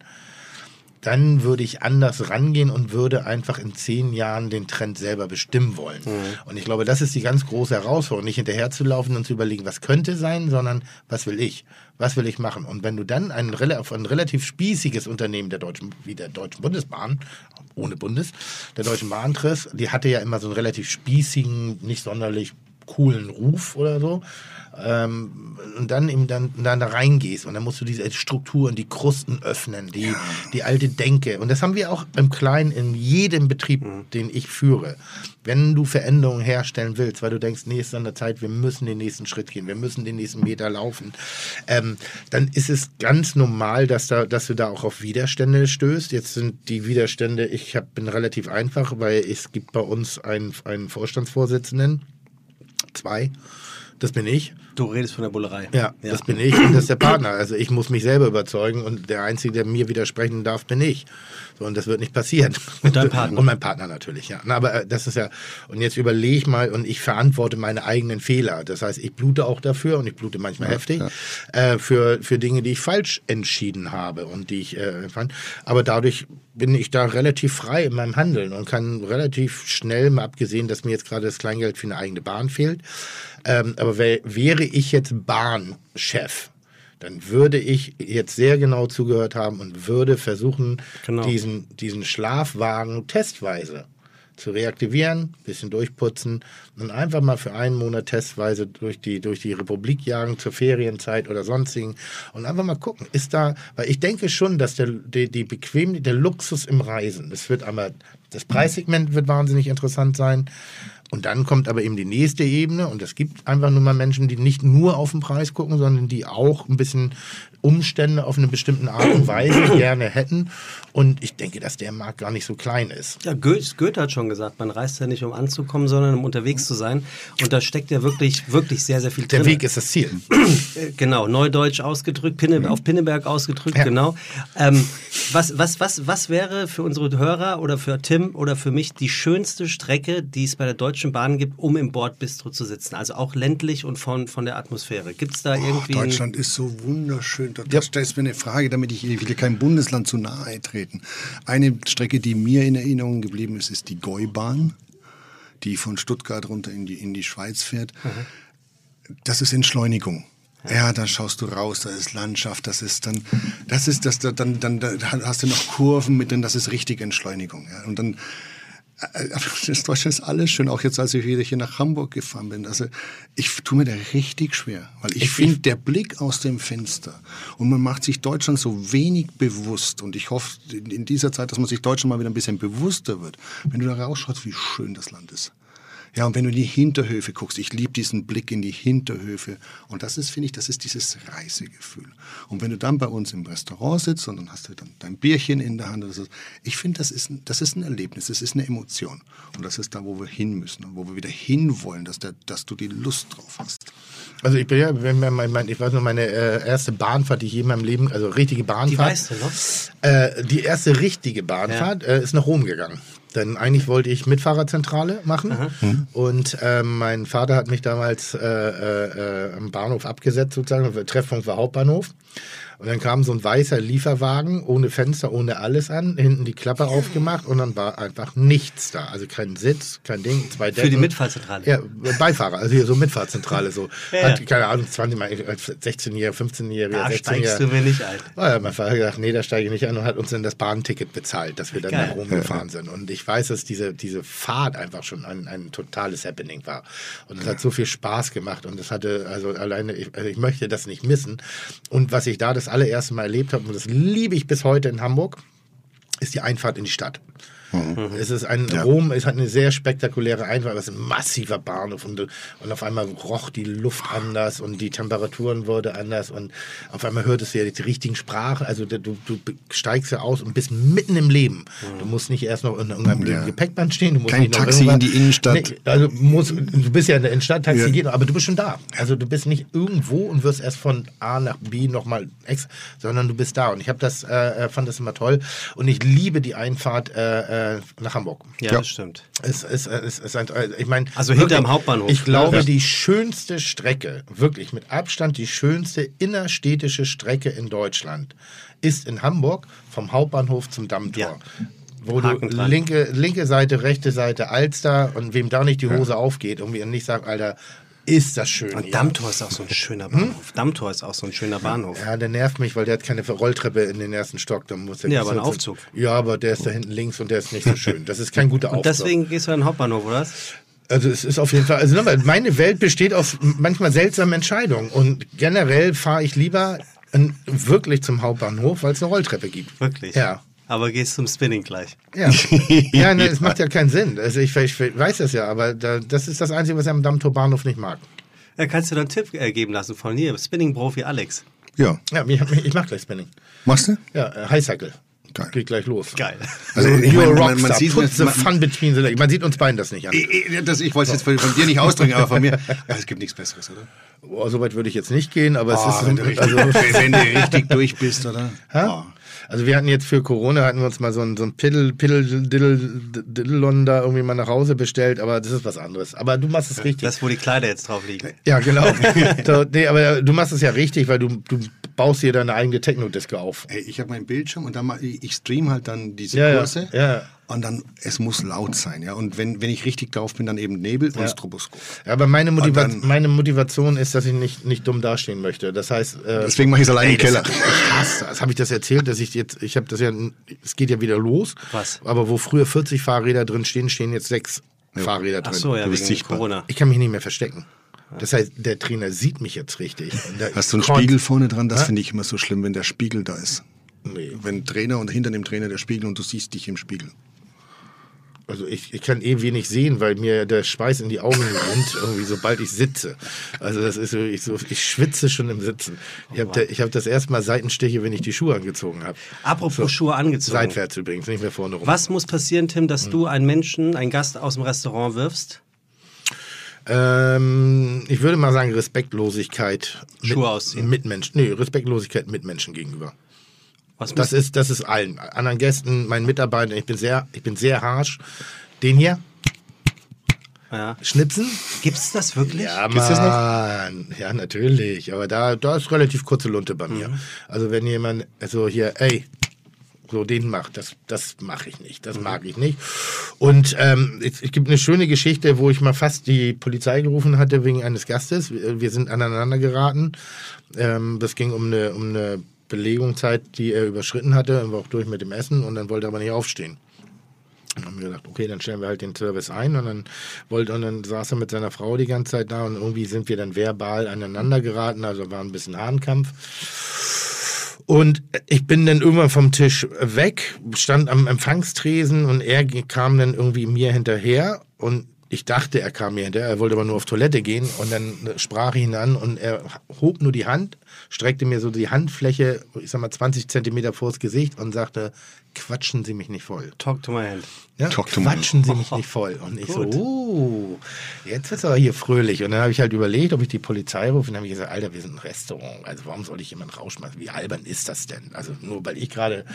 dann würde ich anders rangehen und würde einfach in zehn Jahren den Trend selber bestimmen wollen. Und ich glaube, das ist die ganz große Herausforderung, nicht hinterherzulaufen und zu überlegen, was könnte sein, sondern was will ich? Was will ich machen? Und wenn du dann ein, ein relativ spießiges Unternehmen der Deutschen, wie der Deutschen Bundesbahn, ohne Bundes, der Deutschen Bahn triffst, die hatte ja immer so einen relativ spießigen, nicht sonderlich coolen Ruf oder so. Ähm, und dann eben dann, dann da reingehst und dann musst du diese Strukturen, die Krusten öffnen, die, die alte Denke. Und das haben wir auch im Kleinen in jedem Betrieb, den ich führe. Wenn du Veränderungen herstellen willst, weil du denkst, nee, ist an der Zeit, wir müssen den nächsten Schritt gehen, wir müssen den nächsten Meter laufen, ähm, dann ist es ganz normal, dass, da, dass du da auch auf Widerstände stößt. Jetzt sind die Widerstände, ich hab, bin relativ einfach, weil es gibt bei uns einen, einen Vorstandsvorsitzenden, zwei, das bin ich. Du redest von der Bullerei. Ja, das bin ich und das ist der Partner. Also ich muss mich selber überzeugen und der Einzige, der mir widersprechen darf, bin ich. So, und das wird nicht passieren. Und dein Partner. Und mein Partner natürlich, ja. Na, aber äh, das ist ja, und jetzt überleg mal und ich verantworte meine eigenen Fehler. Das heißt, ich blute auch dafür und ich blute manchmal heftig Äh, für, für Dinge, die ich falsch entschieden habe und die ich äh, fand. Aber dadurch bin ich da relativ frei in meinem Handeln und kann relativ schnell, mal abgesehen, dass mir jetzt gerade das Kleingeld für eine eigene Bahn fehlt, ähm, aber wär, wäre ich jetzt Bahnchef, dann würde ich jetzt sehr genau zugehört haben und würde versuchen, Genau. diesen, diesen Schlafwagen testweise zu reaktivieren, bisschen durchputzen und einfach mal für einen Monat testweise durch die, durch die Republik jagen zur Ferienzeit oder sonstigen und einfach mal gucken, ist da, weil ich denke schon, dass der, die, die Bequem, der Luxus im Reisen, das wird einmal, das Preissegment wird wahnsinnig interessant sein und dann kommt aber eben die nächste Ebene. Und es gibt einfach nur mal Menschen, die nicht nur auf den Preis gucken, sondern die auch ein bisschen Umstände auf eine bestimmte Art und Weise gerne hätten. Und ich denke, dass der Markt gar nicht so klein ist. Ja, Goethe, Goethe hat schon gesagt, man reist ja nicht, um anzukommen, sondern um unterwegs zu sein. Und da steckt ja wirklich, wirklich sehr, sehr viel Der drin. Weg ist das Ziel. Äh, Genau, neudeutsch ausgedrückt, Pinne, auf Pinneberg ausgedrückt, Ja. genau. Ähm, was, was, was, was wäre für unsere Hörer oder für Tim oder für mich die schönste Strecke, die es bei der Deutschen Bahn gibt, um im Bordbistro zu sitzen? Also auch ländlich und von, von der Atmosphäre. Gibt es da Oh, irgendwie... Deutschland ist so wunderschön. Da da stellst du mir eine Frage, damit ich, ich will kein Bundesland zu nahe treten. Eine Strecke, die mir in Erinnerung geblieben ist, ist die Gäubahn, die von Stuttgart runter in die, in die Schweiz fährt. Das ist Entschleunigung. Ja, da schaust du raus, da ist Landschaft, das ist dann, das ist das, da- dann, dann da hast du noch Kurven mit drin, das ist richtig Entschleunigung. Ja. Und dann, das Deutschland ist alles schön, auch jetzt, als ich wieder hier nach Hamburg gefahren bin. Also ich tue mir da richtig schwer, weil ich, finde, der Blick aus dem Fenster und man macht sich Deutschland so wenig bewusst und ich hoffe in, in dieser Zeit, dass man sich Deutschland mal wieder ein bisschen bewusster wird, wenn du da rausschaust, wie schön das Land ist. Ja, und wenn du in die Hinterhöfe guckst, ich liebe diesen Blick in die Hinterhöfe. Und das ist, finde ich, das ist dieses Reisegefühl. Und wenn du dann bei uns im Restaurant sitzt und dann hast du dann dein Bierchen in der Hand, oder so, ich finde, das ist, ein, das ist ein Erlebnis, das ist eine Emotion. Und das ist da, wo wir hin müssen und wo wir wieder hinwollen, dass, der, dass du die Lust drauf hast. Also ich bin ja, wenn man, mein, mein, ich weiß noch, meine äh, erste Bahnfahrt, die ich je in meinem Leben, also richtige Bahnfahrt. Die weißt du noch? Äh, die erste richtige Bahnfahrt äh, ist nach Rom gegangen. Denn eigentlich wollte ich Mitfahrerzentrale machen und ähm, mein Vater hat mich damals äh, äh, äh, am Bahnhof abgesetzt sozusagen. Treffpunkt war Hauptbahnhof. Und dann kam so ein weißer Lieferwagen ohne Fenster, ohne alles an, hinten die Klappe aufgemacht und dann war einfach nichts da. Also kein Sitz, kein Ding, zwei Decken. Für die Mitfahrzentrale. Ja, Beifahrer, also hier so Mitfahrzentrale so. Ja, Hat, keine Ahnung, 20 Mal, 16-Jähriger, 15-Jähriger, Da 16-Jähriger. steigst du mir nicht ein. Ah Ja, mein Vater hat gesagt, nee, da steige ich nicht ein und hat uns dann das Bahnticket bezahlt, dass wir dann Geil. nach Rom gefahren sind. Und ich weiß, dass diese, diese Fahrt einfach schon ein, ein totales Happening war. Und es hat so viel Spaß gemacht und es hatte, also alleine, ich, also ich möchte das nicht missen. Und was ich da allererste Mal erlebt habe, und das liebe ich bis heute in Hamburg, ist die Einfahrt in die Stadt. Es ist ein Rom, es hat eine sehr spektakuläre Einfahrt, es ist ein massiver Bahnhof und, und auf einmal roch die Luft anders und die Temperaturen wurde anders und auf einmal hörtest du ja die richtigen Sprachen, also du, du steigst ja aus und bist mitten im Leben. Du musst nicht erst noch in irgendeinem Ja. Gepäckband stehen, du musst Kein nicht noch Taxi in die Innenstadt. Nee, also musst, du bist ja in der Innenstadt, Taxi Ja. geht aber du bist schon da. Also du bist nicht irgendwo und wirst erst von A nach B nochmal ex, sondern du bist da. Und ich habe das, äh, äh, fand das immer toll. Und ich liebe die Einfahrt äh, äh, nach Hamburg. Ja, Ja. das stimmt. Es, es, es, es, es, ich meine, Also hinterm Hauptbahnhof. Ich glaube, Ja. die schönste Strecke, wirklich mit Abstand die schönste innerstädtische Strecke in Deutschland, ist in Hamburg vom Hauptbahnhof zum Dammtor. Ja. Wo Haken du linke, linke Seite, rechte Seite, Alster und wem da nicht die Hose aufgeht, irgendwie und nicht sagt, Alter, ist das schön. Und hier. Dammtor ist auch so ein schöner Bahnhof. Dammtor ist auch so ein schöner Bahnhof. Ja, der nervt mich, weil der hat keine Rolltreppe in den ersten Stock. Da muss der Ja, aber ein Aufzug. Ja, aber der ist da hinten links und der ist nicht so schön. Das ist kein guter Aufzug. Und deswegen gehst du an den Hauptbahnhof, oder? Also es ist auf jeden Fall, also nochmal, meine Welt besteht aus manchmal seltsamen Entscheidungen und generell fahre ich lieber in, wirklich zum Hauptbahnhof, weil es eine Rolltreppe gibt. Wirklich? Ja. Aber gehst zum Spinning gleich. Ja, ja ne, es macht ja keinen Sinn. Also ich, ich weiß das ja, aber da, das ist das Einzige, was ich am Dammtor Bahnhof nicht mag. Ja, kannst du dann einen Tipp äh, geben lassen von hier, Spinning-Profi Alex. Ja. Ja, ich, ich mach gleich Spinning. Machst du? Ja, äh, Highcycle. Geil. Geht gleich los. Geil. Also, Also, ich meine, man- man sieht- Put the man- fun between the legs. Man sieht uns beiden das nicht an. Ich, ich- das, ich wollte es jetzt von, dir nicht ausdrücken, aber von mir. Ja, es gibt nichts Besseres, oder? Boah, so weit würde ich jetzt nicht gehen, aber es Ah, ist wenn, du richtig, also, wenn du richtig durch bist, oder? Hä? Ah. Also wir hatten jetzt für Corona hatten wir uns mal so ein, so ein Piddle, Piddle, Diddle, Diddlon da irgendwie mal nach Hause bestellt, aber das ist was anderes. Aber du machst es richtig. Das, wo die Kleider jetzt drauf liegen. ja, genau. so, nee, aber du machst es ja richtig, weil du, du baust dir deine eigene Techno-Disco auf. Hey, ich habe meinen Bildschirm und dann mal, ich stream halt dann diese Ja, ja, Kurse. ja. Und dann, es muss laut sein, ja. Und wenn, wenn ich richtig drauf bin, dann eben Nebel und Stroboskop. Ja, aber meine, Motiva dann- meine Motivation ist, dass ich nicht, nicht dumm dastehen möchte. Das heißt, äh, Deswegen mache ich es allein im Ey, das- Keller. Ich hasse das. Habe ich das erzählt, dass ich jetzt, ich habe das ja, es geht ja wieder los. Was? Aber wo früher 40 Fahrräder drin stehen, stehen jetzt sechs Fahrräder drin. Ach so, ja, Du bist wegen. Corona. Ich kann mich nicht mehr verstecken. Das heißt, der Trainer sieht mich jetzt richtig. Hast du einen Spiegel vorne dran? Das finde ich immer so schlimm, wenn der Spiegel da ist. Nee. Wenn Trainer und hinter dem Trainer der Spiegel und du siehst dich im Spiegel. Also ich, ich kann eh wenig sehen, weil mir der Schweiß in die Augen rennt, irgendwie sobald ich sitze. Also das ist so, ich, so, ich schwitze schon im Sitzen. Ich habe ich hab das erste Mal Seitenstiche, wenn ich die Schuhe angezogen habe. Apropos Schuhe angezogen. Seitwärts übrigens, nicht mehr vorne rum. Was muss passieren, Tim, dass du einen Menschen, einen Gast aus dem Restaurant wirfst? Ähm, ich würde mal sagen Respektlosigkeit. Schuhe ausziehen. Mit Menschen. Nee, Respektlosigkeit mit Menschen gegenüber. Was Das ist, das ist allen. Anderen Gästen, meinen Mitarbeitern, ich bin sehr, ich bin sehr harsh. Den hier, ja. schnipsen. Gibt's das wirklich? Ja, Gibt's das noch? Mann. Ja, natürlich. Aber da, da ist relativ kurze Lunte bei mir. Mhm. Also wenn jemand so hier, ey, so den macht, das, das mache ich nicht. Das mag ich nicht. Und ähm, es, gibt eine schöne Geschichte, wo ich mal fast die Polizei gerufen hatte wegen eines Gastes. Wir, wir sind aneinander geraten. Ähm, das ging um eine, um eine Belegungszeit, die er überschritten hatte. Er war auch durch mit dem Essen und dann wollte er aber nicht aufstehen. Und haben wir gesagt, okay, dann stellen wir halt den Service ein und dann wollte und dann saß er mit seiner Frau die ganze Zeit da und irgendwie sind wir dann verbal aneinander geraten, also war ein bisschen Hahnkampf. Und ich bin dann irgendwann vom Tisch weg, stand am Empfangstresen und er kam dann irgendwie mir hinterher und ich dachte, er kam mir hinterher, er wollte aber nur auf Toilette gehen und dann sprach ich ihn an und er hob nur die Hand, streckte mir so die Handfläche, ich sag mal 20 Zentimeter vors Gesicht und sagte, quatschen Sie mich nicht voll. Talk to my hand. Ja, Talk to me. quatschen Sie mich nicht voll. Und ich so, uh, jetzt ist aber hier fröhlich. Und dann habe ich halt überlegt, ob ich die Polizei rufe. Und dann habe ich gesagt, Alter, wir sind ein Restaurant. Also warum soll ich jemanden rausschmeißen? Wie albern ist das denn? Also nur weil ich gerade...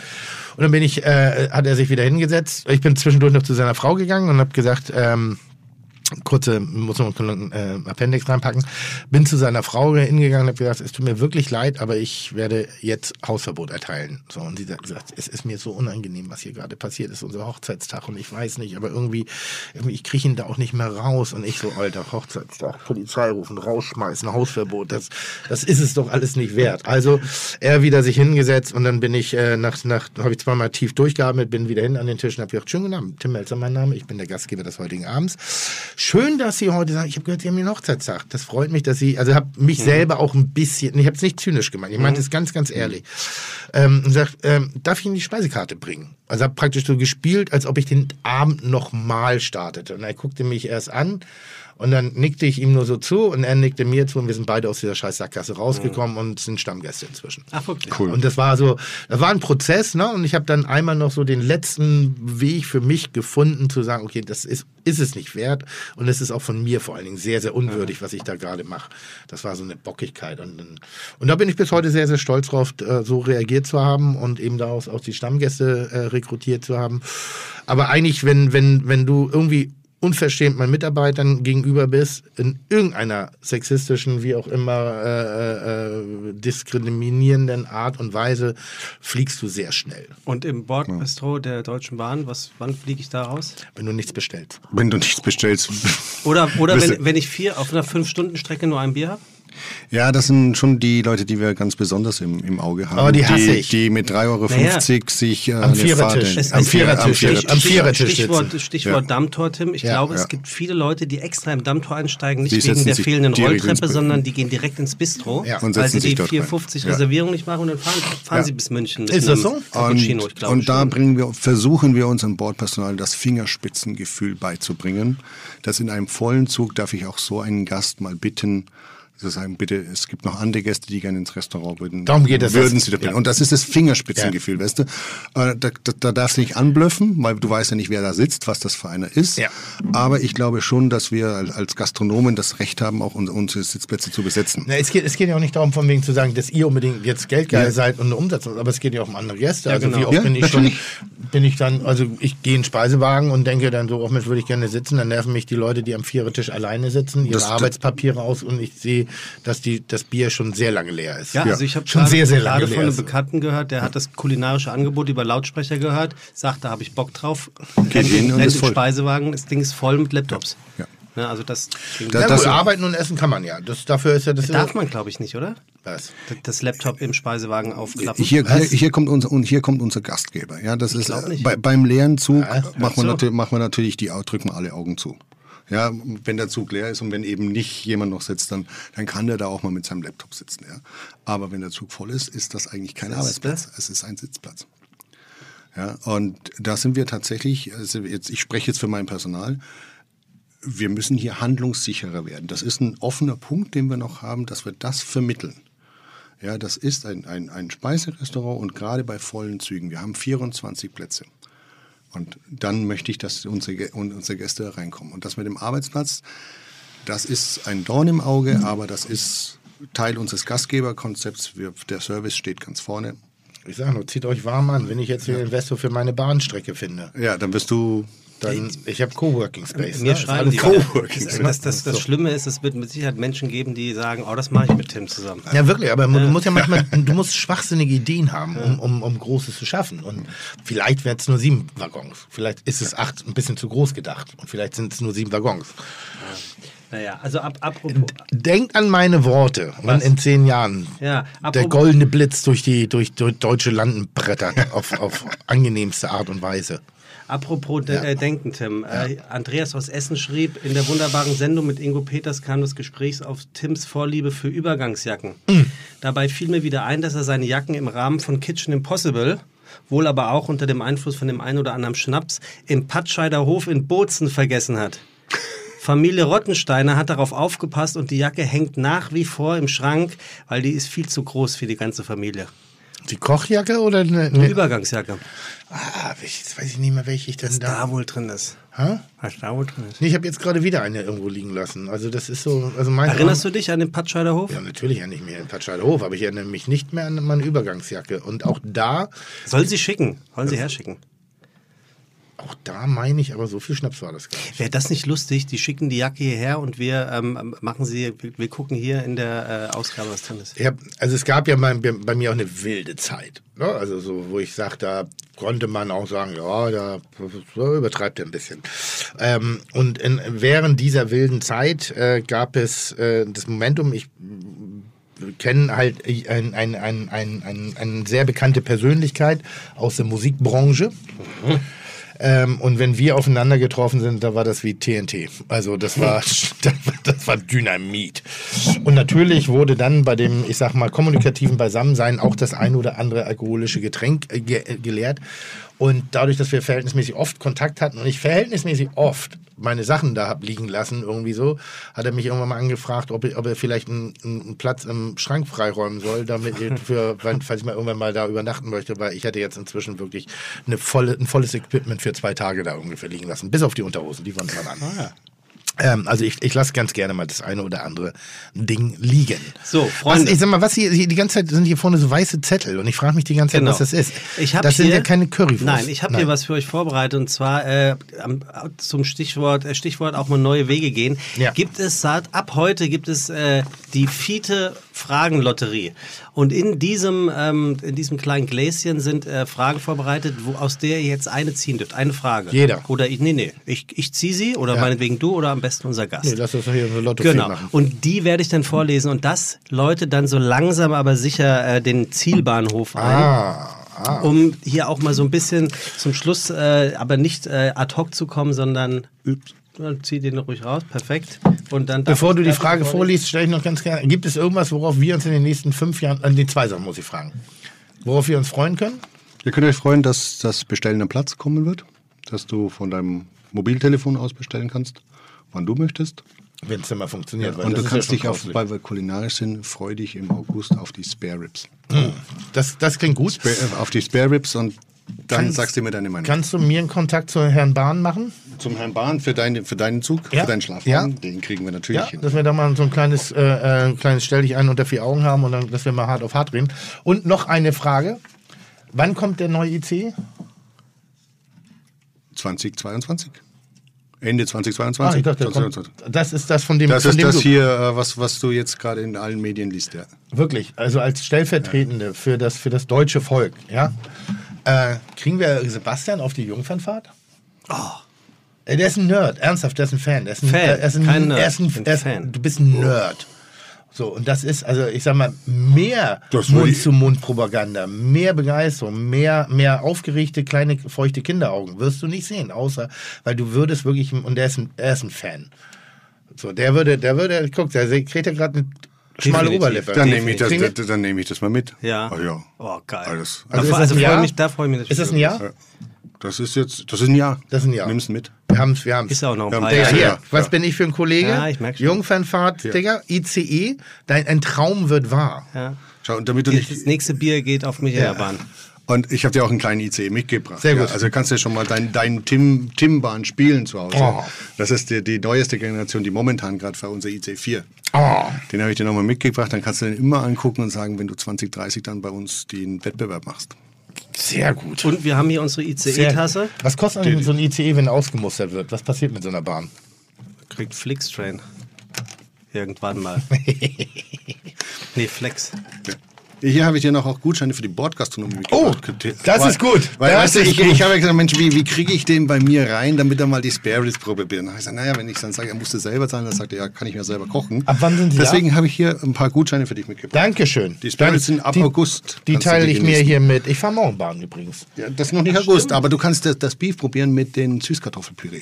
Und dann bin ich, äh, hat er sich wieder hingesetzt. Ich bin zwischendurch noch zu seiner Frau gegangen und habe gesagt, ähm, kurze, muss man einen äh, Appendix reinpacken, bin zu seiner Frau hingegangen und habe gesagt, es tut mir wirklich leid, aber ich werde jetzt Hausverbot erteilen. So, und sie hat gesagt, es ist mir so unangenehm, was hier gerade passiert ist, unser Hochzeitstag und ich weiß nicht, aber irgendwie, irgendwie ich kriege ihn da auch nicht mehr raus und ich so, alter, Hochzeitstag, Polizei rufen, rausschmeißen, Hausverbot, das, das ist es doch alles nicht wert. Also er wieder sich hingesetzt und dann bin ich äh, nach, nach habe ich zweimal tief durchgeatmet, bin wieder hin an den Tisch und habe gesagt, schönen guten Abend, Tim Melzer mein Name, ich bin der Gastgeber des heutigen Abends. Schön, dass Sie heute sagen, ich habe gehört, Sie haben den Hochzeitstag. Das freut mich, dass Sie, also habe mich selber auch ein bisschen, ich habe es nicht zynisch gemeint, ich meinte es ganz, ganz ehrlich. Ähm, und sagt, ähm, darf ich Ihnen die Speisekarte bringen? Also habe praktisch so gespielt, als ob ich den Abend nochmal startete. Und er guckte mich erst an und dann nickte ich ihm nur so zu und er nickte mir zu und wir sind beide aus dieser scheiß Sackgasse rausgekommen und sind Stammgäste inzwischen. Ach, wirklich? Cool. Und das war so, das war ein Prozess, ne? Und ich habe dann einmal noch so den letzten Weg für mich gefunden, zu sagen, okay, das ist, ist es nicht wert. Und es ist auch von mir vor allen Dingen sehr, sehr unwürdig, was ich da gerade mache. Das war so eine Bockigkeit. Und, und da bin ich bis heute sehr, sehr stolz drauf, äh, so reagiert zu haben und eben daraus auch die Stammgäste äh, rekrutiert zu haben. Aber eigentlich, wenn, wenn, wenn du irgendwie unverschämt meinen Mitarbeitern gegenüber bist, in irgendeiner sexistischen, wie auch immer, äh, äh, diskriminierenden Art und Weise, fliegst du sehr schnell, Und im Bordbistro der Deutschen Bahn, was, wann fliege ich da raus? wenn du nichts bestellst. Wenn du nichts bestellst. Oder, oder wenn, wenn ich vier auf einer Fünf-Stunden-Strecke nur ein Bier habe? Ja, das sind schon die Leute, die wir ganz besonders im, im Auge haben. Aber die hasse ich. Die mit 3,50 Euro Naja. sich äh, Am Vierertisch. Am am Vierer- Vierertisch. am Stich- am Vierertisch Stichwort, sitzen. Stichwort Ja. Dammtor, Tim. Ich Ja. glaube, Ja. es gibt viele Leute, die extra im Dammtor einsteigen, nicht Die wegen der fehlenden Rolltreppe, sondern die gehen direkt ins Bistro, Ja. Und weil sie die dort rein. 4,50 Ja. Reservierung nicht machen und dann fahren, fahren Ja. sie bis München. mit Ist das so? Und, ich glaube und da bringen wir, versuchen wir unserem Bordpersonal das Fingerspitzengefühl beizubringen, dass in einem vollen Zug darf ich auch so einen Gast mal bitten, zu sagen, bitte, es gibt noch andere Gäste, die gerne ins Restaurant würden. Darum geht es. Würden sie doch bitten. Und das ist das Fingerspitzengefühl, weißt du? Äh, Da, da, da darfst du nicht anblöffen, weil du weißt ja nicht, wer da sitzt, was das für einer ist. Ja. Aber ich glaube schon, dass wir als- Gastronomen das Recht haben, auch unsere, Sitzplätze zu besetzen. Na, es, geht, es geht ja auch nicht darum, von wegen zu sagen, dass ihr unbedingt jetzt geldgeil Ja. seid und eine Umsatz, aber es geht ja auch um andere Gäste. Ja, also genau. wie oft Ja, bin ich schon, bin ich dann, also ich gehe in den Speisewagen und denke dann so, auch mit würde ich gerne sitzen, dann nerven mich die Leute, die am Vierertisch alleine sitzen, ihre das- Arbeitspapiere aus und ich sehe, dass die, das Bier schon sehr lange leer ist. Ja, also ich habe Schon gerade, sehr, sehr lange gerade von einem ist. Bekannten gehört, der hat das kulinarische Angebot über Lautsprecher gehört, sagt, da habe ich Bock drauf. Geht hin und rennt ist im voll. Speisewagen, das Ding ist voll mit Laptops. Ja. Ne, also das, Da- Ja, das- gut, arbeiten und essen kann man ja. Das, dafür ist ja das darf man, glaube ich, nicht, oder? Was? Das Laptop im Speisewagen aufklappen. Hier, hier, hier kommt unser und hier kommt unser Gastgeber. Ja, das ist glaub äh, nicht. bei, beim leeren Zug Ja, machen, wir so. natürlich, machen wir natürlich die drücken wir alle Augen zu. Ja, wenn der Zug leer ist und wenn eben nicht jemand noch sitzt, dann, dann kann der da auch mal mit seinem Laptop sitzen. Ja. Aber wenn der Zug voll ist, ist das eigentlich kein Arbeitsplatz. Es ist ein Sitzplatz. Ja, und da sind wir tatsächlich, also jetzt, ich spreche jetzt für mein Personal, wir müssen hier handlungssicherer werden. Das ist ein offener Punkt, den wir noch haben, dass wir das vermitteln. Ja, das ist ein, ein, ein Speiserestaurant und gerade bei vollen Zügen, wir haben 24 Plätze. Und dann möchte ich, dass unsere, unsere Gäste reinkommen. Und das mit dem Arbeitsplatz, das ist ein Dorn im Auge, aber das ist Teil unseres Gastgeberkonzepts. Wir, der Service steht ganz vorne. Ich sage nur, zieht euch warm an, wenn ich jetzt hier Investor für meine Bahnstrecke finde. Ja, dann wirst du Dann, ich habe Coworking Space. Mir ne? schreiben die Coworking. Das, das, das, das Schlimme ist, es wird mit Sicherheit Menschen geben, die sagen, oh, das mache ich mit Tim zusammen. Ja, wirklich, aber du musst ja manchmal, du musst schwachsinnige Ideen haben, um, um, um Großes zu schaffen. Und vielleicht werden es nur sieben Waggons. Vielleicht ist es acht ein bisschen zu groß gedacht. Und vielleicht sind es nur sieben Waggons. Naja, also ab, apropos, Denkt an meine Worte, Was? in zehn Jahren Ja, der goldene Blitz durch die durch, durch deutsche Landen brettert auf, auf angenehmste Art und Weise. apropos de, äh, Denken, Tim. Äh, Andreas aus Essen schrieb, in der wunderbaren Sendung mit Ingo Peters kam das Gespräch auf Tims Vorliebe für Übergangsjacken. Dabei fiel mir wieder ein, dass er seine Jacken im Rahmen von Kitchen Impossible wohl aber auch unter dem Einfluss von dem einen oder anderen Schnaps im Patscheider Hof in Bozen vergessen hat. Familie Rottensteiner hat darauf aufgepasst und die Jacke hängt nach wie vor im Schrank, weil die ist viel zu groß für die ganze Familie. Die Kochjacke oder eine, Eine Übergangsjacke. Ah, jetzt weiß ich nicht mehr, welche ich denn Was da. da wohl drin ist. Hä? Was da wohl drin ist. Nee, ich habe jetzt gerade wieder eine irgendwo liegen lassen. Also das ist so, also mein Erinnerst du dich an den Patscheider Hof? Ja, natürlich erinnere ich mich an Patscheider Hof, aber ich erinnere mich nicht mehr an meine Übergangsjacke. Und auch da, Sollen sie schicken? Sollen sie herschicken? Auch da meine ich, aber so viel Schnaps war das gar nicht. Wäre das nicht lustig? Die schicken die Jacke hierher und wir ähm, machen sie, wir, gucken hier in der äh, Ausgabe, was drin ist. Hab, also es gab ja bei, bei mir auch eine wilde Zeit. Ne? Also so, wo ich sage, da konnte man auch sagen, ja, da übertreibt er ein bisschen. Ähm, und in, während dieser wilden Zeit äh, gab es äh, das Momentum, ich kenne halt ein, ein, ein, ein, ein, eine sehr bekannte Persönlichkeit aus der Musikbranche. Ähm, und wenn wir aufeinander getroffen sind, da war das wie TNT. Also das war, das war Dynamit. Und natürlich wurde dann bei dem, ich sag mal, kommunikativen Beisammensein auch das ein oder andere alkoholische Getränk äh, ge äh, geleert. Und dadurch, dass wir verhältnismäßig oft Kontakt hatten und ich verhältnismäßig oft meine Sachen da hab liegen lassen, irgendwie so, hat er mich irgendwann mal angefragt, ob, er- ob er vielleicht einen, einen Platz im Schrank freiräumen soll, damit ich für, falls ich mal irgendwann mal da übernachten möchte, weil ich hatte jetzt inzwischen wirklich eine volle, ein volles Equipment für zwei Tage da ungefähr liegen lassen. Bis auf die Unterhosen, die waren dran an. Ähm, also ich, ich lasse ganz gerne mal das eine oder andere Ding liegen. So, Was, Freunde. ich sag mal, was hier, die ganze Zeit sind hier vorne so weiße Zettel und ich frage mich die ganze Zeit, Genau. was das ist. Ich hab das sind hier, ja keine Currywurst. Nein, ich habe hier was für euch vorbereitet und zwar äh, zum Stichwort, äh, Stichwort auch mal neue Wege gehen. Ja. Gibt es seit, ab heute gibt es äh, die Fiete Fragenlotterie und in diesem ähm, in diesem kleinen Gläschen sind äh, Fragen vorbereitet, wo aus der ihr jetzt eine ziehen dürft, eine Frage. Jeder. Oder ich, nee nee, ich, ich ziehe sie oder Ja. meinetwegen du oder am besten unser Gast. Nee, lass uns hier eine Lotto Genau. machen. Und die werde ich dann vorlesen und das läutet dann so langsam aber sicher äh, den Zielbahnhof ein. Ah, ah. Um hier auch mal so ein bisschen zum Schluss, äh, aber nicht äh, ad hoc zu kommen, sondern Ja, zieh den ruhig raus, perfekt. Und dann Bevor du die Frage vorliest, stelle ich noch ganz gerne. Gibt es irgendwas, worauf wir uns in den nächsten fünf Jahren, an die zwei Sachen muss ich fragen, worauf wir uns freuen können? Ihr könnt euch freuen, dass das Bestellen am Platz kommen wird, dass du von deinem Mobiltelefon aus bestellen kannst, wann du möchtest. Wenn es denn mal funktioniert. weil Und du kannst ja dich, auf, weil wir kulinarisch sind, freu dich im August auf die Spare Ribs. das, das klingt gut. Spare, äh, auf die Spare Ribs und dann Kannst- sagst du mir deine Meinung. Kannst du mir einen Kontakt zu Herrn Bahn machen? Zum Herrn Bahn für, deine, für deinen Zug, Ja. für deinen Schlafwagen, Ja. den kriegen wir natürlich Ja, hin. dass wir da mal so ein kleines, äh, äh, kleines Stell dich ein unter vier Augen haben und dann, dass wir mal hart auf hart reden. Und noch eine Frage. Wann kommt der neue IC? 2022. Ende Ah, 2022. ich dachte, der kommt, 2022. das ist das von dem, Das von ist dem das du, hier, äh, was, was du jetzt gerade in allen Medien liest, ja. Wirklich, also als Stellvertretende für, das, für das deutsche Volk, ja? Äh, kriegen wir Sebastian auf die Jungfernfahrt? Äh, Der ist ein Nerd, ernsthaft, der ist ein Fan. Der ist ein, Fan, er ist ein, kein Nerd, er ist ein, ein ist, Fan. Du bist ein Nerd. So, und das ist, also ich sag mal, mehr Mund-zu-Mund-Propaganda, mehr Begeisterung, mehr, mehr aufgeregte, kleine, feuchte Kinderaugen wirst du nicht sehen, außer, weil du würdest wirklich, und er ist ein, er ist ein Fan. So, der würde, der würde, guck, der kriegt ja gerade eine schmale Definitiv. Oberlippe. Dann nehme ich, das, wir- dann, nehme ich das mal mit. Ja. Ah, ja. Oh, geil. Alles. Also Also, ist das also ein freue Jahr? mich, da freue ich mich Ist das ein Jahr? Ja. Das ist jetzt, das ist ein Jahr. Das ist ein Jahr. Nimm's mit. Wir haben es, wir haben Ist ja auch noch ein Ja, paar Ja, Jahre. Ja, was ja. bin ich für ein Kollege? Ja, ich merk schon. Jungfernfahrt, Digga, ICE, dein ein Traum wird wahr. Ja. Schau, und damit du Das nicht. nächste Bier geht auf Michaerbahn. Und ich habe dir auch einen kleinen ICE mitgebracht. Sehr gut. Ja, also kannst du schon mal deinen dein Tim, Tim-Bahn spielen zu Hause. Oh. Das ist die, die neueste Generation, die momentan gerade für unser IC 4. Oh. Den habe ich dir nochmal mitgebracht. Dann kannst du den immer angucken und sagen, wenn du 2030 dann bei uns den Wettbewerb machst. Sehr gut. Und wir haben hier unsere ICE-Tasse. Was kostet eigentlich so ein ICE, wenn er ausgemustert wird? Was passiert mit so einer Bahn? Kriegt Flixtrain. Irgendwann mal. nee, Flex. Hier habe ich dir noch auch Gutscheine für die Bordgastronomie Oh, das Weil- ist gut. Weil, Das weißt du, ich, gut. ich habe ja gesagt, Mensch, wie, wie kriege ich den bei mir rein, damit er mal die Spare Ribs probiert? Dann habe ich gesagt, naja, wenn ich dann sage, er musste selber sein, dann sagt er, ja, kann ich mir selber kochen. Ab wann sind Sie Deswegen habe ich hier ein paar Gutscheine für dich mitgebracht. Dankeschön. Die Dann- sind ab die, August. Die teile die ich mir hier mit. Ich fahre morgen Bahn übrigens. Ja, das ist noch nicht August, aber du kannst das, das Beef probieren mit den Süßkartoffelpüree.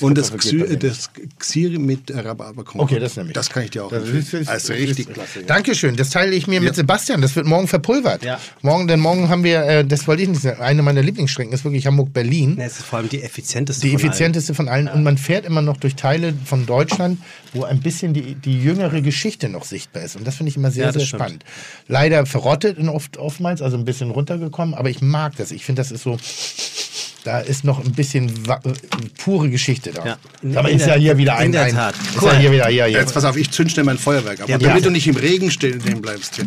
Und das, Xy, das Xiri mit äh, Rhabarber Okay, das nehme ich. Das kann ich dir auch Das ist, ist, also richtig. klasse. Dankeschön. Das teile ich mir mit Sebastian. Das wird morgen verpulvert. Ja. Morgen, denn morgen haben wir, äh, das wollte ich nicht sagen, eine meiner Lieblingsstrecken ist wirklich Hamburg-Berlin. Ne, es ist vor allem die effizienteste Die von allen. effizienteste von allen. Und man fährt immer noch durch Teile von Deutschland, wo ein bisschen die, die jüngere Geschichte noch sichtbar ist. Und das finde ich immer sehr, Ja, das sehr stimmt. spannend. Leider verrottet oft, oftmals, also ein bisschen runtergekommen, aber ich mag das. Ich finde, das ist so. Da ist noch ein bisschen äh, pure Geschichte da. Ja. In- aber in ist der- ja hier wieder in ein. der ein Tat. Ist Cool. ja hier wieder, ja, ja. Jetzt pass auf, ich zünd schnell mein Feuerwerk ab. Ja. damit du nicht im Regen stehen bleibst hier.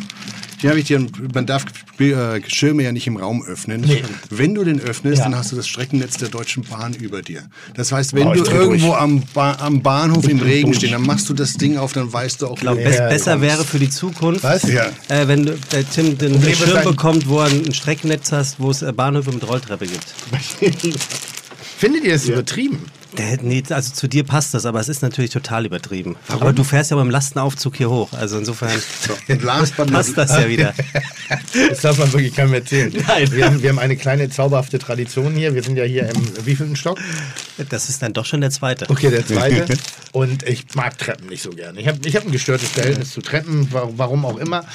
Hier habe ich dir, man darf äh, Schirme ja nicht im Raum öffnen. Wenn du den öffnest, Ja. dann hast du das Streckennetz der Deutschen Bahn über dir. Das heißt, wenn Oh, du irgendwo am, ba am Bahnhof im Regen stehst, dann machst du das Ding auf, dann weißt du auch, Ich glaube, wo bes Ja, besser kommst. wäre für die Zukunft, Was? Ja. äh, wenn du, der Tim den Problem Schirm bekommt, wo er ein Streckennetz hast, wo es äh, Bahnhöfe mit Rolltreppe gibt. Findet ihr das übertrieben? Nee, also zu dir passt das, aber es ist natürlich total übertrieben. Aber du fährst ja beim Lastenaufzug hier hoch, also insofern not passt das ja wieder. Das darf man wirklich keinem erzählen. Nein. Wir haben, wir haben eine kleine zauberhafte Tradition hier. Wir sind ja hier im wievielten Stock? Das ist dann doch schon der zweite. Okay, der zweite. Und ich mag Treppen nicht so gerne. Ich habe ich hab ein gestörtes Verhältnis zu Treppen, wa- warum auch immer.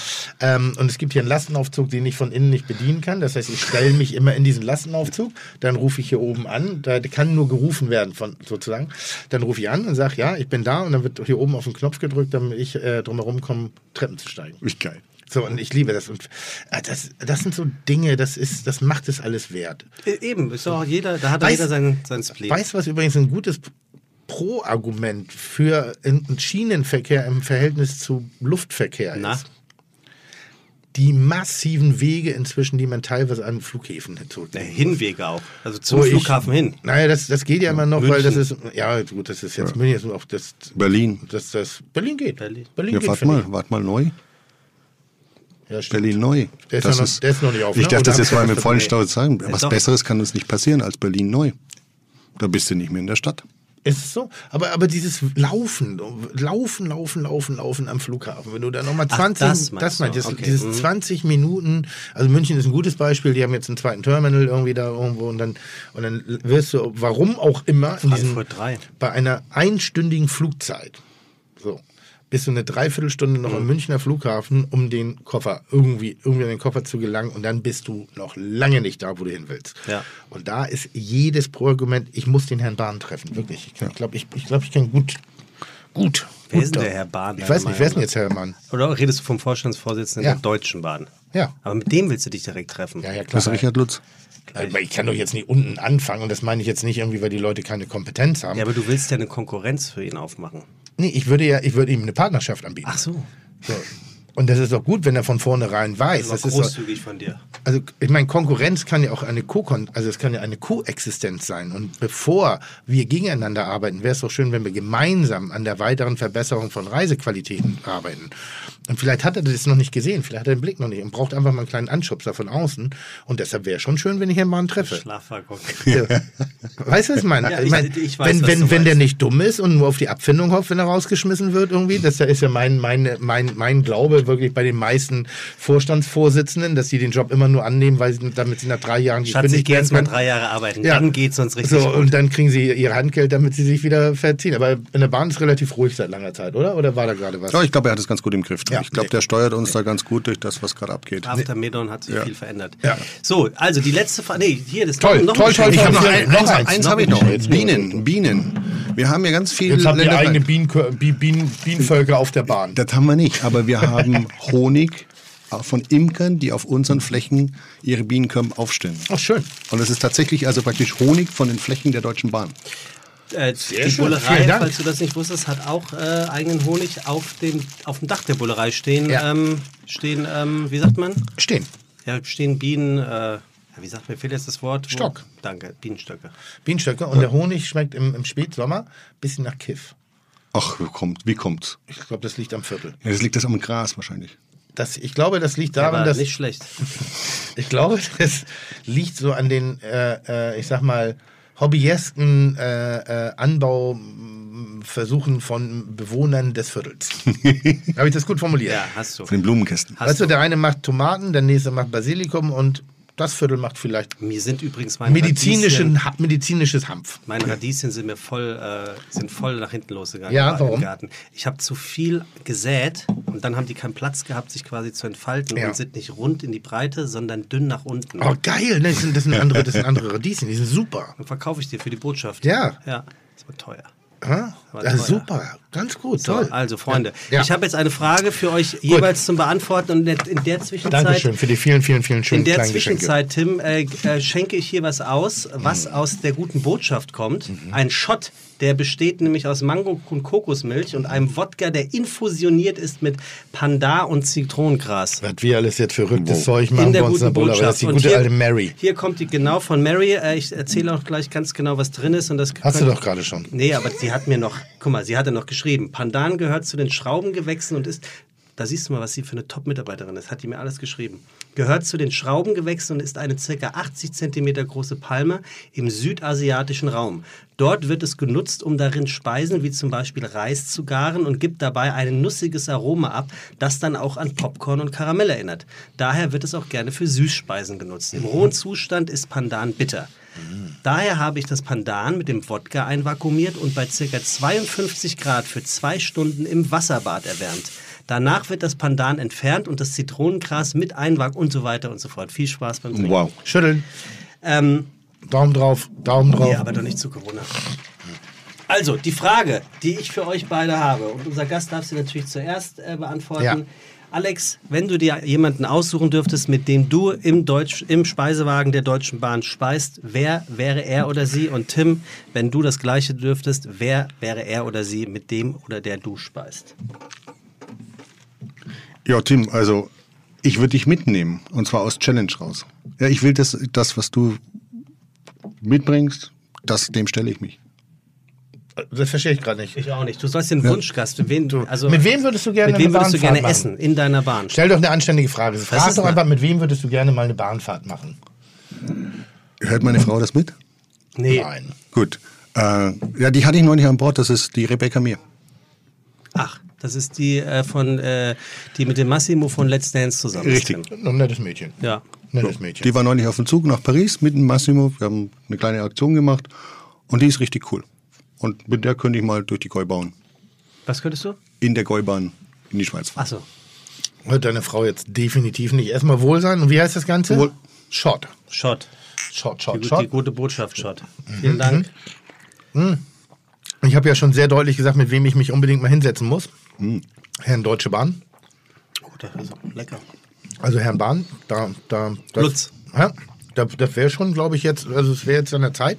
Ähm, und es gibt hier einen Lastenaufzug, den ich von innen nicht bedienen kann. Das heißt, ich stelle mich immer in diesen Lastenaufzug, dann rufe ich hier oben an. Da kann nur gerufen werden, von, sozusagen. Dann rufe ich an und sage, ja, ich bin da. Und dann wird hier oben auf den Knopf gedrückt, damit ich äh, drumherum komme, Treppen zu steigen. Wie geil. So, und ich liebe das. Und äh, das, das sind so Dinge, das ist, das macht es alles wert. Äh, Eben, ist doch jeder, da hat Weiß- jeder sein, sein Spleen. Weißt du, was übrigens ein gutes Pro-Argument für einen Schienenverkehr im Verhältnis zu Luftverkehr Na? ist? Die massiven Wege inzwischen, die man teilweise an Flughäfen tut. Der Hinwege auch. Also zum Wo ich- Flughafen hin. Naja, das, das geht ja immer noch, weil das ist, München. ja gut, das ist jetzt München ist auch das, Berlin. das, das, Berlin geht. Berlin. Berlin Ja, geht, warte mal, warte mal neu. Ja. Berlin neu. Der ist Das ja noch- der ist noch nicht auf, Ich ne? darf Oder das jetzt mal mit vollen? Stolz sagen. Was. Besseres kann uns nicht passieren als Berlin neu. Da bist du nicht mehr in der Stadt. Ist es so? Aber, aber dieses Laufen, Laufen, Laufen, Laufen, Laufen am Flughafen, wenn du da nochmal Ach, 20, das das, meinst meinst du, du, okay. dieses Mhm. 20 Minuten, also München ist ein gutes Beispiel, die haben jetzt einen zweiten Terminal irgendwie da irgendwo und dann, und dann wirst du, warum auch immer, in diesem, Frankfurt 3. bei einer einstündigen Flugzeit, so, bist du eine Dreiviertelstunde noch Mhm. am Münchner Flughafen, um den Koffer irgendwie, irgendwie an den Koffer zu gelangen und dann bist du noch lange nicht da, wo du hin willst. Ja. Und da ist jedes Pro-Argument, ich muss den Herrn Bahn treffen, wirklich. Ich glaube, ich, ich, glaub, ich kann gut, gut. Wer gut ist denn der Herr Bahn, Ich weiß nicht, wer ist denn jetzt Herr Bahn? Oder redest du vom Vorstandsvorsitzenden Ja. der Deutschen Bahn? Ja. Aber mit dem willst du dich direkt treffen. Ja, ja, klar. Das ist Richard Lutz. Aber ich kann doch jetzt nicht unten anfangen und das meine ich jetzt nicht irgendwie, weil die Leute keine Kompetenz haben. Ja, aber du willst ja eine Konkurrenz für ihn aufmachen. Nee, ich würde ja, ich würde ihm eine Partnerschaft anbieten. Ach so. So. Und das ist doch gut, wenn er von vornherein weiß. Das Das ist doch, großzügig von dir. also ich meine, Konkurrenz kann ja auch eine Co also es kann ja eine Koexistenz sein. Und bevor wir gegeneinander arbeiten, wäre es doch schön, wenn wir gemeinsam an der weiteren Verbesserung von Reisequalitäten arbeiten. Und vielleicht hat er das noch nicht gesehen, vielleicht hat er den Blick noch nicht und braucht einfach mal einen kleinen Anschubser von außen. Und deshalb wäre schon schön, wenn ich ihn mal einen treffe. Schlafwaggon. Ja. Weißt du, was ich meine? Ja, ich ich- weiß, wenn, wenn, wenn der nicht dumm ist und nur auf die Abfindung hofft, wenn er rausgeschmissen wird irgendwie, das ist ja mein, mein, mein, mein Glaube wirklich bei den meisten Vorstandsvorsitzenden, dass sie den Job immer nur annehmen, weil sie, damit sie nach drei Jahren Schatz, ich gehe jetzt mal drei Jahre arbeiten. Ja. Dann geht's uns richtig So, gut. und dann kriegen sie ihr Handgeld, damit sie sich wieder verziehen. Aber in der Bahn ist relativ ruhig seit langer Zeit, oder? Oder war da gerade was? Ja, ich glaube, er hat es ganz gut im Griff. Ja. ich glaube, der steuert uns da ganz gut durch das, was gerade abgeht. After Medon hat sich Ja. viel verändert. Ja. So, also die letzte Frage. Nee, hier, das Toll, noch, toll, noch ein toll, Ich habe noch Noch ein, eins, eins, eins noch habe ich noch. Bienen, Bienen. Wir haben ja ganz viele Jetzt ihr Länder- eigene Bienen, Bienen, Bienenvölker auf der Bahn. Das haben wir nicht, aber wir haben Honig von Imkern, die auf unseren Flächen ihre Bienenkörben aufstellen. Ach, schön. Und es ist tatsächlich also praktisch Honig von den Flächen der Deutschen Bahn. Äh, die schön, Bullerei, falls du das nicht wusstest, hat auch äh, eigenen Honig auf dem, auf dem Dach der Bullerei stehen. Ja. Ähm, stehen, ähm, wie sagt man? Stehen. Ja, stehen Bienen, äh, ja, wie sagt mir, fehlt jetzt das Wort? Wo- Stock. Danke, Bienenstöcke. Bienenstöcke. Und der Honig schmeckt im, im Spätsommer ein bisschen nach Kiff. Ach, wie kommt, wie kommt's? Ich glaube, das liegt am Viertel. Ja, das liegt das am Gras wahrscheinlich. Das, ich glaube, das liegt daran, dass nicht schlecht. ich glaube, das liegt so an den, äh, äh, ich sag mal, hobbyesken äh, äh, Anbauversuchen von Bewohnern des Viertels. Habe ich das gut formuliert? Ja, hast du. Von den Blumenkästen. Hast Weißt du. der eine macht Tomaten, der nächste macht Basilikum und das Viertel macht vielleicht Mir sind übrigens meine medizinischen, ha, medizinisches Hanf. meine Radieschen sind mir voll, äh, sind voll nach hinten losgegangen Ja, im warum? Garten. Ich habe zu viel gesät und dann haben die keinen Platz gehabt, sich quasi zu entfalten Ja. und sind nicht rund in die Breite, sondern dünn nach unten. Oh, geil, ne? das, sind, das, sind andere, das sind andere Radieschen, die sind super. Dann verkaufe ich dir für die Botschaft. Ja. Ja, das wird teuer. Ja? Super, ganz gut, So, toll. also Freunde, Ja. ich habe jetzt eine Frage für euch jeweils zum Beantworten und in der, Zwischenzeit Dankeschön für die vielen, vielen, vielen schönen In der kleinen Geschenke. Zwischenzeit, Tim, äh, äh, schenke ich hier was aus, was Mhm. aus der guten Botschaft kommt. Ein Shot, der besteht nämlich aus Mango und Kokosmilch und einem Wodka, der infusioniert ist mit Pandar und Zitronengras. Was wir alles jetzt verrücktes Zeug machen In der bei uns in der aber das Botschaft. ist die Und gute hier, alte Mary. Hier kommt die genau von Mary. Äh, ich erzähle auch gleich ganz genau, was drin ist. Und das Hast du könnt- doch gerade schon. Nee, aber sie hat mir noch, guck mal, sie hatte noch geschrieben, Pandan gehört zu den Schraubengewächsen und ist, da siehst du mal, was sie für eine Top-Mitarbeiterin ist, hat die mir alles geschrieben. Gehört zu den Schraubengewächsen und ist eine ca. 80 cm große Palme im südasiatischen Raum. Dort wird es genutzt, um darin Speisen wie zum Beispiel Reis zu garen und gibt dabei ein nussiges Aroma ab, das dann auch an Popcorn und Karamell erinnert. Daher wird es auch gerne für Süßspeisen genutzt. Im rohen Zustand ist Pandan bitter. Daher habe ich das Pandan mit dem Wodka einvakuumiert und bei ca. 52 Grad für zwei Stunden im Wasserbad erwärmt. Danach wird das Pandan entfernt und das Zitronengras mit einvakuumiert und so weiter und so fort. Viel Spaß beim Trinken. Wow. Schütteln, Ähm, Daumen drauf, Daumen drauf. ja, aber doch nicht zu Corona. Also, die Frage, die ich für euch beide habe, und unser Gast darf sie natürlich zuerst äh, beantworten. Ja. Alex, wenn du dir jemanden aussuchen dürftest, mit dem du im, Deutsch, im Speisewagen der Deutschen Bahn speist, wer wäre er oder sie? Und Tim, wenn du das Gleiche dürftest, wer wäre er oder sie, mit dem oder der du speist? Ja, Tim, also ich würde dich mitnehmen und zwar aus Challenge raus. Ja, ich will das, das was du mitbringst, das, dem stelle ich mich. Das verstehe ich gerade nicht. Ich auch nicht. Du sollst den Wunschgast. Mit wem, also, Mit wem würdest du gerne mit wem würdest du gerne machen? essen in deiner Bahn? Stell doch eine anständige Frage. Frag doch eine- einfach, mit wem würdest du gerne mal eine Bahnfahrt machen? Hört meine Frau das mit? Nee. Nein. Gut. Äh, ja, die hatte ich neulich an Bord, das ist die Rebecca Mir. Ach, das ist die äh, von äh, die mit dem Massimo von Let's Dance zusammen. Richtig. Ein nettes Mädchen. Ja. Nettes Mädchen. Die war neulich auf dem Zug nach Paris mit dem Massimo. Wir haben eine kleine Aktion gemacht und die ist richtig cool. Und mit der könnte ich mal durch die Gäu bauen. Was könntest du? In der Gäubahn in die Schweiz fahren. Achso. Hört deine Frau jetzt definitiv nicht. Erstmal wohl sein. Und wie heißt das Ganze? Wohl. Shot. Shot. Shot, Die, Shot, die Shot. gute Botschaft, Shot. Vielen Dank. Ich habe ja schon sehr deutlich gesagt, mit wem ich mich unbedingt mal hinsetzen muss. Herrn Deutsche Bahn. Oh, das ist lecker. Also Herrn Bahn, da, da, das, Lutz. Ja, das, das wäre schon, glaube ich, jetzt, also es wäre jetzt an der Zeit.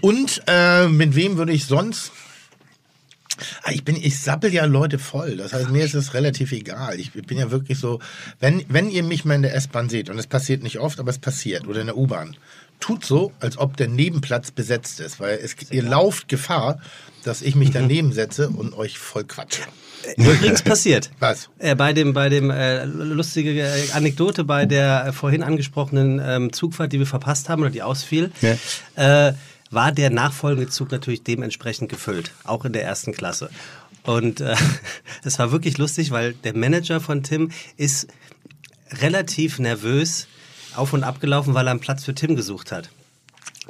Und äh, mit wem würde ich sonst? Ah, Ich bin, ich sappel ja Leute voll. Das heißt, mir ist es relativ egal. Ich bin ja wirklich so, wenn, wenn ihr mich mal in der S-Bahn seht, und es passiert nicht oft, aber es passiert, oder in der U-Bahn, tut so, als ob der Nebenplatz besetzt ist, weil es, ihr lauft Gefahr, dass ich mich daneben setze und euch voll quatsche. Übrigens passiert. Was? Äh, bei dem, bei dem äh, lustige äh, Anekdote bei der äh, vorhin angesprochenen ähm, Zugfahrt, die wir verpasst haben oder die ausfiel, äh, war der nachfolgende Zug natürlich dementsprechend gefüllt, auch in der ersten Klasse. Und äh, es war wirklich lustig, weil der Manager von Tim ist relativ nervös auf und ab gelaufen, weil er einen Platz für Tim gesucht hat.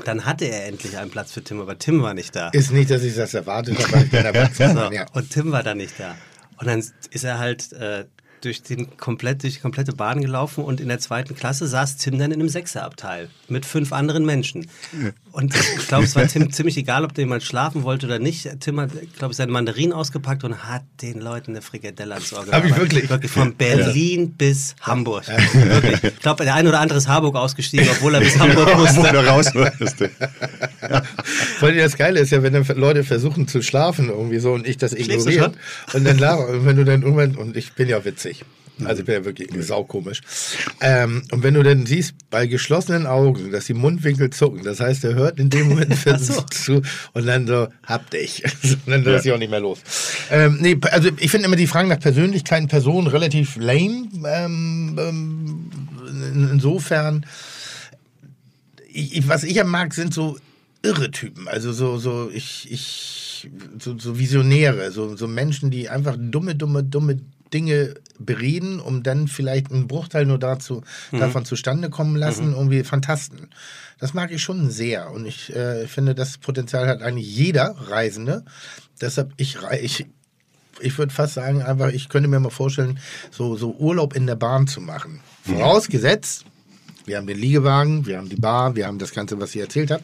Dann hatte er endlich einen Platz für Tim, aber Tim war nicht da. Ist nicht, dass ich das erwartet habe, ich erwachsen. So, ja. Und Tim war da nicht da. Und dann ist er halt äh, durch, den komplett, durch die komplette Bahn gelaufen und in der zweiten Klasse saß Tim dann in einem Sechserabteil mit fünf anderen Menschen. Und ich glaube, es war Tim ziemlich egal, ob der jemand schlafen wollte oder nicht. Tim hat, glaube ich, seine Mandarinen ausgepackt und hat den Leuten eine Frikadelle ans Ohr Hab ich wirklich? Wirklich von Berlin bis Hamburg. Wirklich. Ich glaube, der ein oder andere ist Harburg ausgestiegen, obwohl er bis Hamburg musste. du raus warst. Vor allem das Geile ist ja, wenn dann Leute versuchen zu schlafen irgendwie so und ich das ignoriere. Und dann laber, und wenn du dann irgendwann, und ich bin ja witzig. Also ich bin ja wirklich saukomisch. Ähm, und wenn du dann siehst, bei geschlossenen Augen, dass die Mundwinkel zucken, das heißt, er hört in dem Moment versucht zu und dann so, hab dich. und dann lass ich auch nicht mehr los. Ähm, nee, also ich finde immer die Fragen nach Persönlichkeiten, Personen relativ lame. Ähm, ähm, in- insofern, ich, was ich ja mag, sind so irre Typen. Also so, so, ich, ich, so, so Visionäre, so, so Menschen, die einfach dumme, dumme, dumme Dinge bereden, um dann vielleicht einen Bruchteil nur dazu, davon zustande kommen lassen, irgendwie Fantasten. Das mag ich schon sehr und ich äh, finde, das Potenzial hat eigentlich jeder Reisende. Deshalb, ich, ich, ich würde fast sagen, einfach, ich könnte mir mal vorstellen, so, so Urlaub in der Bahn zu machen. Vorausgesetzt, wir haben den Liegewagen, wir haben die Bar, wir haben das Ganze, was ich erzählt habe.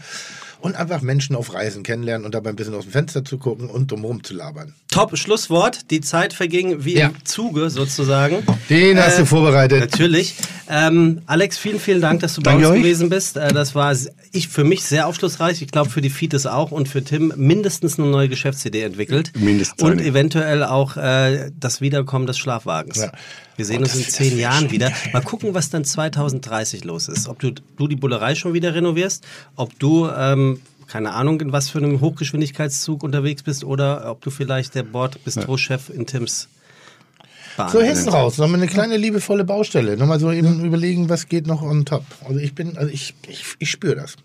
Und einfach Menschen auf Reisen kennenlernen und dabei ein bisschen aus dem Fenster zu gucken und drumherum zu labern. Top, Schlusswort. Die Zeit verging wie Ja. im Zuge sozusagen. Den hast du vorbereitet. Natürlich. Ähm, Alex, vielen, vielen Dank, dass du bei Danke uns euch. gewesen bist. Äh, das war ich, für mich sehr aufschlussreich. Ich glaube, für die Fites auch und für Tim mindestens eine neue Geschäftsidee entwickelt. Mindestens Und eine. eventuell auch äh, das Wiederkommen des Schlafwagens. Ja. Wir sehen Oh, uns in zehn Jahren wieder. Mal gucken, was dann 2030 los ist. Ob du, du die Bullerei schon wieder renovierst, ob du, ähm, keine Ahnung, in was für einem Hochgeschwindigkeitszug unterwegs bist oder ob du vielleicht der Bordbistro-Chef in Tims Bahn So. Hessen raus, nochmal eine kleine liebevolle Baustelle. Nochmal so eben überlegen, was geht noch on top. Also ich bin, also ich, ich, ich spüre das.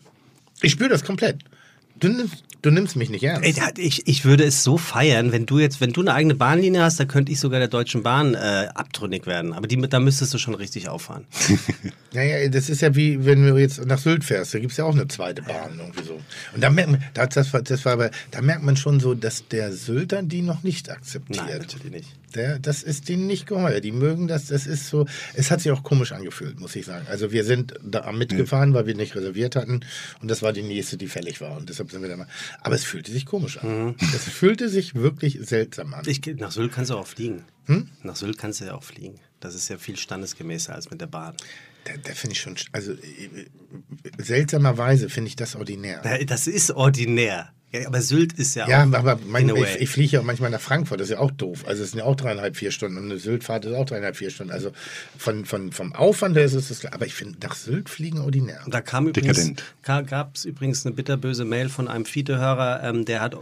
Ich spüre das komplett. Du nimmst, du nimmst mich nicht ernst. Ich, ich würde es so feiern, wenn du jetzt, wenn du eine eigene Bahnlinie hast, da könnte ich sogar der Deutschen Bahn äh, abtrünnig werden. Aber die, da müsstest du schon richtig auffahren. Naja, das ist ja wie, wenn du jetzt nach Sylt fährst, da gibt es ja auch eine zweite Bahn irgendwie so. Und da merkt man, das, das, war, das war aber, da merkt man schon so, dass der Sylter die noch nicht akzeptiert. Nein, natürlich nicht. Der, das ist denen nicht geheuer. Die mögen das, das ist so, es hat sich auch komisch angefühlt, muss ich sagen. Also wir sind da mitgefahren, weil wir nicht reserviert hatten und das war die nächste, die fällig war und deshalb sind wir da mal. Aber es fühlte sich komisch an. Es fühlte sich wirklich seltsam an. Ich, nach Sylt kannst du auch fliegen. Nach Sylt kannst du ja auch fliegen. Das ist ja viel standesgemäßer als mit der Bahn. Da, da finde ich schon, also äh, seltsamerweise finde ich das ordinär. Da- Das ist ordinär. Ja, aber Sylt ist ja, Ja, auch aber mein, ich, ich fliege ja manchmal nach Frankfurt, das ist ja auch doof. Also es sind ja auch dreieinhalb, vier Stunden und eine Syltfahrt ist auch dreieinhalb, vier Stunden. Also von, von, vom Aufwand her ist es das klar. Aber ich finde nach Sylt fliegen ordinär. Da kam übrigens, gab es übrigens eine bitterböse Mail von einem Fiete-Hörer, ähm, der hat,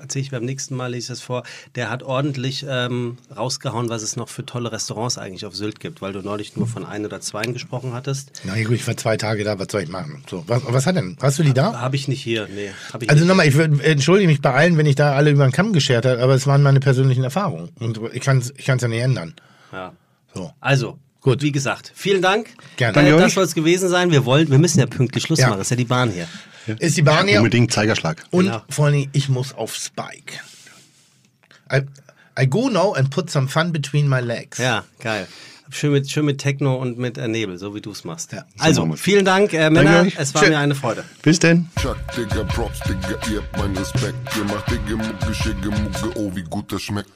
erzähle ich beim nächsten Mal, lese ich das vor, der hat ordentlich ähm, rausgehauen, was es noch für tolle Restaurants eigentlich auf Sylt gibt, weil du neulich nur von ein oder zweien gesprochen hattest. Na ja, gut, ich war zwei Tage da, was soll ich machen? So, was, was hat denn? Hast du die da? Habe ich nicht hier, nee. Hab ich Also nochmal, ich würd- entschuldige mich bei allen, wenn ich da alle über den Kamm geschert habe, aber es waren meine persönlichen Erfahrungen. Und ich kann es ich kann's ja nicht ändern. Ja. So. Also, Gut. wie gesagt, vielen Dank. Gerne. Äh, Danke das soll es gewesen sein. Wir wollen, wir müssen ja pünktlich Schluss Ja. machen. Das ist ja die Bahn hier. Ist die Bahn hier? Unbedingt Zeigerschlag. Und Genau. vor allen Dingen, ich muss auf Spike. I, I go now and put some fun between my legs. Ja, geil. Schön mit, schön mit Techno und mit äh, Nebel, so wie du es machst. Ja, so also, vielen Dank, äh, Männer. Es war Schön. mir eine Freude. Bis denn. Chuck, Digga, Props, Digga, ihr habt meinen Respekt. Ihr macht Digga, Mucke, Schicke, Mucke, oh, wie gut das schmeckt.